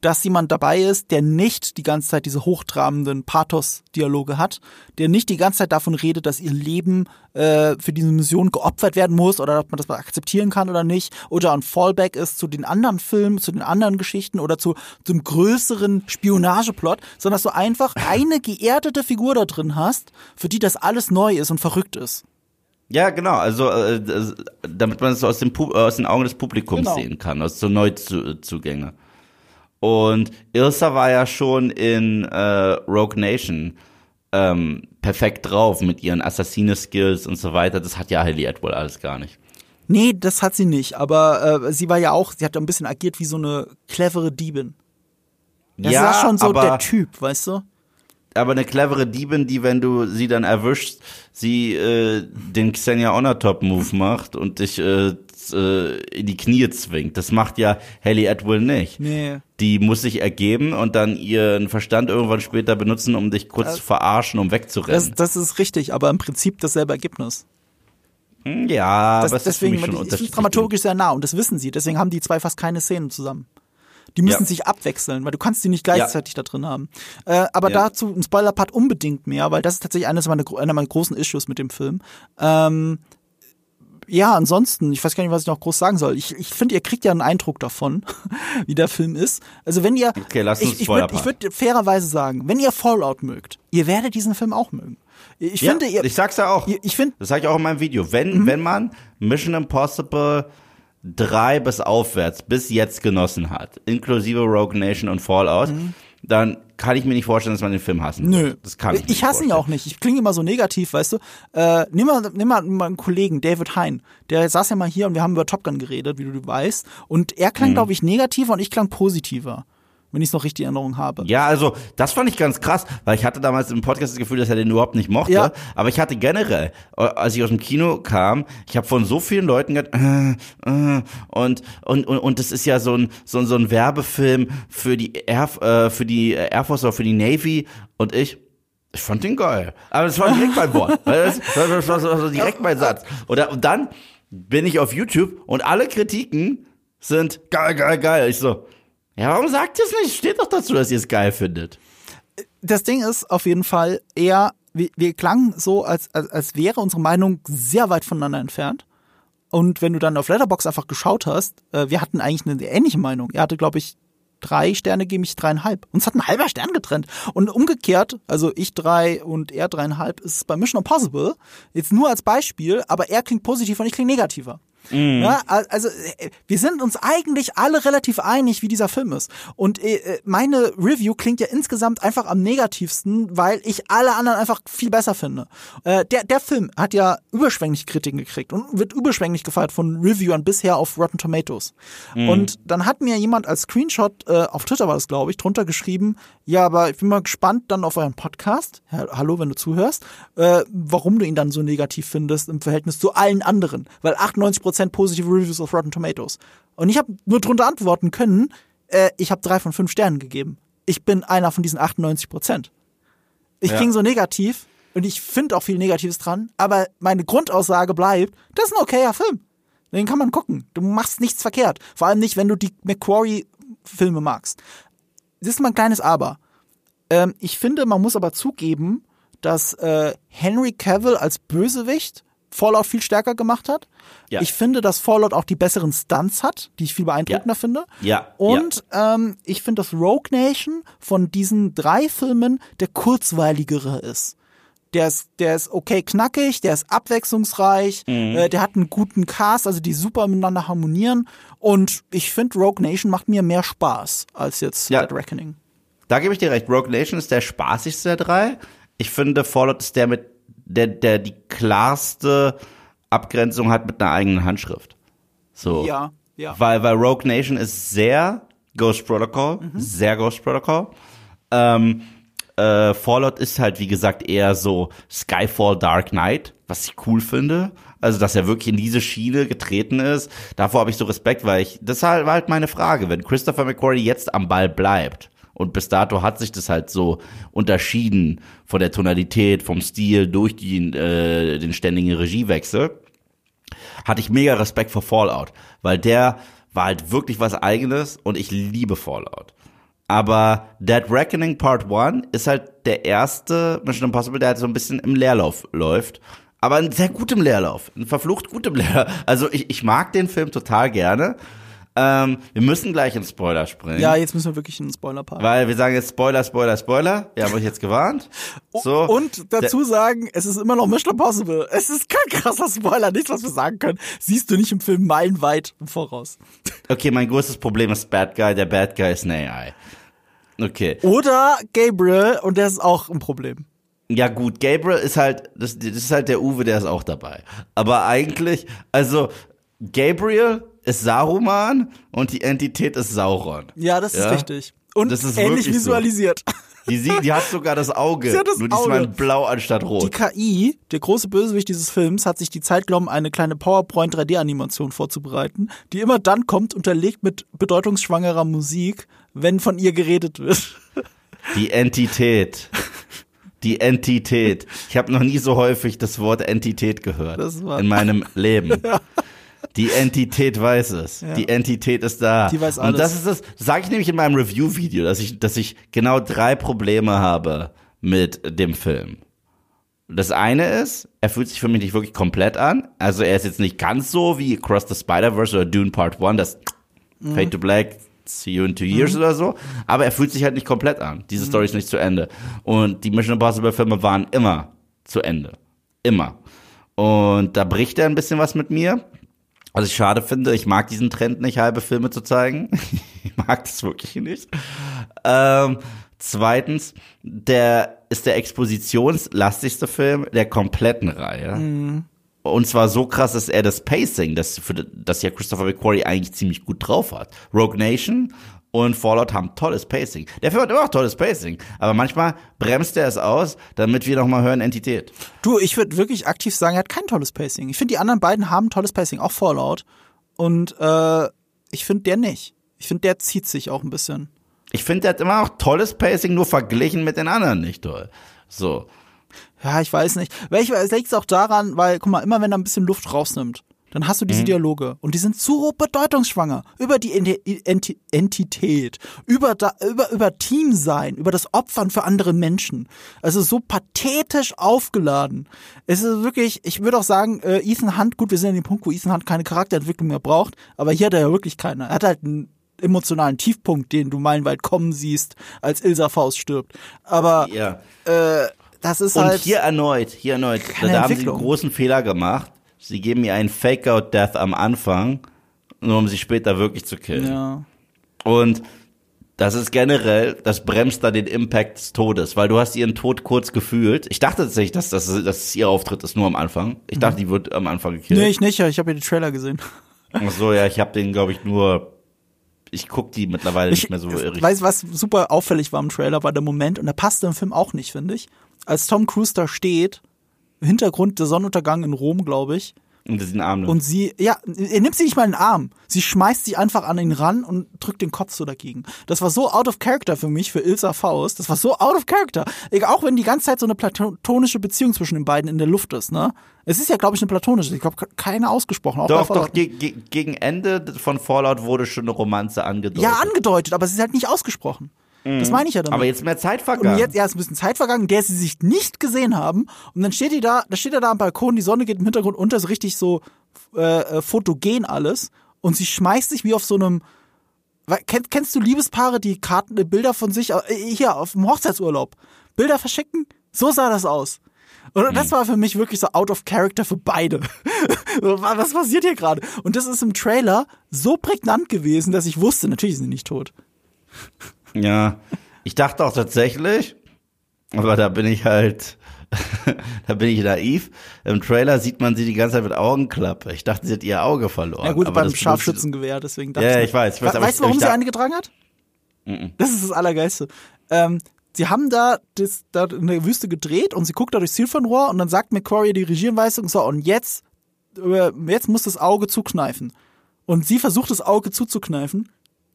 Dass jemand dabei ist, der nicht die ganze Zeit diese hochtrabenden Pathos-Dialoge hat, der nicht die ganze Zeit davon redet, dass ihr Leben äh, für diese Mission geopfert werden muss oder ob man das mal akzeptieren kann oder nicht, oder ein Fallback ist zu den anderen Filmen, zu den anderen Geschichten oder zu zum größeren Spionageplot, sondern dass du einfach eine geerdete Figur da drin hast, für die das alles neu ist und verrückt ist. Ja, genau. Also äh, das- damit man es aus, äh, aus den Augen des Publikums Genau. sehen kann, aus so Neuzugänge. Und Ilsa war ja schon in äh, Rogue Nation ähm, perfekt drauf mit ihren Assassine-Skills und so weiter. Das hat ja Haley Atwell alles gar nicht. Nee, das hat sie nicht, aber äh, sie war ja auch, sie hat ein bisschen agiert wie so eine clevere Diebin. Das ja, war schon so der Typ, weißt du? Aber eine clevere Diebin, die, wenn du sie dann erwischst, sie äh, den Xenia Onatop-Move macht und dich äh, äh, in die Knie zwingt. Das macht ja Haley Atwell nicht. Nee. Die muss sich ergeben und dann ihren Verstand irgendwann später benutzen, um dich kurz zu verarschen, um Das, wegzurennen. das ist richtig, aber im Prinzip dasselbe Ergebnis. Hm, ja, Das, aber es ist für deswegen, mich schon ist unterschiedlich. dramaturgisch sehr nah und das wissen sie. Deswegen haben die zwei fast keine Szenen zusammen. Die müssen Ja. sich abwechseln, weil du kannst die nicht gleichzeitig da drin haben. Äh, aber Ja. dazu ein Spoiler-Part unbedingt mehr, weil das ist tatsächlich eines meiner, einer meiner großen Issues mit dem Film. Ähm, ja, ansonsten, ich weiß gar nicht, was ich noch groß sagen soll. Ich, ich finde, ihr kriegt ja einen Eindruck davon, wie der Film ist. Also wenn ihr, Okay, lass uns ich, ich würde würd fairerweise sagen, wenn ihr Fallout mögt, ihr werdet diesen Film auch mögen. Ich ja, finde, ihr, ich sag's ja auch. ihr- ich finde, Das sage ich auch in meinem Video. Wenn, Mhm. wenn man Mission Impossible 3 bis aufwärts bis jetzt genossen hat, inklusive Rogue Nation und Fallout, Mhm. dann kann ich mir nicht vorstellen, dass man den Film hassen Nö. wird. Das kann ich, ich hasse ihn ja vorstellen. auch nicht. Ich klinge immer so negativ, weißt du. Äh, nimm, mal, nimm mal mal einen Kollegen, David Hein. Der saß ja mal hier und wir haben über Top Gun geredet, wie du weißt. Und er Mhm. klang, glaube ich, negativer und ich klang positiver. Wenn ich es noch richtig in Erinnerung habe. Ja, also das fand ich ganz krass, weil ich hatte damals im Podcast das Gefühl, dass er den überhaupt nicht mochte. Ja. Aber ich hatte generell, äh, als ich aus dem Kino kam, ich habe von so vielen Leuten gehört, äh, äh, und und und und das ist ja so ein so ein so ein Werbefilm für die Air, äh, für die Air Force oder für die Navy und ich ich fand den geil. Aber das war direkt mein Wort. Das, das, das, war direkt mein Satz. Oder, und dann bin ich auf YouTube und alle Kritiken sind geil, geil, geil. Ich so, ja, warum sagt ihr es nicht? Steht doch dazu, dass ihr es geil findet. das Ding ist auf jeden Fall eher, wir, wir klangen so, als, als, als wäre unsere Meinung sehr weit voneinander entfernt. Und wenn du dann auf Letterbox einfach geschaut hast, äh, wir hatten eigentlich eine ähnliche Meinung. Er hatte, glaube ich, drei Sterne, gebe ich dreieinhalb. Uns hat ein halber Stern getrennt. Und umgekehrt, also ich drei und er dreieinhalb, ist es bei Mission Impossible. Jetzt nur als Beispiel, aber er klingt positiv und ich klinge negativer. Ja, al- also äh, wir sind uns eigentlich alle relativ einig, wie dieser Film ist. Und äh, äh, meine Review klingt ja insgesamt einfach am negativsten, weil ich alle anderen einfach viel besser finde. Äh, der, der Film hat ja überschwänglich Kritiken gekriegt und wird überschwänglich gefeiert von Reviewern bisher auf Rotten Tomatoes. Und dann hat mir jemand als Screenshot, äh, auf Twitter war das glaube ich, drunter geschrieben, ja, aber ich bin mal gespannt dann auf euren Podcast, ja, hallo, wenn du zuhörst, äh, warum du ihn dann so negativ findest im Verhältnis zu allen anderen. Weil 98% positive Reviews auf Rotten Tomatoes. Und ich habe nur drunter antworten können, äh, ich habe drei von fünf Sternen gegeben. Ich bin einer von diesen 98%. Ich Ja. klinge so negativ und ich finde auch viel Negatives dran, aber meine Grundaussage bleibt, das ist ein okayer Film. Den kann man gucken. Du machst nichts verkehrt. Vor allem nicht, wenn du die McQuarrie-Filme magst. Das ist mein kleines Aber. Ähm, ich finde, man muss aber zugeben, dass äh, Henry Cavill als Bösewicht Fallout viel stärker gemacht hat. Ja. Ich finde, dass Fallout auch die besseren Stunts hat, die ich viel beeindruckender Ja. finde. Ja, Und ähm, ich finde, dass Rogue Nation von diesen drei Filmen der kurzweiligere ist. Der ist, der ist okay knackig, der ist abwechslungsreich, Mhm. äh, der hat einen guten Cast, also die super miteinander harmonieren. Und ich finde, Rogue Nation macht mir mehr Spaß als jetzt Ja. Dead Reckoning. Da gebe ich dir recht. Rogue Nation ist der spaßigste der drei. Ich finde, Fallout ist der mit, der, der die klarste Abgrenzung hat mit einer eigenen Handschrift. So. Ja, ja. Weil, weil Rogue Nation ist sehr Ghost Protocol, Mhm. sehr Ghost Protocol. Ähm, äh, Fallout ist halt, wie gesagt, eher so Skyfall Dark Knight, was ich cool finde. Also, dass er wirklich in diese Schiene getreten ist. Davor habe ich so Respekt, weil ich, das halt- war halt meine Frage. Wenn Christopher McQuarrie jetzt am Ball bleibt, und bis dato hat sich das halt so unterschieden von der Tonalität, vom Stil durch die, äh, den ständigen Regiewechsel, hatte ich mega Respekt vor Fallout, weil der war halt wirklich was eigenes und ich liebe Fallout. Aber Dead Reckoning Part 1 ist halt der erste Mission Impossible, der halt so ein bisschen im Leerlauf läuft. Aber ein sehr gutem Leerlauf. Ein verflucht gutem Leerlauf. Also ich, ich mag den Film total gerne. Ähm, wir müssen gleich in Spoiler springen. Ja, jetzt müssen wir wirklich in den Spoiler-Part. Weil wir sagen jetzt Spoiler, Spoiler, Spoiler. Wir haben euch jetzt gewarnt. So. Und dazu sagen, es ist immer noch Mission Impossible. Es ist kein krasser Spoiler, nichts, was wir sagen können. Siehst du nicht im Film meilenweit im Voraus. Okay, mein größtes Problem ist Bad Guy. Der Bad Guy ist eine AI. Okay. Oder Gabriel, und der ist auch ein Problem. Ja gut, Gabriel ist halt, das, das ist halt der Uwe, der ist auch dabei. Aber eigentlich, also Gabriel ist Saruman und die Entität ist Sauron. Ja, das ist Ja? richtig. Und Das ist ähnlich wirklich so. visualisiert. Die, sie, die hat sogar das Auge, Sie hat das nur diesmal Auge. blau anstatt Die rot. KI, der große Bösewicht dieses Films, hat sich die Zeit genommen, eine kleine PowerPoint 3D-Animation vorzubereiten, die immer dann kommt, unterlegt mit bedeutungsschwangerer Musik, wenn von ihr geredet wird. Die Entität. Die Entität. Ich habe noch nie so häufig das Wort Entität gehört Das war- in meinem Leben. Die Entität weiß es. Die Entität ist da. Die weiß Und alles. das ist das, sage ich nämlich in meinem Review-Video, dass ich, dass ich genau drei Probleme habe mit dem Film. Das eine ist, er fühlt sich für mich nicht wirklich komplett an. Also er ist jetzt nicht ganz so wie Across the Spider-Verse oder Dune Part 1, das Mhm. Fade to Black, See You in Two Years oder so. Aber er fühlt sich halt nicht komplett an. Mhm. Diese Story ist nicht zu Ende. Und die Mission Impossible Filme waren immer zu Ende. Immer. Und da bricht er ein bisschen was mit mir. Was ich schade finde, ich mag diesen Trend nicht, halbe Filme zu zeigen. Ich mag das wirklich nicht. Ähm, zweitens, der ist der expositionslastigste Film der kompletten Reihe. Mhm. Und zwar so krass, dass er das Pacing, das, für, das ja Christopher McQuarrie eigentlich ziemlich gut drauf hat. Rogue Nation und Fallout haben tolles Pacing. Der Film hat immer auch tolles Pacing, aber manchmal bremst er es aus, damit wir noch mal hören Entität. Du, ich würde wirklich aktiv sagen, er hat kein tolles Pacing. Ich finde, die anderen beiden haben tolles Pacing, auch Fallout. Und äh, ich finde der nicht. Ich finde, der zieht sich auch ein bisschen. Ich finde, der hat immer noch tolles Pacing, nur verglichen mit den anderen nicht toll. So. Ja, ich weiß nicht. Welch liegt es auch daran, weil, guck mal, immer wenn er ein bisschen Luft rausnimmt, dann hast du diese Dialoge und die sind zu bedeutungsschwanger über die Enti- Entität, über, da, über, über Teamsein, über das Opfern für andere Menschen. Also so pathetisch aufgeladen. Es ist wirklich, ich würde auch sagen, äh, Ethan Hunt, gut, wir sind an dem Punkt, wo Ethan Hunt keine Charakterentwicklung mehr braucht, aber hier hat er ja wirklich keine. Er hat halt einen emotionalen Tiefpunkt, den du meilenweit kommen siehst, als Ilsa Faust stirbt. Aber Ja. äh, das ist Und halt. hier erneut, hier erneut, da, haben sie einen großen Fehler gemacht. Sie geben mir einen Fake-Out-Death am Anfang, nur um sie später wirklich zu killen. ja. Und das ist generell, das bremst da den Impact des Todes, weil du hast ihren Tod kurz gefühlt. Ich dachte tatsächlich, dass das, dass ihr Auftritt ist, nur am Anfang. Ich dachte, die wird am Anfang gekillt. Nee, ich nicht, ich habe ja den Trailer gesehen. Ach so, ja, ich habe den, glaube ich, nur. Ich guck die mittlerweile Ich nicht mehr so richtig. weiß, was super auffällig war im Trailer, war der Moment, und der passte im Film auch nicht, finde ich. Als Tom Cruise da steht, Hintergrund der Sonnenuntergang in Rom, glaube ich, Und diesen Arm. und sie, ja, er nimmt sie nicht mal in den Arm. Sie schmeißt sich einfach an ihn ran und drückt den Kopf so dagegen. Das war so out of character für mich, für Ilsa Faust. Das war so out of character. Auch wenn die ganze Zeit so eine platonische Beziehung zwischen den beiden in der Luft ist, ne? Es ist ja, glaube ich, eine platonische. Ich glaube, keine ausgesprochen. Auch doch, doch, ge ge gegen Ende von Fallout wurde schon eine Romanze angedeutet. Ja, angedeutet, aber sie ist halt nicht ausgesprochen. Das meine ich ja damit. Mhm. Aber jetzt mehr Zeit und vergangen. jetzt, ja, es ist ein bisschen Zeit vergangen, in der sie sich nicht gesehen haben. Und dann steht die da, da steht er da am Balkon, die Sonne geht im Hintergrund unter, so richtig so äh, äh, fotogen alles. Und sie schmeißt sich wie auf so einem. Weil- Kenn, kennst du Liebespaare, die Karten, äh, Bilder von sich, äh, hier auf dem Hochzeitsurlaub, Bilder verschicken? So sah das aus. Und Mhm. das war für mich wirklich so out of character für beide. Was passiert hier gerade? Und das ist im Trailer so prägnant gewesen, dass ich wusste, natürlich sind sie nicht tot. Ja, ich dachte auch tatsächlich, aber da bin ich halt, da bin ich naiv. Im Trailer sieht man sie die ganze Zeit mit Augenklappe. Ich dachte, sie hat ihr Auge verloren. Ja gut, aber beim sie- Scharfschützengewehr, deswegen dachte Ja, mir- ich weiß, ich weiß, We- aber weißt ich- du, warum ich sie eine getragen hat? Das ist das Allergeilste. Ähm, sie haben da, das, da in der Wüste gedreht und sie guckt da durchs Zielfernrohr und dann sagt McQuarrie die Regieanweisung, so, und jetzt, äh, jetzt muss das Auge zukneifen. Und sie versucht das Auge zuzukneifen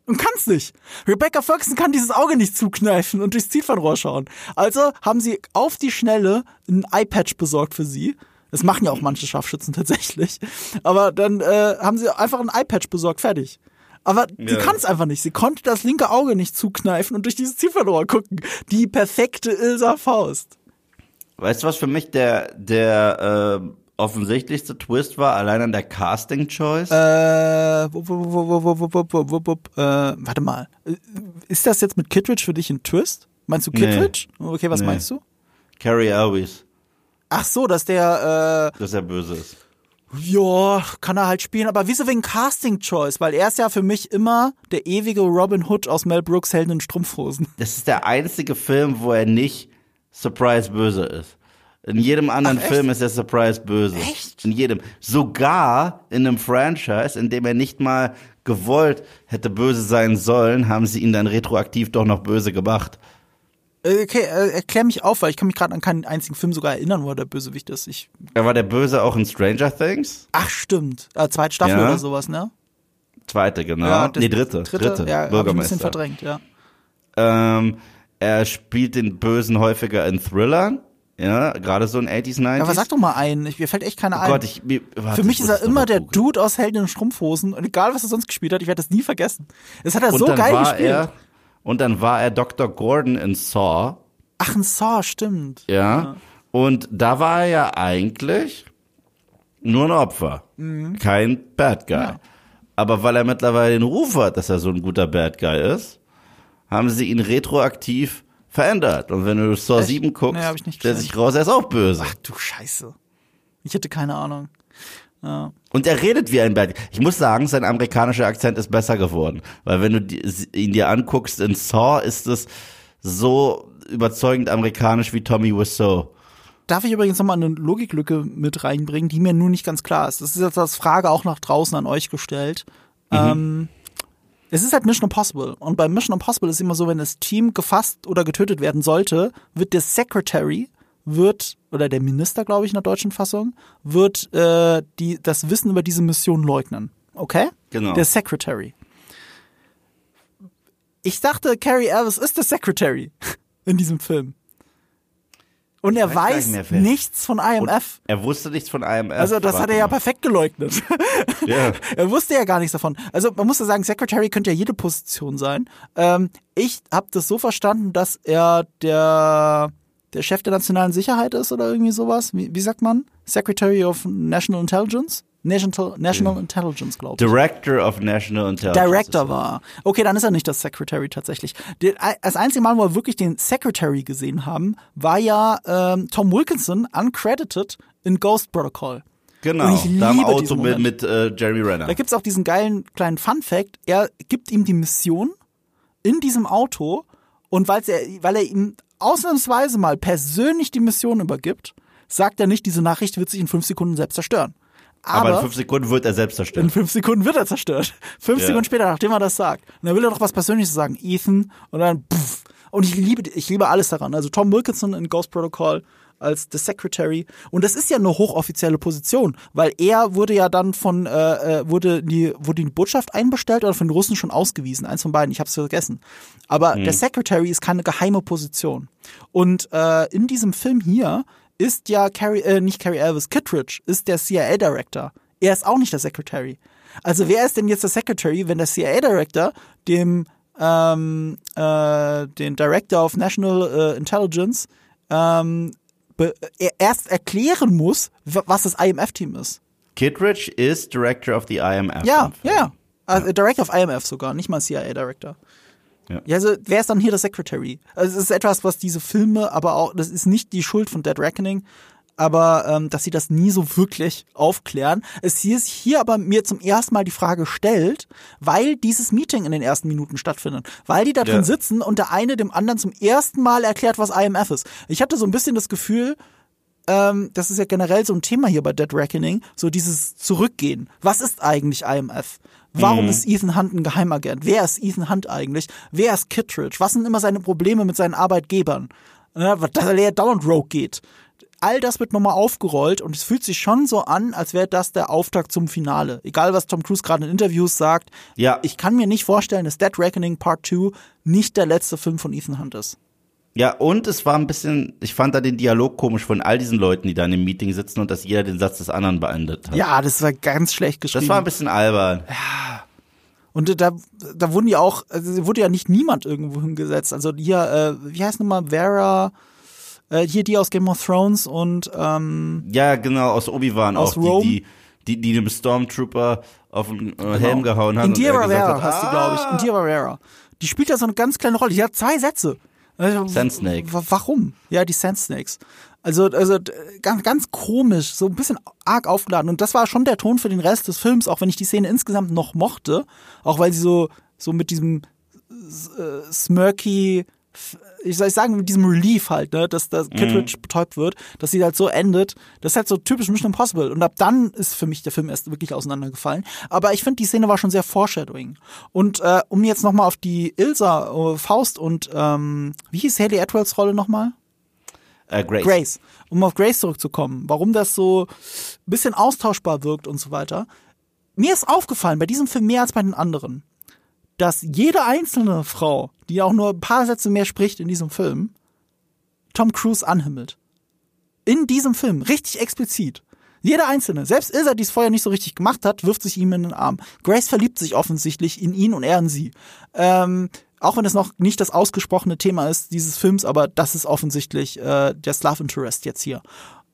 und kann's nicht. Rebecca Ferguson kann dieses Auge nicht zukneifen und durchs Zielfernrohr schauen. Also haben sie auf die Schnelle ein Eye-Patch besorgt für sie. Das machen ja auch manche Scharfschützen tatsächlich. Aber dann äh, haben sie einfach ein Eye-Patch besorgt, fertig. Aber sie Ja. kann es einfach nicht. Sie konnte das linke Auge nicht zukneifen und durch dieses Zielfernrohr gucken. Die perfekte Ilsa Faust. Weißt du, was für mich der, der äh, offensichtlichste Twist war, allein an der Casting-Choice? Äh, warte mal. Ist das jetzt mit Kittredge für dich ein Twist? Meinst du Kittredge? Nee. Okay, was nee. meinst du? Carrie Elwes. Ach so, dass der, äh, Dass er böse ist. Ja, kann er halt spielen, aber wieso wegen Casting Choice? Weil er ist ja für mich immer der ewige Robin Hood aus Mel Brooks Helden in Strumpfhosen. Das ist der einzige Film, wo er nicht Surprise böse ist. In jedem anderen Ach? Film ist er Surprise böse. Echt? In jedem. Sogar in einem Franchise, in dem er nicht mal gewollt hätte böse sein sollen, haben sie ihn dann retroaktiv doch noch böse gemacht. Äh, Okay, äh, erklär mich auf, weil ich kann mich gerade an keinen einzigen Film sogar erinnern, wo er der Bösewicht ist. Ich, Er war der Böse auch in Stranger Things. ach, stimmt. Äh, zweite Staffel Ja. oder sowas, ne? Zweite, genau. das- nee, dritte. Dritte, dritte. ja, hab ich ein bisschen Bürgermeister. verdrängt, ja. Ähm, er spielt den Bösen häufiger in Thrillern. Ja, gerade so in 80s, 90s. Ja, aber sag doch mal einen. Ich, mir fällt echt keiner oh ein. Gott, ich, mir, warte, Für mich ich ist er immer der. Dude aus Helden in Strumpfhosen. Und egal, was er sonst gespielt hat, ich werde das nie vergessen. Das hat er Und so geil gespielt. Er, und dann war er Dr. Gordon in Saw. Ach, ein Saw, stimmt. Ja. Und da war er ja eigentlich nur ein Opfer. Kein Bad Guy. Mhm. Ja. Aber weil er mittlerweile den Ruf hat, dass er so ein guter Bad Guy ist, haben sie ihn retroaktiv verändert. Und wenn du Saw Echt? 7 guckst, Nee, gesehen. sich raus, er ist auch böse. Ach du Scheiße. Ich hätte keine Ahnung. Ja. Und er redet wie ein Bad. Ich muss sagen, sein amerikanischer Akzent ist besser geworden. Weil wenn du ihn dir anguckst in Saw, ist es so überzeugend amerikanisch wie Tommy Wiseau. Darf ich übrigens nochmal eine Logiklücke mit reinbringen, die mir nur nicht ganz klar ist. Das ist jetzt als Frage auch nach draußen an euch gestellt. Ähm, es ist halt Mission Impossible. Und bei Mission Impossible ist immer so, wenn das Team gefasst oder getötet werden sollte, wird der Secretary wird, oder der Minister, glaube ich, in der deutschen Fassung, wird äh, die, das Wissen über diese Mission leugnen. Okay? Genau. Der Secretary. Ich dachte, Carrie Elvis ist der Secretary in diesem Film. Und er weiß nicht mehr, nichts von IMF. Er wusste nichts von IMF. Also das hat er ja perfekt geleugnet. Ja. er wusste ja gar nichts davon. Also man muss ja sagen, Secretary könnte ja jede Position sein. Ähm, ich habe das so verstanden, dass er der der Chef der nationalen Sicherheit ist oder irgendwie sowas. Wie, wie sagt man? Secretary of National Intelligence? National, National Intelligence, glaube ich. Director of National Intelligence. Director war. Okay, dann ist er nicht das Secretary tatsächlich. Das einzige Mal, wo wir wirklich den Secretary gesehen haben, war ja ähm, Tom Wilkinson uncredited in Ghost Protocol. Genau, da im Auto mit, mit äh, Jeremy Renner. Da gibt's auch diesen geilen kleinen Fun-Fact. Er gibt ihm die Mission in diesem Auto und weil's er, weil er ihm ausnahmsweise mal persönlich die Mission übergibt, sagt er nicht, diese Nachricht wird sich in fünf Sekunden selbst zerstören. Aber Aber, in fünf Sekunden wird er selbst in zerstört. fünf Sekunden wird er zerstört. Fünf Ja. Sekunden später, nachdem er das sagt. Und dann will er doch was Persönliches sagen. Ethan. Und dann pff. Und ich liebe, ich liebe alles daran. Also Tom Wilkinson in Ghost Protocol als The Secretary. Und das ist ja eine hochoffizielle Position, weil er wurde ja dann von, äh, äh, wurde die, wurde die Botschaft einbestellt oder von den Russen schon ausgewiesen. Eins von beiden, ich hab's vergessen. Aber der Secretary ist keine geheime Position. Und äh, in diesem Film hier ist ja Carrie, äh, nicht Carrie Elvis, Kittredge ist der CIA-Director. Er ist auch nicht der Secretary. Also wer ist denn jetzt der Secretary, wenn der CIA-Director dem ähm, äh, den Director of National äh, Intelligence ähm, er erst erklären muss, wa- was das IMF-Team ist. Kittredge ist Director of the IMF. Ja, ja, ja. Also, Director of IMF sogar, nicht mal CIA-Director. Ja. Ja, also wer ist dann hier der Secretary? Also es ist etwas, was diese Filme, aber auch, das ist nicht die Schuld von Dead Reckoning, aber ähm, dass sie das nie so wirklich aufklären. Es hier ist hier aber mir zum ersten Mal die Frage stellt, weil dieses Meeting in den ersten Minuten stattfindet, weil die da drin Ja. sitzen und der eine dem anderen zum ersten Mal erklärt, was IMF ist. Ich hatte so ein bisschen das Gefühl, ähm, das ist ja generell so ein Thema hier bei Dead Reckoning, so dieses Zurückgehen. Was ist eigentlich IMF? Warum ist Ethan Hunt ein Geheimagent? Wer ist Ethan Hunt eigentlich? Wer ist Kittredge? Was sind immer seine Probleme mit seinen Arbeitgebern? Ne, dass er dauernd Rogue geht. All das wird nochmal aufgerollt und es fühlt sich schon so an, als wäre das der Auftakt zum Finale. Egal, was Tom Cruise gerade in Interviews sagt. Ja. Ich kann mir nicht vorstellen, dass Dead Reckoning Part 2 nicht der letzte Film von Ethan Hunt ist. Ja, und es war ein bisschen, ich fand da den Dialog komisch von all diesen Leuten, die da in dem Meeting sitzen und dass jeder den Satz des anderen beendet hat. Ja, das war ganz schlecht geschrieben. Das war ein bisschen albern. Und da, da wurden ja auch, also wurde ja nicht niemand irgendwo hingesetzt. Also hier, äh, wie heißt nochmal, Vera, äh, hier die aus Game of Thrones und ähm, Ja, genau, aus Obi-Wan Aus auch, Rome. die, die, die, dem Stormtrooper auf den äh, Helm gehauen hat. Indira er Rivera hat, heißt die, glaube ich. "Ah!" Indira Rivera. Die spielt ja so eine ganz kleine Rolle. Die hat zwei Sätze. Also, Sand Snake. wa- Warum? Ja, die Sand Snakes. Also, also ganz, ganz komisch, so ein bisschen arg aufgeladen. Und das war schon der Ton für den Rest des Films, auch wenn ich die Szene insgesamt noch mochte. Auch weil sie so, so mit diesem äh, smirky, ich soll ich sagen, mit diesem Relief halt, ne, dass das Kittredge betäubt wird, dass sie halt so endet. Das ist halt so typisch Mission Impossible. Und ab dann ist für mich der Film erst wirklich auseinandergefallen. Aber ich finde, die Szene war schon sehr foreshadowing. Und äh, um jetzt nochmal auf die Ilsa, äh, Faust und ähm, wie hieß Haley Atwells Rolle nochmal? Äh, Grace. Grace. Um auf Grace zurückzukommen, warum das so ein bisschen austauschbar wirkt und so weiter. Mir ist aufgefallen, bei diesem Film mehr als bei den anderen, dass jede einzelne Frau, die auch nur ein paar Sätze mehr spricht in diesem Film, Tom Cruise anhimmelt. In diesem Film, richtig explizit. Jeder einzelne, selbst Ilsa, die es vorher nicht so richtig gemacht hat, wirft sich ihm in den Arm. Grace verliebt sich offensichtlich in ihn und er in sie. Ähm, auch wenn es noch nicht das ausgesprochene Thema ist dieses Films, aber das ist offensichtlich äh, der Love Interest jetzt hier.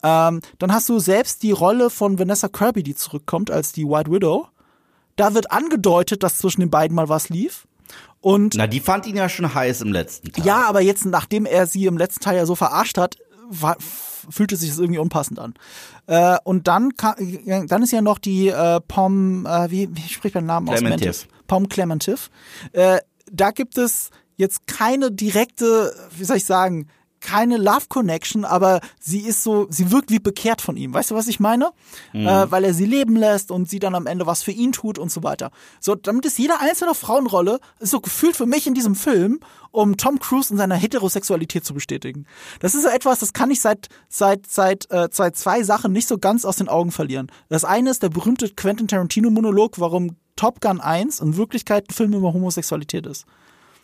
Ähm, dann hast du selbst die Rolle von Vanessa Kirby, die zurückkommt als die White Widow. Da wird angedeutet, dass zwischen den beiden mal was lief. Und Na, die fand ihn ja schon heiß im letzten Teil. ja, aber jetzt, nachdem er sie im letzten Teil ja so verarscht hat, war, fühlte sich das irgendwie unpassend an. Äh, und dann, dann ist ja noch die äh, Pom, äh, wie, wie spricht man den Namen Clementif. aus? Pom Clementif. Äh, da gibt es jetzt keine direkte, wie soll ich sagen, keine Love Connection, aber sie ist so, sie wirkt wie bekehrt von ihm. Weißt du, was ich meine? Mhm. Äh, weil er sie leben lässt und sie dann am Ende was für ihn tut und so weiter. So, damit ist jede einzelne Frauenrolle so gefühlt für mich in diesem Film, um Tom Cruise in seiner Heterosexualität zu bestätigen. Das ist so etwas, das kann ich seit seit seit äh, seit zwei Sachen nicht so ganz aus den Augen verlieren. Das eine ist der berühmte Quentin Tarantino Monolog, warum Top Gun 1 in Wirklichkeit ein Film über Homosexualität ist.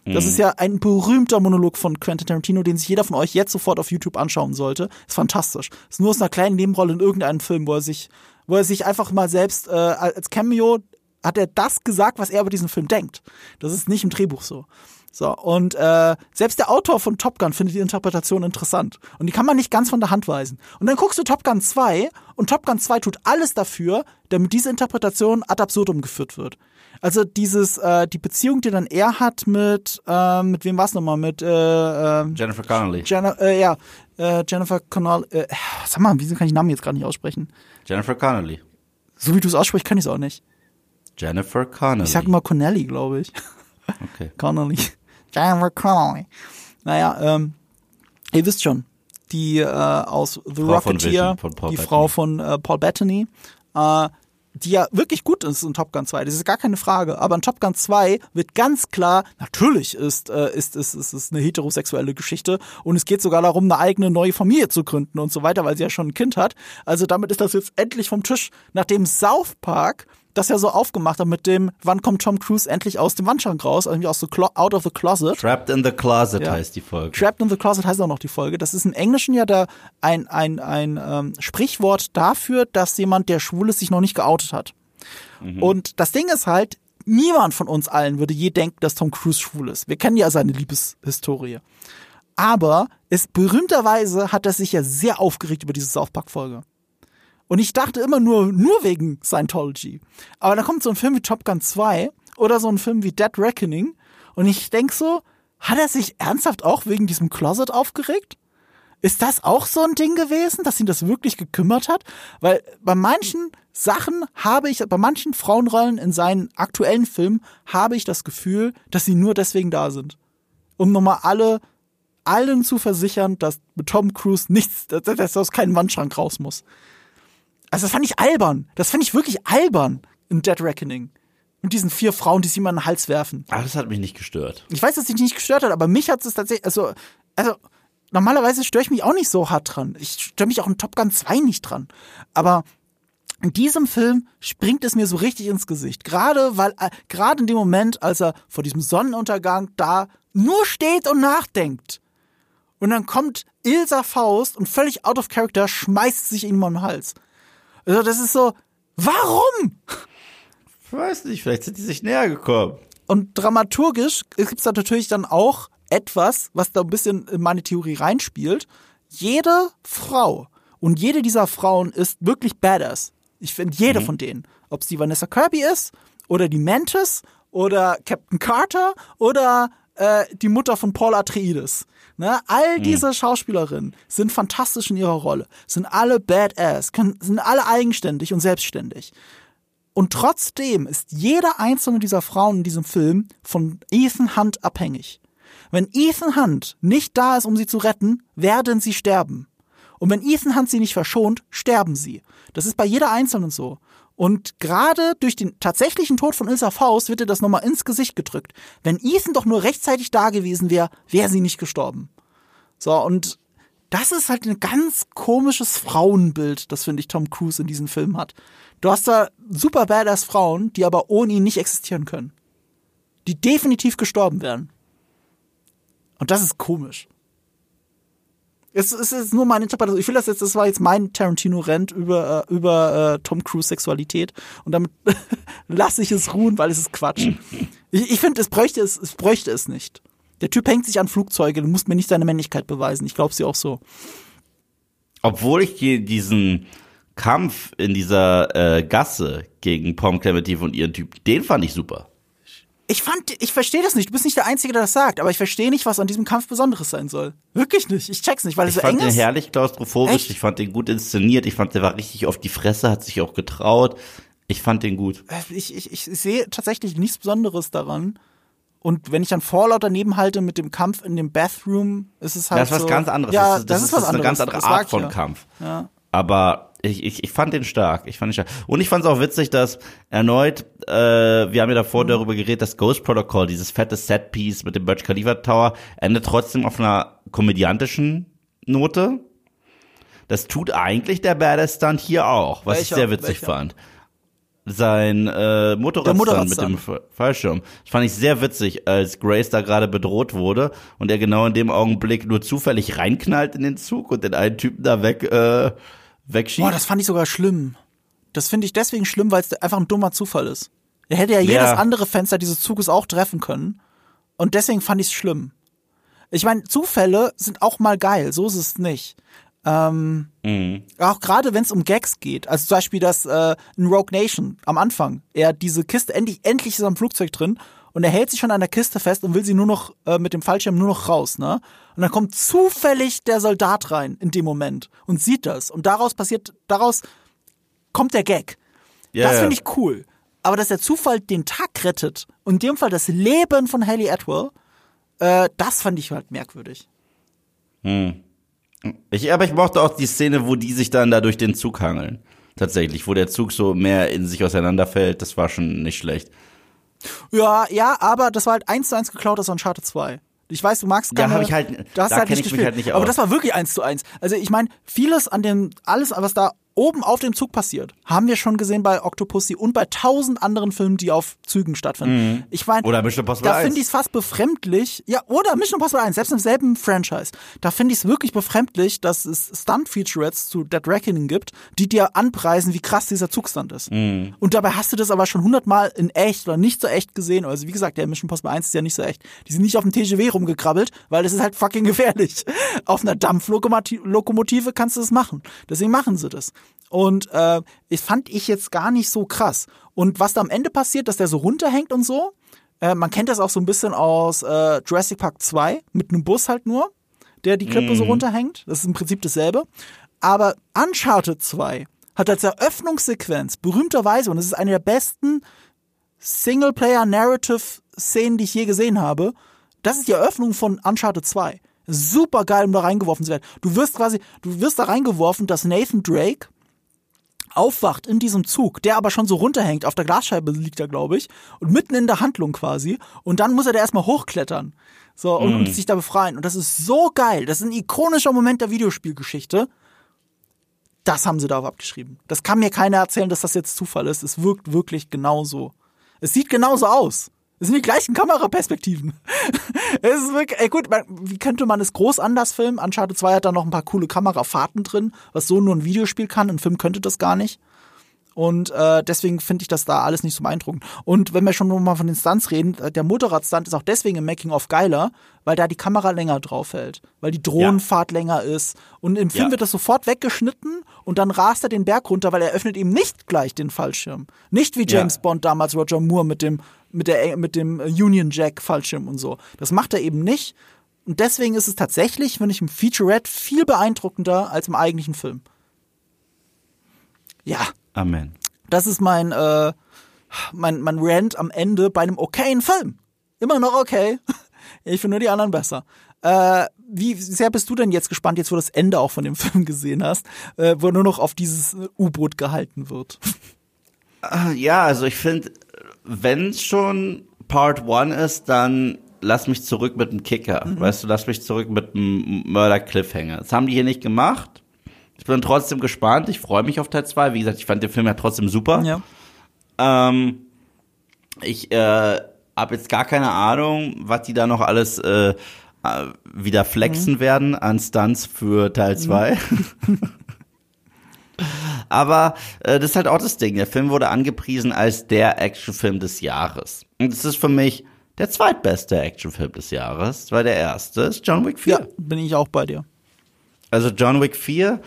Das ist mhm. ja ein berühmter Monolog von Quentin Tarantino, den sich jeder von euch jetzt sofort auf YouTube anschauen sollte. Ist fantastisch. Ist nur aus einer kleinen Nebenrolle in irgendeinem Film, wo er sich, wo er sich einfach mal selbst äh, als Cameo hat er das gesagt, was er über diesen Film denkt. Das ist nicht im Drehbuch so. So, und äh, selbst der Autor von Top Gun findet die Interpretation interessant. Und die kann man nicht ganz von der Hand weisen. Und dann guckst du Top Gun 2 und Top Gun 2 tut alles dafür, damit diese Interpretation ad absurdum geführt wird. Also dieses, äh, die Beziehung, die dann er hat mit, äh, mit wem war es nochmal? Mit äh, äh, Jennifer Connelly. Jen äh, ja, äh, Jennifer Connelly. Äh, sag mal, wieso kann ich den Namen jetzt gerade nicht aussprechen? Jennifer Connelly. So wie du es aussprichst, kann ich es auch nicht. Jennifer Connelly. Ich sag immer Connelly, glaube ich. Okay. Connelly. Jennifer Connelly. Naja, ähm, ihr wisst schon, die äh, aus The Frau von Rocketeer, Vision von Paul die Bettany. Frau von äh, Paul Bettany, äh, die ja wirklich gut ist in Top Gun 2, das ist gar keine Frage. Aber in Top Gun 2 wird ganz klar, natürlich ist, äh, ist, ist, ist, ist eine heterosexuelle Geschichte und es geht sogar darum, eine eigene neue Familie zu gründen und so weiter, weil sie ja schon ein Kind hat. Also damit ist das jetzt endlich vom Tisch, nachdem South Park das ja so aufgemacht hat mit dem, wann kommt Tom Cruise endlich aus dem Wandschrank raus, irgendwie aus so Out of the Closet. Trapped in the Closet Ja. heißt die Folge. Trapped in the Closet heißt auch noch die Folge. Das ist im Englischen ja da ein, ein, ein ähm, Sprichwort dafür, dass jemand, der schwul ist, sich noch nicht geoutet hat. Und das Ding ist halt, niemand von uns allen würde je denken, dass Tom Cruise schwul ist. Wir kennen ja seine Liebeshistorie. Aber es berühmterweise hat er sich ja sehr aufgeregt über diese South Park Folge. Und ich dachte immer nur, nur wegen Scientology. Aber dann kommt so ein Film wie Top Gun 2 oder so ein Film wie Dead Reckoning und ich denk so, hat er sich ernsthaft auch wegen diesem Closet aufgeregt? Ist das auch so ein Ding gewesen, dass ihn das wirklich gekümmert hat? Weil bei manchen Sachen habe ich, bei manchen Frauenrollen in seinen aktuellen Filmen habe ich das Gefühl, dass sie nur deswegen da sind. Um nochmal alle, allen zu versichern, dass mit Tom Cruise nichts, dass, dass aus keinem Wandschrank raus muss. Also das fand ich albern. Das fand ich wirklich albern in Dead Reckoning. Mit diesen vier Frauen, die sich immer in den Hals werfen. Aber das hat mich nicht gestört. Ich weiß, dass sich nicht gestört hat, aber mich hat es tatsächlich, also, also, normalerweise störe ich mich auch nicht so hart dran. Ich störe mich auch in Top Gun 2 nicht dran. Aber in diesem Film springt es mir so richtig ins Gesicht. Gerade weil, äh, gerade in dem Moment, als er vor diesem Sonnenuntergang da nur steht und nachdenkt. Und dann kommt Ilsa Faust und völlig out of character schmeißt sich ihm um den Hals. Also das ist so, warum? Ich weiß nicht, vielleicht sind die sich näher gekommen. Und dramaturgisch gibt es da natürlich dann auch etwas, was da ein bisschen in meine Theorie reinspielt. Jede Frau und jede dieser Frauen ist wirklich badass. Ich finde jede von denen. Ob es die Vanessa Kirby ist oder die Mantis oder Captain Carter oder äh, die Mutter von Paul Atreides. Ne? All diese Schauspielerinnen sind fantastisch in ihrer Rolle, sind alle badass, können, sind alle eigenständig und selbstständig. Und trotzdem ist jede einzelne dieser Frauen in diesem Film von Ethan Hunt abhängig. Wenn Ethan Hunt nicht da ist, um sie zu retten, werden sie sterben. Und wenn Ethan Hunt sie nicht verschont, sterben sie. Das ist bei jeder Einzelnen so. Und gerade durch den tatsächlichen Tod von Ilsa Faust wird ihr das nochmal ins Gesicht gedrückt. Wenn Ethan doch nur rechtzeitig da gewesen wäre, wäre sie nicht gestorben. So, und das ist halt ein ganz komisches Frauenbild, das finde ich Tom Cruise in diesem Film hat. Du hast da super badass Frauen, die aber ohne ihn nicht existieren können. Die definitiv gestorben wären. Und das ist komisch. Es, es ist nur meine Interpretation. Ich will das jetzt, das war jetzt mein Tarantino-Rent über, äh, über äh, Tom Cruise Sexualität. Und damit lasse ich es ruhen, weil es ist Quatsch. Ich, ich finde, es bräuchte es, es bräuchte es nicht. Der Typ hängt sich an Flugzeuge, du musst mir nicht seine Männlichkeit beweisen. Ich glaube sie auch so. Obwohl ich diesen Kampf in dieser äh, Gasse gegen Pom Clementif und ihren Typ, den fand ich super. Ich fand, ich verstehe das nicht. Du bist nicht der Einzige, der das sagt, aber ich verstehe nicht, was an diesem Kampf Besonderes sein soll. Wirklich nicht. Ich check's nicht, weil es Ich so eng fand den ist. herrlich klaustrophobisch, Echt? ich fand den gut inszeniert, ich fand, der war richtig auf die Fresse, hat sich auch getraut. Ich fand den gut. Äh, Ich, ich, ich sehe tatsächlich nichts Besonderes daran. Und wenn ich dann Fallout daneben halte mit dem Kampf in dem Bathroom, ist es halt das ist was so, ganz anderes. Ja, das, das, ist, das ist eine ganz andere Art ich von ja. Kampf. Ja. Aber ich, ich, ich fand den stark. Ich fand ihn stark. Und ich fand es auch witzig, dass erneut, äh, wir haben ja davor darüber geredet, das Ghost Protocol, dieses fette Setpiece mit dem Burj Khalifa Tower, endet trotzdem auf einer komödiantischen Note. Das tut eigentlich der Badass Stunt hier auch, was Welcher? ich sehr witzig Welcher? fand. Sein äh, Motorradstunt mit Motorradstunt. dem Fallschirm. Das fand ich sehr witzig, als Grace da gerade bedroht wurde und er genau in dem Augenblick nur zufällig reinknallt in den Zug und den einen Typen da weg äh, wegschiebt. Boah, das fand ich sogar schlimm. Das finde ich deswegen schlimm, weil es einfach ein dummer Zufall ist. Er hätte ja jedes andere Fenster dieses Zuges auch treffen können. Und deswegen fand ich es schlimm. Ich meine, Zufälle sind auch mal geil, so ist es nicht. Ähm, Mhm. Auch gerade wenn es um Gags geht. Also zum Beispiel das äh, in Rogue Nation am Anfang. Er diese Kiste, endlich, endlich ist am Flugzeug drin und er hält sich schon an der Kiste fest und will sie nur noch äh, mit dem Fallschirm nur noch raus, ne? Und dann kommt zufällig der Soldat rein in dem Moment und sieht das. Und daraus passiert, daraus kommt der Gag. Ja, das finde ich cool. Aber dass der Zufall den Tag rettet und in dem Fall das Leben von Haley Atwell, äh, das fand ich halt merkwürdig. Ich, aber ich mochte auch die Szene, wo die sich dann da durch den Zug hangeln. Tatsächlich, wo der Zug so mehr in sich auseinanderfällt, das war schon nicht schlecht. Ja, ja, aber das war halt eins zu eins geklaut aus Uncharted 2. Ich weiß, du magst Ja, gerne. hab ich halt- hast da halt kenn nicht ich mich gespielt. halt nicht aber aus. das war wirklich eins zu eins. Also ich meine, vieles an dem, alles, was da oben auf dem Zug passiert, haben wir schon gesehen bei Octopussy und bei tausend anderen Filmen, die auf Zügen stattfinden. Ich meine, Mhm. Oder Mission Impossible da 1. finde ich es fast befremdlich. Ja, oder Mission Impossible 1, selbst im selben Franchise. Da finde ich es wirklich befremdlich, dass es Stunt-Featurettes zu Dead Reckoning gibt, die dir anpreisen, wie krass dieser Zugstand ist. Mhm. Und dabei hast du das aber schon hundertmal in echt oder nicht so echt gesehen. Also wie gesagt, der Mission Impossible 1 ist ja nicht so echt. Die sind nicht auf dem TGW rumgekrabbelt, weil das ist halt fucking gefährlich. Auf einer Dampflokomotive Lokomotive kannst du das machen. Deswegen machen sie das. Und äh, ich fand ich jetzt gar nicht so krass. Und was da am Ende passiert, dass der so runterhängt und so, äh, man kennt das auch so ein bisschen aus äh, Jurassic Park 2, mit einem Bus halt nur, der die Klippe so runterhängt. Das ist im Prinzip dasselbe. Aber Uncharted 2 hat als Eröffnungssequenz berühmterweise, und es ist eine der besten Singleplayer-Narrative-Szenen, die ich je gesehen habe, das ist die Eröffnung von Uncharted 2. Super geil, um da reingeworfen zu werden. Du wirst quasi, du wirst da reingeworfen, dass Nathan Drake aufwacht in diesem Zug, der aber schon so runterhängt, auf der Glasscheibe liegt er, glaube ich, und mitten in der Handlung quasi. Und dann muss er da erstmal hochklettern. So, und, und sich da befreien. Und das ist so geil. Das ist ein ikonischer Moment der Videospielgeschichte. Das haben sie darauf abgeschrieben. Das kann mir keiner erzählen, dass das jetzt Zufall ist. Es wirkt wirklich genauso. Es sieht genauso aus. Es sind die gleichen Kameraperspektiven. es ist wirklich, ey gut, man, wie könnte man es groß anders filmen? Uncharted 2 hat da noch ein paar coole Kamerafahrten drin, was so nur ein Videospiel kann. Ein Film könnte das gar nicht. Und äh, deswegen finde ich das da alles nicht so beeindruckend. Und wenn wir schon mal von den Stunts reden, äh, der Motorradstunt ist auch deswegen im Making-of geiler, weil da die Kamera länger drauf hält. Weil die Drohnenfahrt länger ist. Und im Film Ja. wird das sofort weggeschnitten und dann rast er den Berg runter, weil er öffnet ihm nicht gleich den Fallschirm. Nicht wie James Ja. Bond damals Roger Moore mit dem, mit der, mit dem Union Jack Fallschirm und so. Das macht er eben nicht. Und deswegen ist es tatsächlich, finde ich, im Featurette viel beeindruckender als im eigentlichen Film. Ja, Amen. das ist mein, äh, mein, mein Rant am Ende bei einem okayen Film. Immer noch okay. Ich finde nur die anderen besser. Äh, wie sehr bist du denn jetzt gespannt, jetzt wo du das Ende auch von dem Film gesehen hast, äh, wo nur noch auf dieses äh, U-Boot gehalten wird? Ah, Ja, also ich finde, wenn es schon Part One ist, dann lass mich zurück mit dem Kicker. Weißt du, lass mich zurück mit dem Murder Cliffhanger. Das haben die hier nicht gemacht. Ich bin trotzdem gespannt. Ich freue mich auf Teil 2. Wie gesagt, ich fand den Film ja trotzdem super. Ja. Ähm, ich äh, habe jetzt gar keine Ahnung, was die da noch alles äh, äh, wieder flexen werden an Stunts für Teil 2. Aber äh, das ist halt auch das Ding. Der Film wurde angepriesen als der Actionfilm des Jahres. Und es ist für mich der zweitbeste Actionfilm des Jahres, weil der erste ist John Wick 4. Ja, bin ich auch bei dir. Also John Wick 4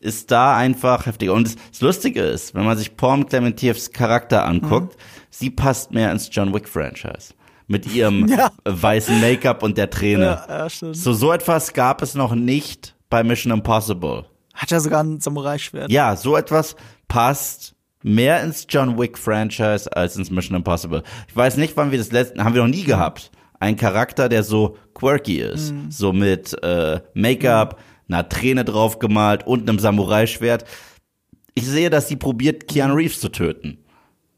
ist da einfach heftiger. Und das, Lustige ist, wenn man sich Paul Clementiers Charakter anguckt, sie passt mehr ins John Wick Franchise. mit ihrem Ja. weißen Make-up und der Träne. Ja, ja. So, so etwas gab es noch nicht bei Mission Impossible. Hat ja sogar ein Samurai-Schwert. Ja, so etwas passt mehr ins John Wick Franchise als ins Mission Impossible. Ich weiß nicht, wann wir das letzte, haben wir noch nie gehabt. Ein Charakter, der so quirky ist. So mit äh, Make-up, einer Träne draufgemalt und einem Samurai-Schwert. Ich sehe, dass sie probiert, Keanu Reeves zu töten.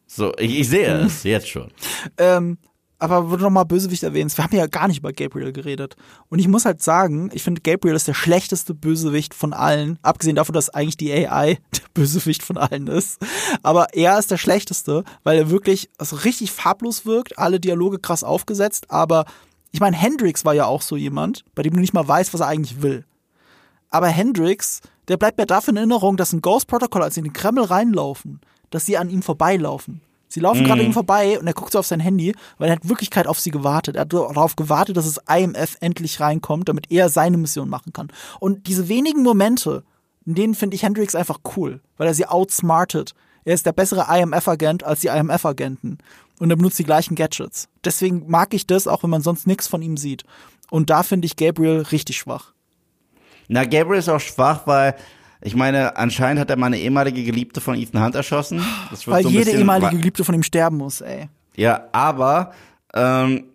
So, ich, ich sehe es jetzt schon. Ähm, aber wo du nochmal Bösewicht erwähnst, wir haben ja gar nicht über Gabriel geredet. Und ich muss halt sagen, ich finde, Gabriel ist der schlechteste Bösewicht von allen. Abgesehen davon, dass eigentlich die AI der Bösewicht von allen ist. Aber er ist der schlechteste, weil er wirklich also richtig farblos wirkt, alle Dialoge krass aufgesetzt. Aber ich meine, Hendrix war ja auch so jemand, bei dem du nicht mal weißt, was er eigentlich will. Aber Hendrix, der bleibt mir dafür in Erinnerung, dass ein Ghost Protocol, als sie in den Kreml reinlaufen, dass sie an ihm vorbeilaufen. Sie laufen gerade an ihm vorbei und er guckt so auf sein Handy, weil er hat Wirklichkeit auf sie gewartet. Er hat darauf gewartet, dass das IMF endlich reinkommt, damit er seine Mission machen kann. Und diese wenigen Momente, in denen finde ich Hendrix einfach cool, weil er sie outsmartet. Er ist der bessere IMF-Agent als die IMF-Agenten. Und er benutzt die gleichen Gadgets. Deswegen mag ich das, auch wenn man sonst nichts von ihm sieht. Und da finde ich Gabriel richtig schwach. Na, Gabriel ist auch schwach, weil ich meine, anscheinend hat er mal eine ehemalige Geliebte von Ethan Hunt erschossen. Weil so jede ehemalige Geliebte von ihm sterben muss, ey. Ja, aber ähm,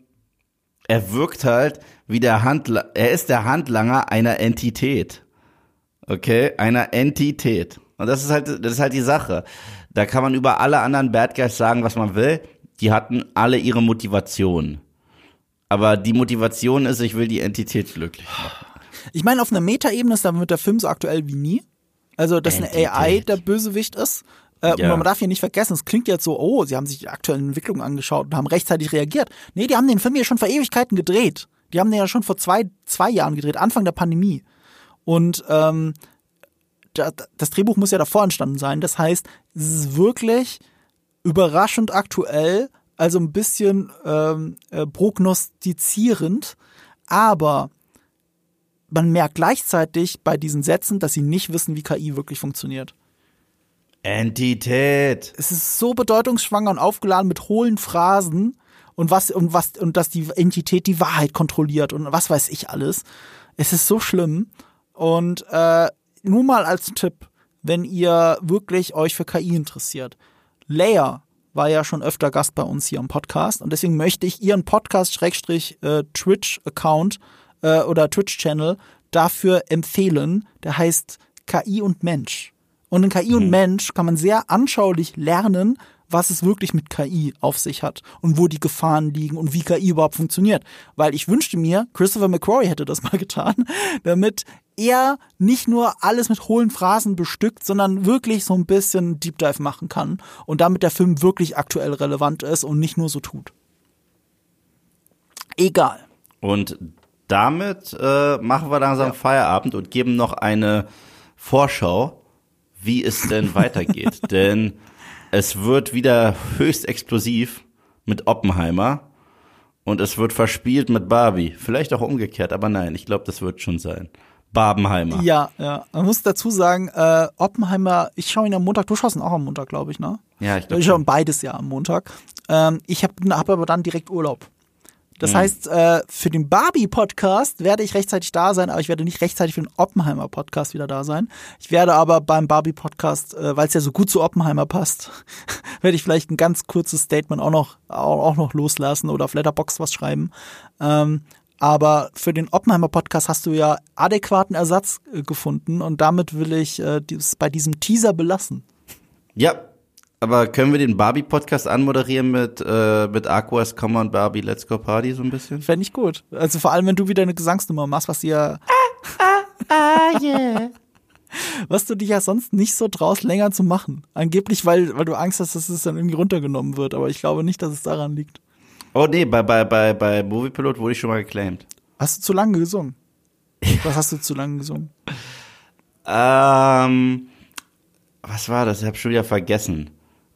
er wirkt halt wie der Handlanger, er ist der Handlanger einer Entität. Okay, einer Entität. Und das ist halt, das ist halt die Sache. Da kann man über alle anderen Bad Guys sagen, was man will. Die hatten alle ihre Motivation. Aber die Motivation ist, ich will die Entität glücklich machen. Ich meine, auf einer Metaebene ist damit der Film so aktuell wie nie. Also, dass eine. AI der Bösewicht ist. Äh, Ja. Und man darf hier nicht vergessen, es klingt jetzt so, oh, sie haben sich die aktuellen Entwicklungen angeschaut und haben rechtzeitig reagiert. Nee, die haben den Film ja schon vor Ewigkeiten gedreht. Die haben den ja schon vor zwei, zwei Jahren gedreht, Anfang der Pandemie. Und ähm, da, das Drehbuch muss ja davor entstanden sein. Das heißt, es ist wirklich überraschend aktuell, also ein bisschen ähm, äh, prognostizierend, aber man merkt gleichzeitig bei diesen Sätzen, dass sie nicht wissen, wie KI wirklich funktioniert. Entität. Es ist so bedeutungsschwanger und aufgeladen mit hohlen Phrasen und was und was und dass die Entität die Wahrheit kontrolliert und was weiß ich alles. Es ist so schlimm und äh, nur mal als Tipp, wenn ihr wirklich euch für KI interessiert. Leia war ja schon öfter Gast bei uns hier im Podcast und deswegen möchte ich ihren Podcast-Twitch-Account äh, oder Twitch-Channel dafür empfehlen. Der heißt KI und Mensch. Und in KI und Mensch kann man sehr anschaulich lernen, was es wirklich mit KI auf sich hat und wo die Gefahren liegen und wie KI überhaupt funktioniert. Weil ich wünschte mir, Christopher McQuarrie hätte das mal getan, damit er nicht nur alles mit hohlen Phrasen bestückt, sondern wirklich so ein bisschen Deep Dive machen kann und damit der Film wirklich aktuell relevant ist und nicht nur so tut. Egal. Und damit äh, machen wir langsam Feierabend und geben noch eine Vorschau, wie es denn weitergeht. Denn es wird wieder höchst explosiv mit Oppenheimer und es wird verspielt mit Barbie. Vielleicht auch umgekehrt, aber nein, ich glaube, das wird schon sein. Barbenheimer. Ja, ja. Man muss dazu sagen, äh, Oppenheimer, ich schaue ihn am Montag, du schaust ihn auch am Montag, glaube ich, ne? Ja, ich Ich glaube. schaue beides ja am Montag. Ähm, ich habe hab aber dann direkt Urlaub. Das heißt, äh, für den Barbie-Podcast werde ich rechtzeitig da sein, aber ich werde nicht rechtzeitig für den Oppenheimer-Podcast wieder da sein. Ich werde aber beim Barbie-Podcast, äh, weil es ja so gut zu Oppenheimer passt, werde ich vielleicht ein ganz kurzes Statement auch noch, auch, auch noch loslassen oder auf Letterboxd was schreiben. Ähm, aber für den Oppenheimer-Podcast hast du ja adäquaten Ersatz äh, gefunden und damit will ich äh, dies, bei diesem Teaser belassen. Ja, aber können wir den Barbie-Podcast anmoderieren mit, äh, mit Aquas, Come on Barbie, Let's Go Party so ein bisschen? Fände ich gut. Also vor allem, wenn du wieder eine Gesangsnummer machst, was dir. Was du dich ja sonst nicht so traust, länger zu machen. Angeblich, weil, weil du Angst hast, dass es dann irgendwie runtergenommen wird. Aber ich glaube nicht, dass es daran liegt. Oh nee, bei, bei, bei, bei Movie Pilot wurde ich schon mal geclaimed. Hast du zu lange gesungen? Was hast du zu lange gesungen? Ähm, was war das? Ich habe schon wieder vergessen.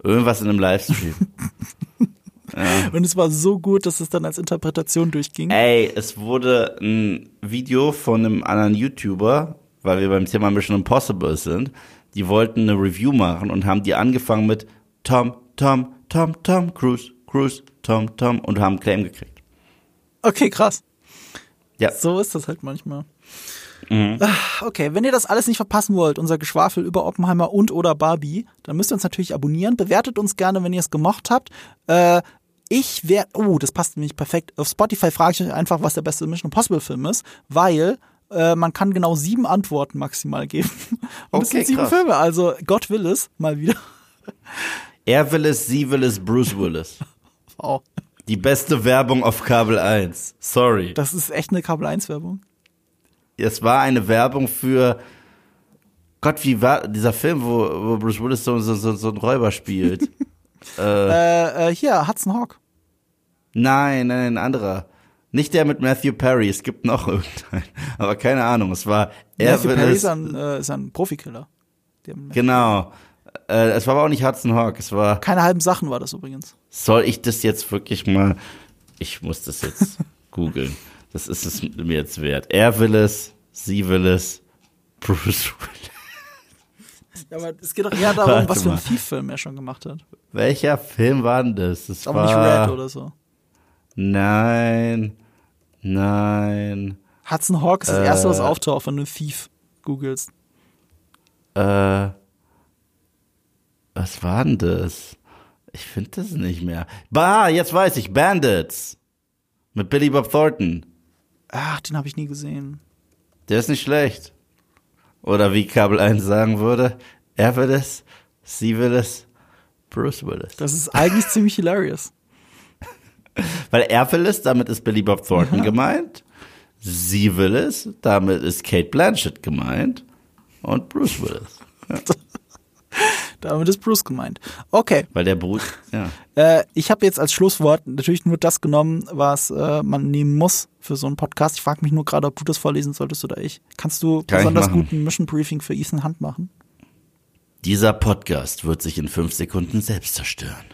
Irgendwas in einem Livestream. Und es war so gut, dass es dann als Interpretation durchging. Ey, es wurde ein Video von einem anderen YouTuber, weil wir beim Thema Mission Impossible sind. Die wollten eine Review machen und haben die angefangen mit Tom, Tom, Tom, Tom, Cruise, Cruise, Tom, Tom und haben Claim gekriegt. Okay, krass. Ja. So ist das halt manchmal. Mhm. Ah, Okay, wenn ihr das alles nicht verpassen wollt, unser Geschwafel über Oppenheimer und oder Barbie, dann müsst ihr uns natürlich abonnieren. Bewertet uns gerne, wenn ihr es gemocht habt. Äh, ich werde, oh, das passt nämlich perfekt. Auf Spotify frage ich euch einfach, was der beste Mission Impossible Film ist, weil äh, man kann genau sieben Antworten maximal geben. Und es Okay, sind sieben krass. Filme, also Gott will es, mal wieder. Er will es, sie will es, Bruce Willis. Wow. Die beste Werbung auf Kabel 1. Sorry. Das ist echt eine Kabel 1 Werbung. Es war eine Werbung für Gott, wie war dieser Film, wo, wo Bruce Willis so, so, so, so einen Räuber spielt? Äh, äh, hier, Hudson Hawk. Nein, nein, ein anderer. Nicht der mit Matthew Perry, es gibt noch irgendeinen. Aber keine Ahnung, es war er Matthew Perry ist ein, äh, ist ein Profikiller. Genau. Äh, es war aber auch nicht Hudson Hawk, es war Keine halben Sachen war das übrigens. Soll ich das jetzt wirklich mal Ich muss das jetzt googeln. Das ist es mir jetzt wert. Er will es, sie will es, Bruce Willis. Ja, aber es geht doch eher darum, Warte was für einen Thief-Film er schon gemacht hat. Welcher Film war denn das? Das Aber nicht Red oder so. Nein. Nein. Hudson Hawk ist das erste, Äh. was auftaucht, wenn du Thief googelst. Äh, was war denn das? Ich finde das nicht mehr. Bah, jetzt weiß ich. Bandits. Mit Billy Bob Thornton. Ach, den habe ich nie gesehen. Der ist nicht schlecht. Oder wie Kabel 1 sagen würde, er will es, sie will es, Bruce will es. Das ist eigentlich ziemlich hilarious. Weil er will es, damit ist Billy Bob Thornton gemeint. Sie will es, damit ist Kate Blanchett gemeint. Und Bruce will es. Damit ist Bruce gemeint. Okay, Weil der Bruce, ja. äh, ich habe jetzt als Schlusswort natürlich nur das genommen, was äh, man nehmen muss für so einen Podcast. Ich frage mich nur gerade, ob du das vorlesen solltest oder ich. Kannst du Kann besonders guten Mission Briefing für Ethan Hunt machen? Dieser Podcast wird sich in fünf Sekunden selbst zerstören.